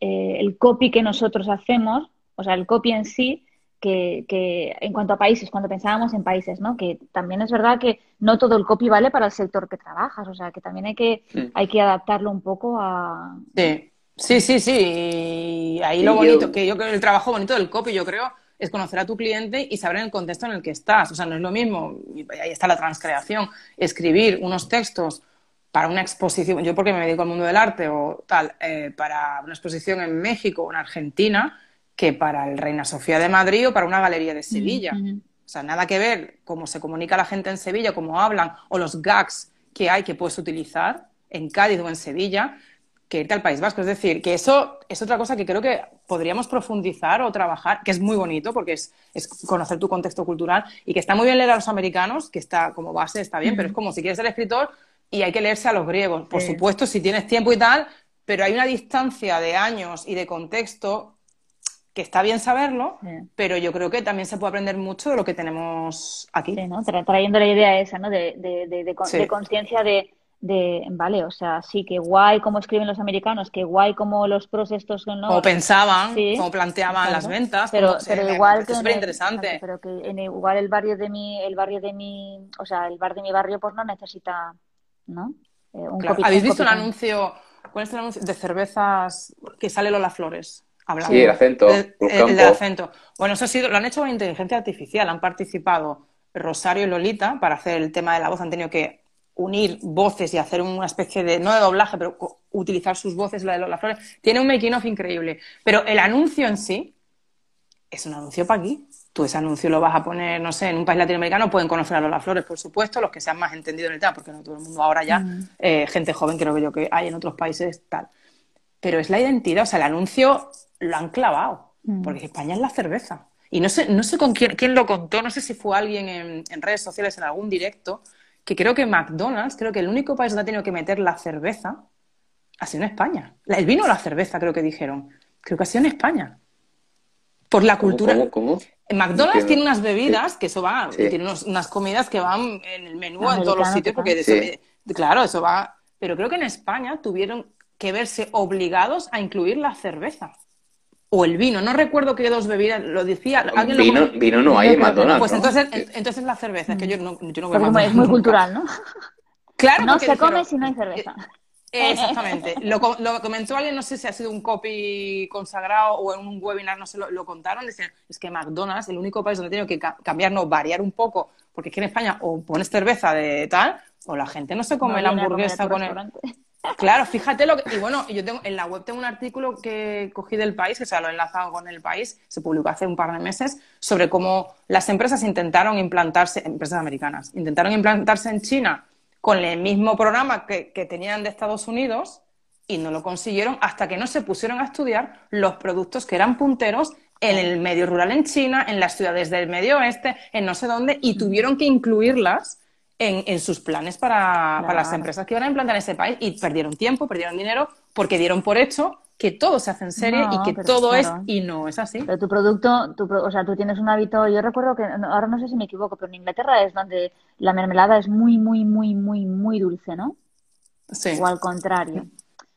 eh, el copy que nosotros hacemos, o sea, el copy en sí, que, que, en cuanto a países, cuando pensábamos en países, ¿no? Que también es verdad que no todo el copy vale para el sector que trabajas, o sea, que también hay que, hay que adaptarlo un poco a...
Sí, sí, sí, sí. ahí lo bonito, que yo creo el trabajo bonito del copy, yo creo, es conocer a tu cliente y saber el contexto en el que estás. O sea, no es lo mismo, y ahí está la transcreación, escribir unos textos para una exposición, yo porque me dedico al mundo del arte o tal, eh, para una exposición en México o en Argentina, que para el Reina Sofía de Madrid o para una galería de Sevilla. O sea, nada que ver cómo se comunica la gente en Sevilla, cómo hablan, o los gags que hay que puedes utilizar en Cádiz o en Sevilla, que irte al País Vasco. Es decir, que eso es otra cosa que creo que podríamos profundizar o trabajar, que es muy bonito porque es, conocer tu contexto cultural y que está muy bien leer a los americanos, que está como base, está bien, pero es como si quieres ser escritor y hay que leerse a los griegos. Por supuesto, si tienes tiempo y tal, pero hay una distancia de años y de contexto que está bien saberlo, pero yo creo que también se puede aprender mucho de lo que tenemos aquí.
Sí, ¿no? Trayendo la idea esa, ¿no? De, de, de, de conciencia de de, vale, o sea, sí, que guay como escriben los americanos, que guay como los pros estos
no. Como pensaban, como planteaban las ventas,
pero, pero igual que
súper interesante.
Pero que en igual el barrio de mi, el barrio de mi, o sea, el bar de mi barrio pues no necesita, ¿no?
Eh, ¿Habéis visto el anuncio, cuál es el anuncio de cervezas que sale Lola Flores?
Hablando. Sí, el acento.
El, acento. Bueno, eso ha sido, lo han hecho con inteligencia artificial, han participado Rosario y Lolita para hacer el tema de la voz, han tenido que unir voces y hacer una especie de, no de doblaje, pero utilizar sus voces, la de Lola Flores, tiene un making of increíble. Pero el anuncio en sí es un anuncio para aquí. Tú ese anuncio lo vas a poner, no sé, en un país latinoamericano pueden conocer a Lola Flores, por supuesto, los que sean más entendidos en el tema, porque no todo el mundo ahora ya, mm. eh, gente joven creo que yo que hay en otros países, tal. Pero es la identidad, o sea, el anuncio lo han clavado, mm. porque España es la cerveza. Y no sé, no sé con quién, quién lo contó, no sé si fue alguien en, en redes sociales, en algún directo, que creo que McDonald's, creo que el único país donde ha tenido que meter la cerveza ha sido en España. El vino o la cerveza, creo que dijeron. Creo que ha sido en España. Por la cultura.
¿Cómo,
McDonald's tiene unas bebidas que eso va, tiene unas comidas que van en el menú en todos los sitios, porque claro, eso va. Pero creo que en España tuvieron que verse obligados a incluir la cerveza. O el vino, no recuerdo qué dos bebidas, lo decía.
¿alguien vino, vino no hay en McDonald's.
Pues entonces, entonces la cerveza, es que yo no, yo no
voy a Es muy cultural, ¿no? <laughs>
Claro,
no se come si no hay cerveza.
Exactamente. Lo, comentó alguien, no sé si ha sido un copy consagrado o en un webinar, no sé, lo, contaron. Decían, es que McDonald's, el único país donde tiene que cambiar, no, variar un poco, porque es que en España o pones cerveza de tal, o la gente no se come la hamburguesa con el... Claro, fíjate lo que... Y bueno, yo tengo en la web tengo un artículo que cogí del país, que se lo he enlazado con el país, se publicó hace un par de meses, sobre cómo las empresas intentaron implantarse, empresas americanas, intentaron implantarse en China con el mismo programa que, tenían de Estados Unidos y no lo consiguieron hasta que no se pusieron a estudiar los productos que eran punteros en el medio rural en China, en las ciudades del medio oeste, en no sé dónde, y tuvieron que incluirlas en, sus planes para, las empresas que iban a implantar en ese país y perdieron tiempo, perdieron dinero, porque dieron por hecho que todo se hace en serie y que todo es y no es así.
Pero tu producto, tu, o sea, tú tienes un hábito, yo recuerdo que, ahora no sé si me equivoco, pero en Inglaterra es donde la mermelada es muy, muy, muy, muy, muy dulce, ¿no?
Sí.
O al contrario.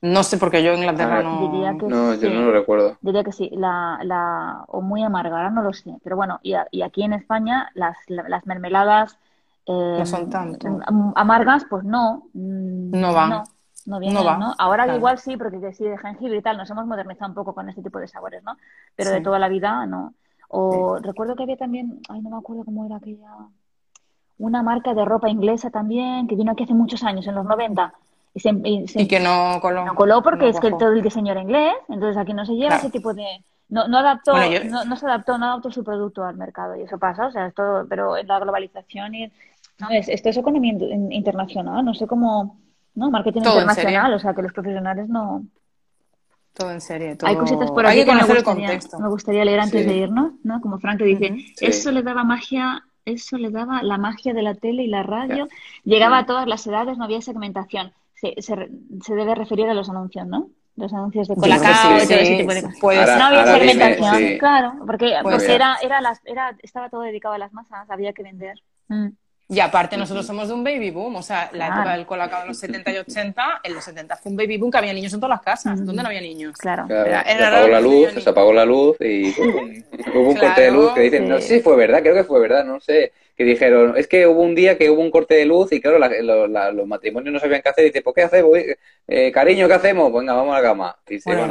No sé, porque yo en Inglaterra no...
Diría que no, yo no lo recuerdo.
Diría que sí, la, la, o muy amarga, ahora no lo sé. Pero bueno, y, y aquí en España las, las mermeladas...
Eh, no son tanto.
Amargas, pues no.
Mm, no van.
No viene, no, Ahora igual sí, porque sí de jengibre y tal, nos hemos modernizado un poco con este tipo de sabores, ¿no? Pero de toda la vida, no. O recuerdo que había también, ay, no me acuerdo cómo era aquella, una marca de ropa inglesa también, que vino aquí hace muchos años, en los 90.
Y, se, y, que no coló.
No coló porque es que todo el diseño era inglés, entonces aquí no se lleva ese tipo de... No, no adaptó, no, se adaptó, no adaptó su producto al mercado y eso pasa, o sea, es todo, pero en la globalización y... No, es, esto es economía internacional, no sé cómo ¿no? Marketing internacional, o sea, que los profesionales no...
Todo en serie,
Hay cositas por aquí que, me, gustaría, me gustaría leer antes de irnos, ¿no? Como Frank que dice, eso le daba magia, eso le daba la magia de la tele y la radio, llegaba a todas las edades, no había segmentación. Se, se, debe referir a los anuncios, ¿no? Los anuncios de Colacao y todo ese tipo de cosas. no había segmentación, claro, porque, porque era, era, las, era, estaba todo dedicado a las masas, había que vender. Mm.
Y aparte nosotros somos de un baby boom, o sea, la época del colacao en los 70 y 80, en los 70 fue un baby boom que había niños en todas las casas. ¿Dónde no había niños?
Claro.
se apagó la luz, se apagó la luz y hubo un corte de luz que dicen, no sé si fue verdad, creo que fue verdad, no sé que dijeron, es que hubo un día que hubo un corte de luz y claro, los matrimonios no sabían qué hacer y dice, ¿por qué hacemos? Eh, cariño, ¿qué hacemos? Venga, vamos a la cama.
Y claro,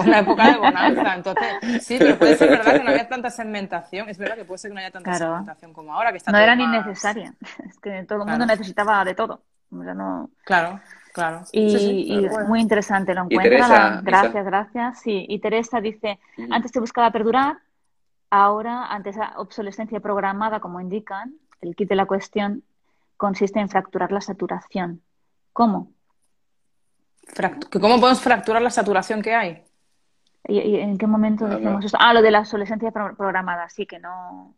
una época de bonanza. Entonces, sí, pero puede ser verdad que no había tanta segmentación. Es verdad que puede ser que no haya tanta segmentación como ahora. Que está
no era ni necesaria. Es que todo el mundo necesitaba de todo. no...
Claro. Claro.
Y, muy interesante lo encuentra. gracias, gracias. Sí, y Teresa dice, antes te buscaba perdurar, Ahora, ante esa obsolescencia programada, como indican, el kit de la cuestión consiste en fracturar la saturación. ¿Cómo?
¿Cómo podemos fracturar la saturación que hay?
¿Y, en qué momento decimos eso? Ah, lo de la obsolescencia programada, sí, que no,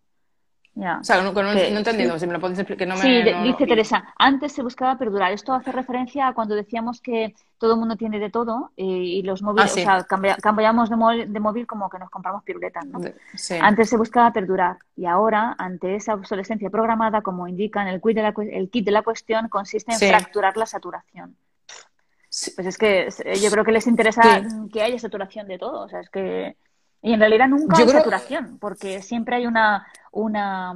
o sea, no, no, he entendido, si me lo puedes explicar. No me,
sí, dice Teresa, antes se buscaba perdurar. Esto hace referencia a cuando decíamos que todo el mundo tiene de todo eh, y, los móviles, ah, o sea, cambiamos de, móvil, como que nos compramos piruletas, ¿no? Antes se buscaba perdurar y ahora, ante esa obsolescencia programada, como indican el kit de la, el kit de la cuestión, consiste en fracturar la saturación. Pues es que yo creo que les interesa que haya saturación de todo, o sea, es que... Y en realidad nunca hay saturación, porque siempre hay una, una,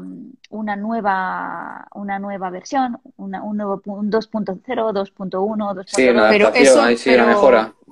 una, nueva, una nueva versión, una, un nuevo un 2.0, 2.1, 2.2.
pero eso,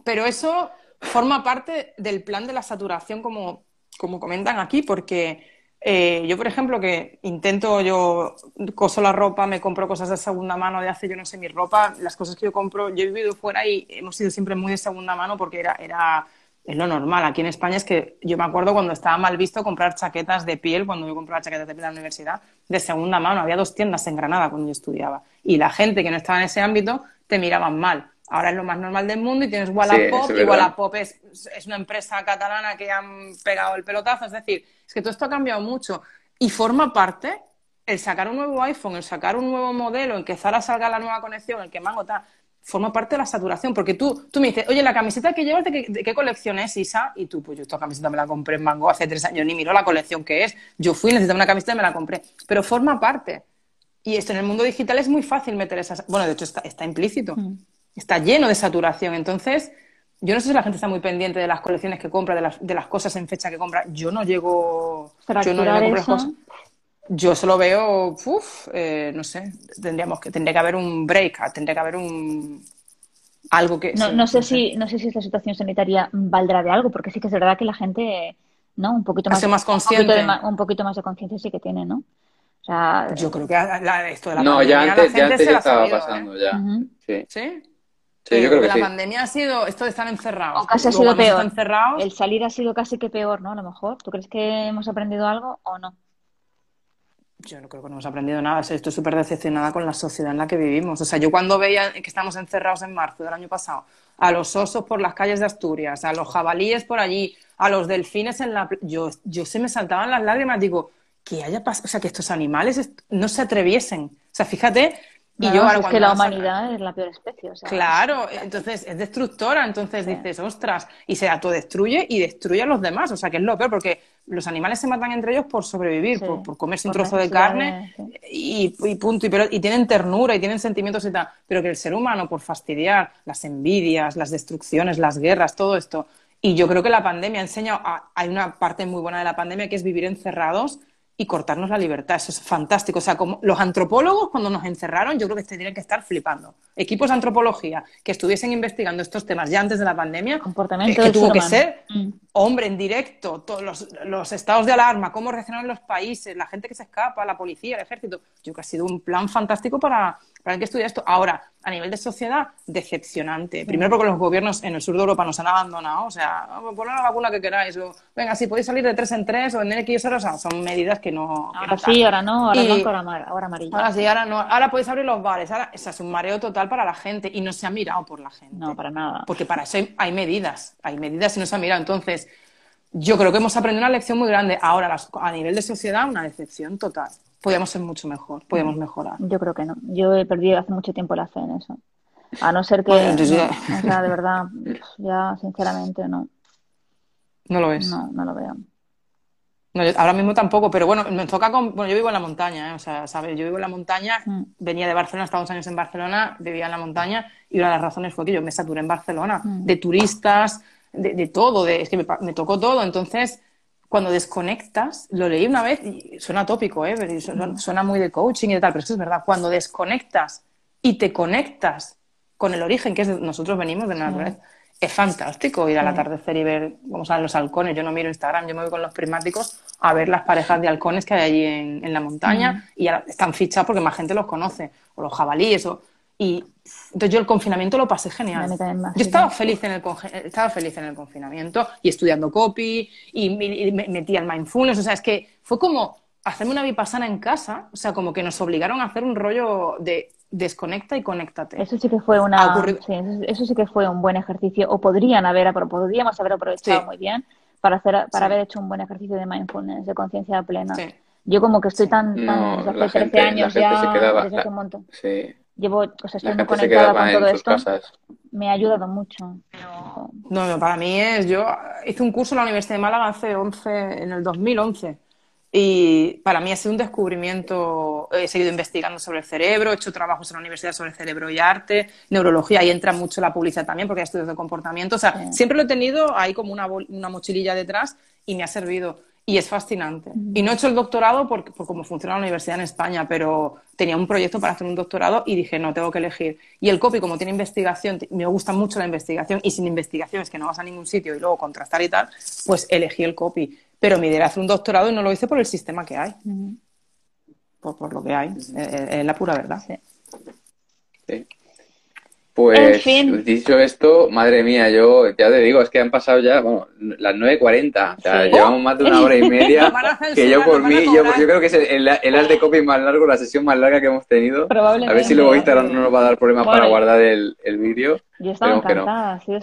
pero, eso forma parte del plan de la saturación, como, como comentan aquí, porque eh, yo, por ejemplo, que intento, yo coso la ropa, me compro cosas de segunda mano de hace, yo no sé, mi ropa, las cosas que yo compro, yo he vivido fuera y hemos sido siempre muy de segunda mano porque era, era es lo normal. Aquí en España es que yo me acuerdo cuando estaba mal visto comprar chaquetas de piel, cuando yo compraba chaquetas de piel en la universidad, de segunda mano. Había dos tiendas en Granada cuando yo estudiaba. Y la gente que no estaba en ese ámbito te miraban mal. Ahora es lo más normal del mundo y tienes Wallapop y Wallapop es, es una empresa catalana que han pegado el pelotazo. Es decir, es que todo esto ha cambiado mucho y forma parte el sacar un nuevo iPhone, el sacar un nuevo modelo, en que Zara salga la nueva conexión, el que Mango tal, forma parte de la saturación. Porque tú, tú me dices, oye, la camiseta que llevas, ¿de qué, colección es, Isa? Y tú, pues yo esta camiseta me la compré en Mango hace tres años, ni miro la colección que es. Yo fui, necesitaba una camiseta y me la compré. Pero forma parte. Y esto en el mundo digital es muy fácil meter esas. Bueno, de hecho está, implícito. Mm. Está lleno de saturación. Entonces, yo no sé si la gente está muy pendiente de las colecciones que compra, de las, de las cosas en fecha que compra. Yo no llego. yo no llego a cosas yo solo veo, uff, eh, no sé, tendríamos que, tendría que haber un break, tendría que haber un algo que...
No, no sé, si, no sé si esta situación sanitaria valdrá de algo, porque sí que es verdad que la gente, ¿no? Un poquito más,
más consciente.
Un poquito, más de conciencia sí que tiene, ¿no? O sea,
yo creo que la, esto de la
no, pandemia, ya antes, la gente ya, se estaba pasando,
¿eh?
ya.
¿Sí?
¿Sí? Sí, yo creo que
la pandemia ha sido esto de estar encerrados.
O casi ha sido peor. El salir ha sido casi que peor, ¿no? A lo mejor. ¿Tú crees que hemos aprendido algo o no?
Yo no creo que no hemos aprendido nada. Estoy súper decepcionada con la sociedad en la que vivimos. O sea, yo cuando veía que estamos encerrados en marzo del año pasado, a los osos por las calles de Asturias, a los jabalíes por allí, a los delfines en la... Yo, yo se me saltaban las lágrimas. Digo, que haya pasado... O sea, que estos animales no se atreviesen. O sea, fíjate
y yo ahora es que la humanidad es la peor especie.
claro, entonces es destructora, entonces dices, ostras, y se autodestruye y destruye a los demás, o sea que es lo peor, porque los animales se matan entre ellos por sobrevivir, por, comerse un trozo de carne y, punto, y, pero, y tienen ternura y tienen sentimientos y tal, pero que el ser humano por fastidiar las envidias, las destrucciones, las guerras, todo esto, y yo creo que la pandemia ha enseñado, hay una parte muy buena de la pandemia que es vivir encerrados y cortarnos la libertad. Eso es fantástico. O sea, como los antropólogos cuando nos encerraron, yo creo que tendrían que estar flipando. Equipos de antropología que estuviesen investigando estos temas ya antes de la pandemia,
Comportamiento
que, tuvo que ser mm. Hombre en directo, todos los, los, estados de alarma, cómo reaccionan los países, la gente que se escapa, la policía, el ejército. Yo creo que ha sido un plan fantástico para, para que estudie esto. Ahora, a nivel de sociedad, decepcionante. Primero porque los gobiernos en el sur de Europa nos han abandonado, o sea, poned la vacuna que queráis, o venga, si podéis salir de tres en tres, o en X horas, o sea, son medidas que no...
Ahora sí, ahora no, ahora blanco, ahora, amarillo.
Ahora sí, ahora no, ahora podéis abrir los bares, ahora, o sea, es un mareo total para la gente, y no se ha mirado por la gente.
No, para nada.
Porque para eso hay, medidas, hay medidas y no se ha mirado, entonces... Yo creo que hemos aprendido una lección muy grande. Ahora, a nivel de sociedad, una decepción total podíamos ser mucho mejor, podíamos mejorar.
Yo creo que no. Yo he perdido hace mucho tiempo la fe en eso. A no ser que, o sea, de verdad, ya sinceramente no.
No lo ves.
No, no lo veo.
ahora mismo tampoco, pero bueno, me toca con, bueno, yo vivo en la montaña, ¿eh? o sea, ¿sabes? Yo vivo en la montaña, mm. venía de Barcelona, estaba dos años en Barcelona, vivía en la montaña y una de las razones fue que yo me saturé en Barcelona, mm. de turistas, de, todo, de, es que me, me, tocó todo, entonces cuando desconectas, lo leí una vez y suena tópico, ¿eh? suena, muy de coaching y tal, pero eso es verdad. Cuando desconectas y te conectas con el origen, que es de nosotros venimos de la naturaleza, es fantástico ir al atardecer y ver cómo salen los halcones. Yo no miro Instagram, yo me voy con los prismáticos a ver las parejas de halcones que hay allí en, la montaña y están fichados porque más gente los conoce, o los jabalíes, o y entonces yo el confinamiento lo pasé genial. yo estaba feliz, en el estaba feliz en el confinamiento y estudiando copy y, me metí al mindfulness. O sea, es que fue como hacerme una vipassana en casa. O sea, como que nos obligaron a hacer un rollo de desconecta y conéctate.
Eso sí que fue una, eso sí que fue un buen ejercicio o podrían haber, podríamos haber aprovechado muy bien para hacer, para haber hecho un buen ejercicio de mindfulness, de conciencia plena. Yo como que estoy tan, tan desde hace 13 años ya, desde hace un montón.
Sí
llevo, o sea, estoy muy conectada con todo esto. Me ha ayudado mucho.
No, para mí es, yo hice un curso en la Universidad de Málaga hace 11, en el 2011. Y para mí ha sido un descubrimiento. He seguido investigando sobre el cerebro, he hecho trabajos en la universidad sobre el cerebro y arte, neurología, y entra mucho la publicidad también, porque hay estudios de comportamiento. O sea, siempre lo he tenido ahí como una, una mochililla detrás y me ha servido y es fascinante. Y no he hecho el doctorado por, por, cómo funciona la universidad en España, pero tenía un proyecto para hacer un doctorado y dije, no, tengo que elegir. Y el copy, como tiene investigación, me gusta mucho la investigación y sin investigación es que no vas a ningún sitio y luego contrastar y tal, pues elegí el copy. Pero me idea era hacer un doctorado y no lo hice por el sistema que hay. por, por, lo que hay. Es, la pura verdad.
Sí. Pues dicho esto, madre mía, yo ya te digo, es que han pasado ya bueno, las 9.40, o sea, llevamos más de una hora y <laughs> media. que yo por mí, yo, yo, creo que es el, el, de copy más largo, la sesión más larga que hemos tenido. A ver si luego Instagram no nos va a dar problemas para guardar el, el vídeo.
Yo estaba encantada, ha sido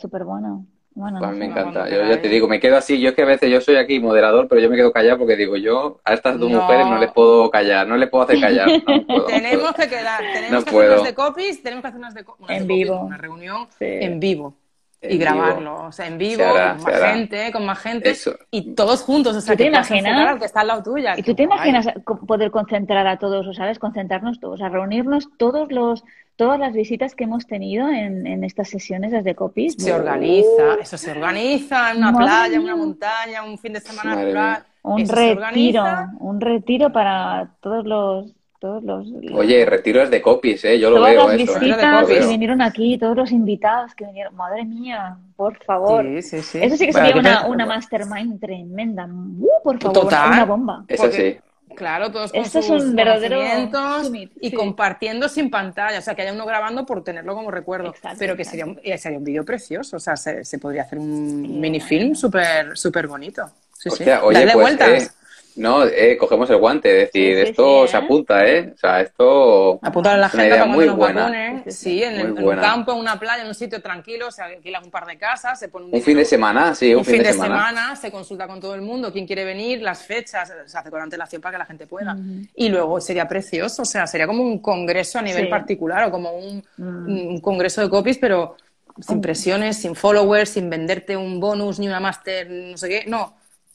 súper bueno.
Bueno, pues me encanta. Yo ya te digo, me quedo así. Yo es que a veces yo soy aquí moderador, pero yo me quedo callado porque digo, yo a estas dos mujeres no les puedo callar, no les puedo hacer callar. <laughs> <laughs>
tenemos que quedar, tenemos que hacer unas de copies, tenemos que hacer unas de, en vivo. una reunión en vivo. y grabarlo, o sea, en vivo, con más gente, con más gente, y todos juntos, o sea,
te imaginas?
que está al lado tuya.
¿Y tú te imaginas poder concentrar a todos, o sabes, concentrarnos todos, a reunirnos todos los todas las visitas que hemos tenido en, estas sesiones desde Copies.
Se organiza, eso se organiza en una playa, en una montaña, un fin de semana rural.
Un retiro, un retiro para todos los todos los,
Oye, retiros de copies, ¿eh? Yo lo veo
las eso. ¿eh? visitas que vinieron aquí, todos los invitados que vinieron. Madre mía, por favor. Sí, sí, sí. Eso sí que sería una, una mastermind tremenda. Uh, por favor, una bomba.
Eso sí.
Claro, todos con sus es conocimientos y compartiendo sin pantalla, o sea, que haya uno grabando por tenerlo como recuerdo, pero que sería un, sería un vídeo precioso, o sea, se, podría hacer un minifilm súper súper bonito. Sí, sí.
Oye, pues, vueltas. No, eh, cogemos el guante, es decir, esto se apunta, ¿eh? O sea, esto.
Apuntar a la gente para nos vacunen. Sí, en, un campo, en una playa, en un sitio tranquilo, se alquilan un par de casas, se pone un.
Un fin de semana, sí,
un, fin, de, semana. Se consulta con todo el mundo, quién quiere venir, las fechas, se hace con antelación para que la gente pueda. Y luego sería precioso, o sea, sería como un congreso a nivel particular o como un, un congreso de copies, pero sin presiones, sin followers, sin venderte un bonus ni una máster, no sé qué. No,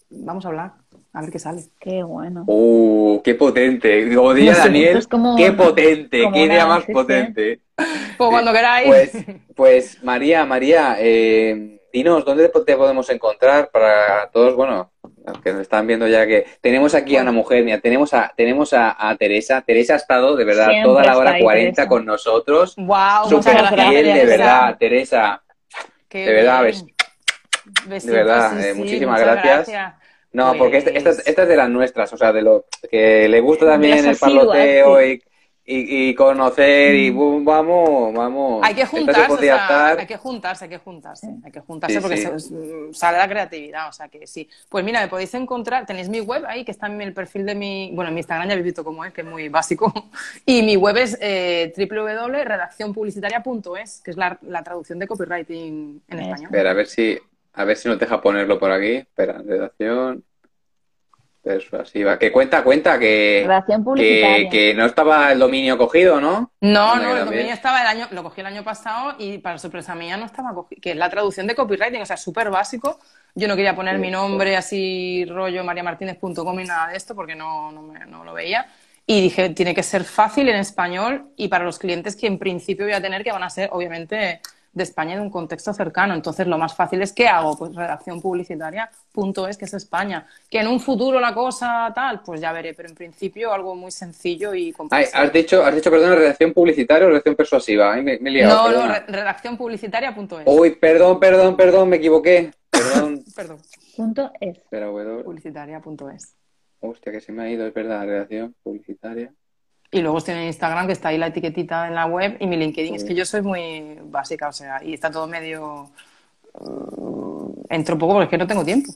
vamos a hablar. A ver qué sale.
Qué bueno.
¡Uh! ¡Qué potente! Como diría Daniel, ¡qué potente! ¡Qué idea más potente!
Pues cuando queráis.
Pues, pues María, María, eh, dinos, ¿dónde te podemos encontrar para todos, bueno, que nos están viendo ya que tenemos aquí a una mujer, mira, tenemos a, tenemos a, Teresa. Teresa ha estado, de verdad, toda la hora 40 con nosotros.
¡Wow!
Súper fiel, de verdad, Teresa. de verdad, ves, de verdad, eh, muchísimas gracias. No, porque esta, esta, esta, es de las nuestras, o sea, de lo que le gusta también el parloteo y, y, conocer y mm. boom, vamos, vamos.
Hay que juntarse, o sea, hay que juntarse, hay que juntarse, hay que juntarse porque sale la creatividad, o sea que sí. Pues mira, me podéis encontrar, tenéis mi web ahí que está en el perfil de mi, bueno, en mi Instagram ya habéis visto cómo es, que es muy básico, <laughs> y mi web es eh, www.redaccionpublicitaria.es, que es la, la, traducción de copywriting en español.
Espera, a ver si, a ver si nos deja ponerlo por aquí. Espera, redacción persuasiva. Que cuenta, cuenta que, que, que, no estaba el dominio cogido, ¿no?
No, no, el dominio estaba el año, lo cogí el año pasado y para sorpresa mía no estaba cogido, que es la traducción de copywriting, o sea, súper básico. Yo no quería poner mi nombre así rollo mariamartinez.com y nada de esto porque no, no, me, no lo veía. Y dije, tiene que ser fácil en español y para los clientes que en principio voy a tener, que van a ser obviamente de España de un contexto cercano. Entonces, lo más fácil es ¿qué hago? Pues redacción publicitaria, punto es, que es España. Que en un futuro la cosa tal, pues ya veré, pero en principio algo muy sencillo y
complejo. has dicho, has dicho, perdón, redacción publicitaria o redacción persuasiva. Me, he liado,
no, no, redacción publicitaria.es.
Uy, perdón, perdón, perdón, me equivoqué. Perdón. <laughs>
perdón.
Punto es.
Publicitaria.es.
Hostia, que se me ha ido, es verdad, redacción publicitaria.
Y luego estoy en Instagram, que está ahí la etiquetita en la web, y mi LinkedIn. Es que yo soy muy básica, o sea, y está todo medio... Uh, entro un poco porque es que no tengo tiempo.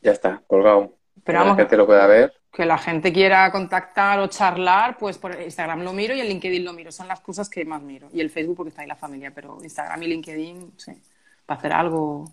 Ya está, colgado.
Pero vamos,
que te lo pueda ver.
Que la gente quiera contactar o charlar, pues por Instagram lo miro y el LinkedIn lo miro. Son las cosas que más miro. Y el Facebook porque está ahí la familia, pero Instagram y LinkedIn, sí, para hacer algo...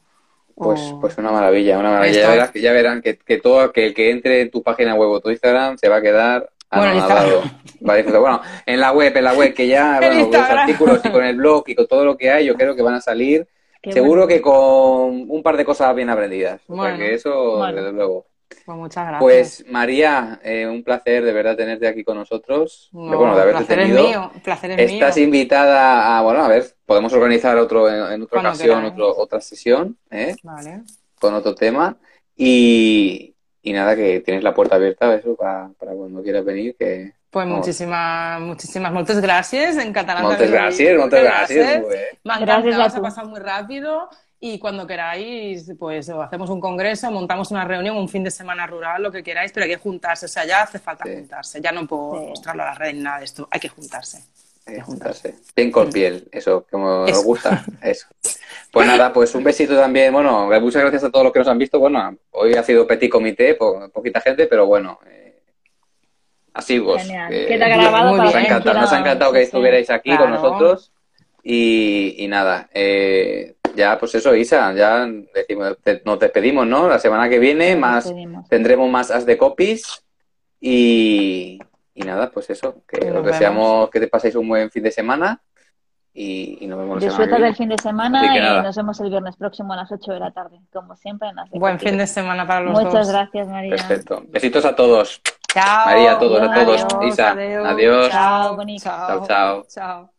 Pues, pues una maravilla, una maravilla. Ya verán, ya verán que, que, todo que el que entre en tu página web o tu Instagram se va a quedar bueno, en la web, en la web, que ya <laughs> bueno, con los artículos y con el blog y con todo lo que hay, yo creo que van a salir. seguro que con un par de cosas bien aprendidas. porque eso, desde luego.
Pues muchas gracias.
Pues María, eh, un placer de verdad tenerte aquí con nosotros. bueno, de haberte
placer
tenido.
Es mío, placer es
Estás invitada a, bueno, a ver, podemos organizar otro en, otra ocasión, otra sesión, ¿eh?
Vale.
Con otro tema. Y, y nada, que tienes la puerta abierta eso para, cuando quieras venir. que
Pues muchísimas, muchísimas, muchas gracias en catalán.
Muchas gracias, muchas gracias.
Me gracias a pasar muy rápido y cuando queráis, pues hacemos un congreso, montamos una reunión, un fin de semana rural, lo que queráis, pero hay que juntarse, o sea, ya hace falta juntarse, ya no puedo mostrarlo a las redes nada de esto, hay que juntarse.
Eh, juntarse. Piel con piel, eso, como nos gusta, <laughs> eso. Pues nada, pues un besito también. Bueno, muchas gracias a todos los que nos han visto. Bueno, hoy ha sido petit comité, poquita gente, pero bueno, eh, así vos.
Queda grabado
nos, ha encantado, nos ha encantado que estuvierais aquí con nosotros. Y, nada, eh, ya pues eso, Isa, ya decimos, nos despedimos, ¿no? La semana que viene más tendremos más as de copies y, y nada, pues eso, que os deseamos que te paséis un buen fin de semana y, nos vemos
semana del fin de semana y nos vemos el viernes próximo a las 8 de la tarde, como siempre. En
buen fin de semana para los
Muchas dos. Muchas gracias, María.
Perfecto. Besitos a todos.
Chao.
María, a todos, a todos. Isa, adiós.
Chao, bonito.
chao. chao.
chao.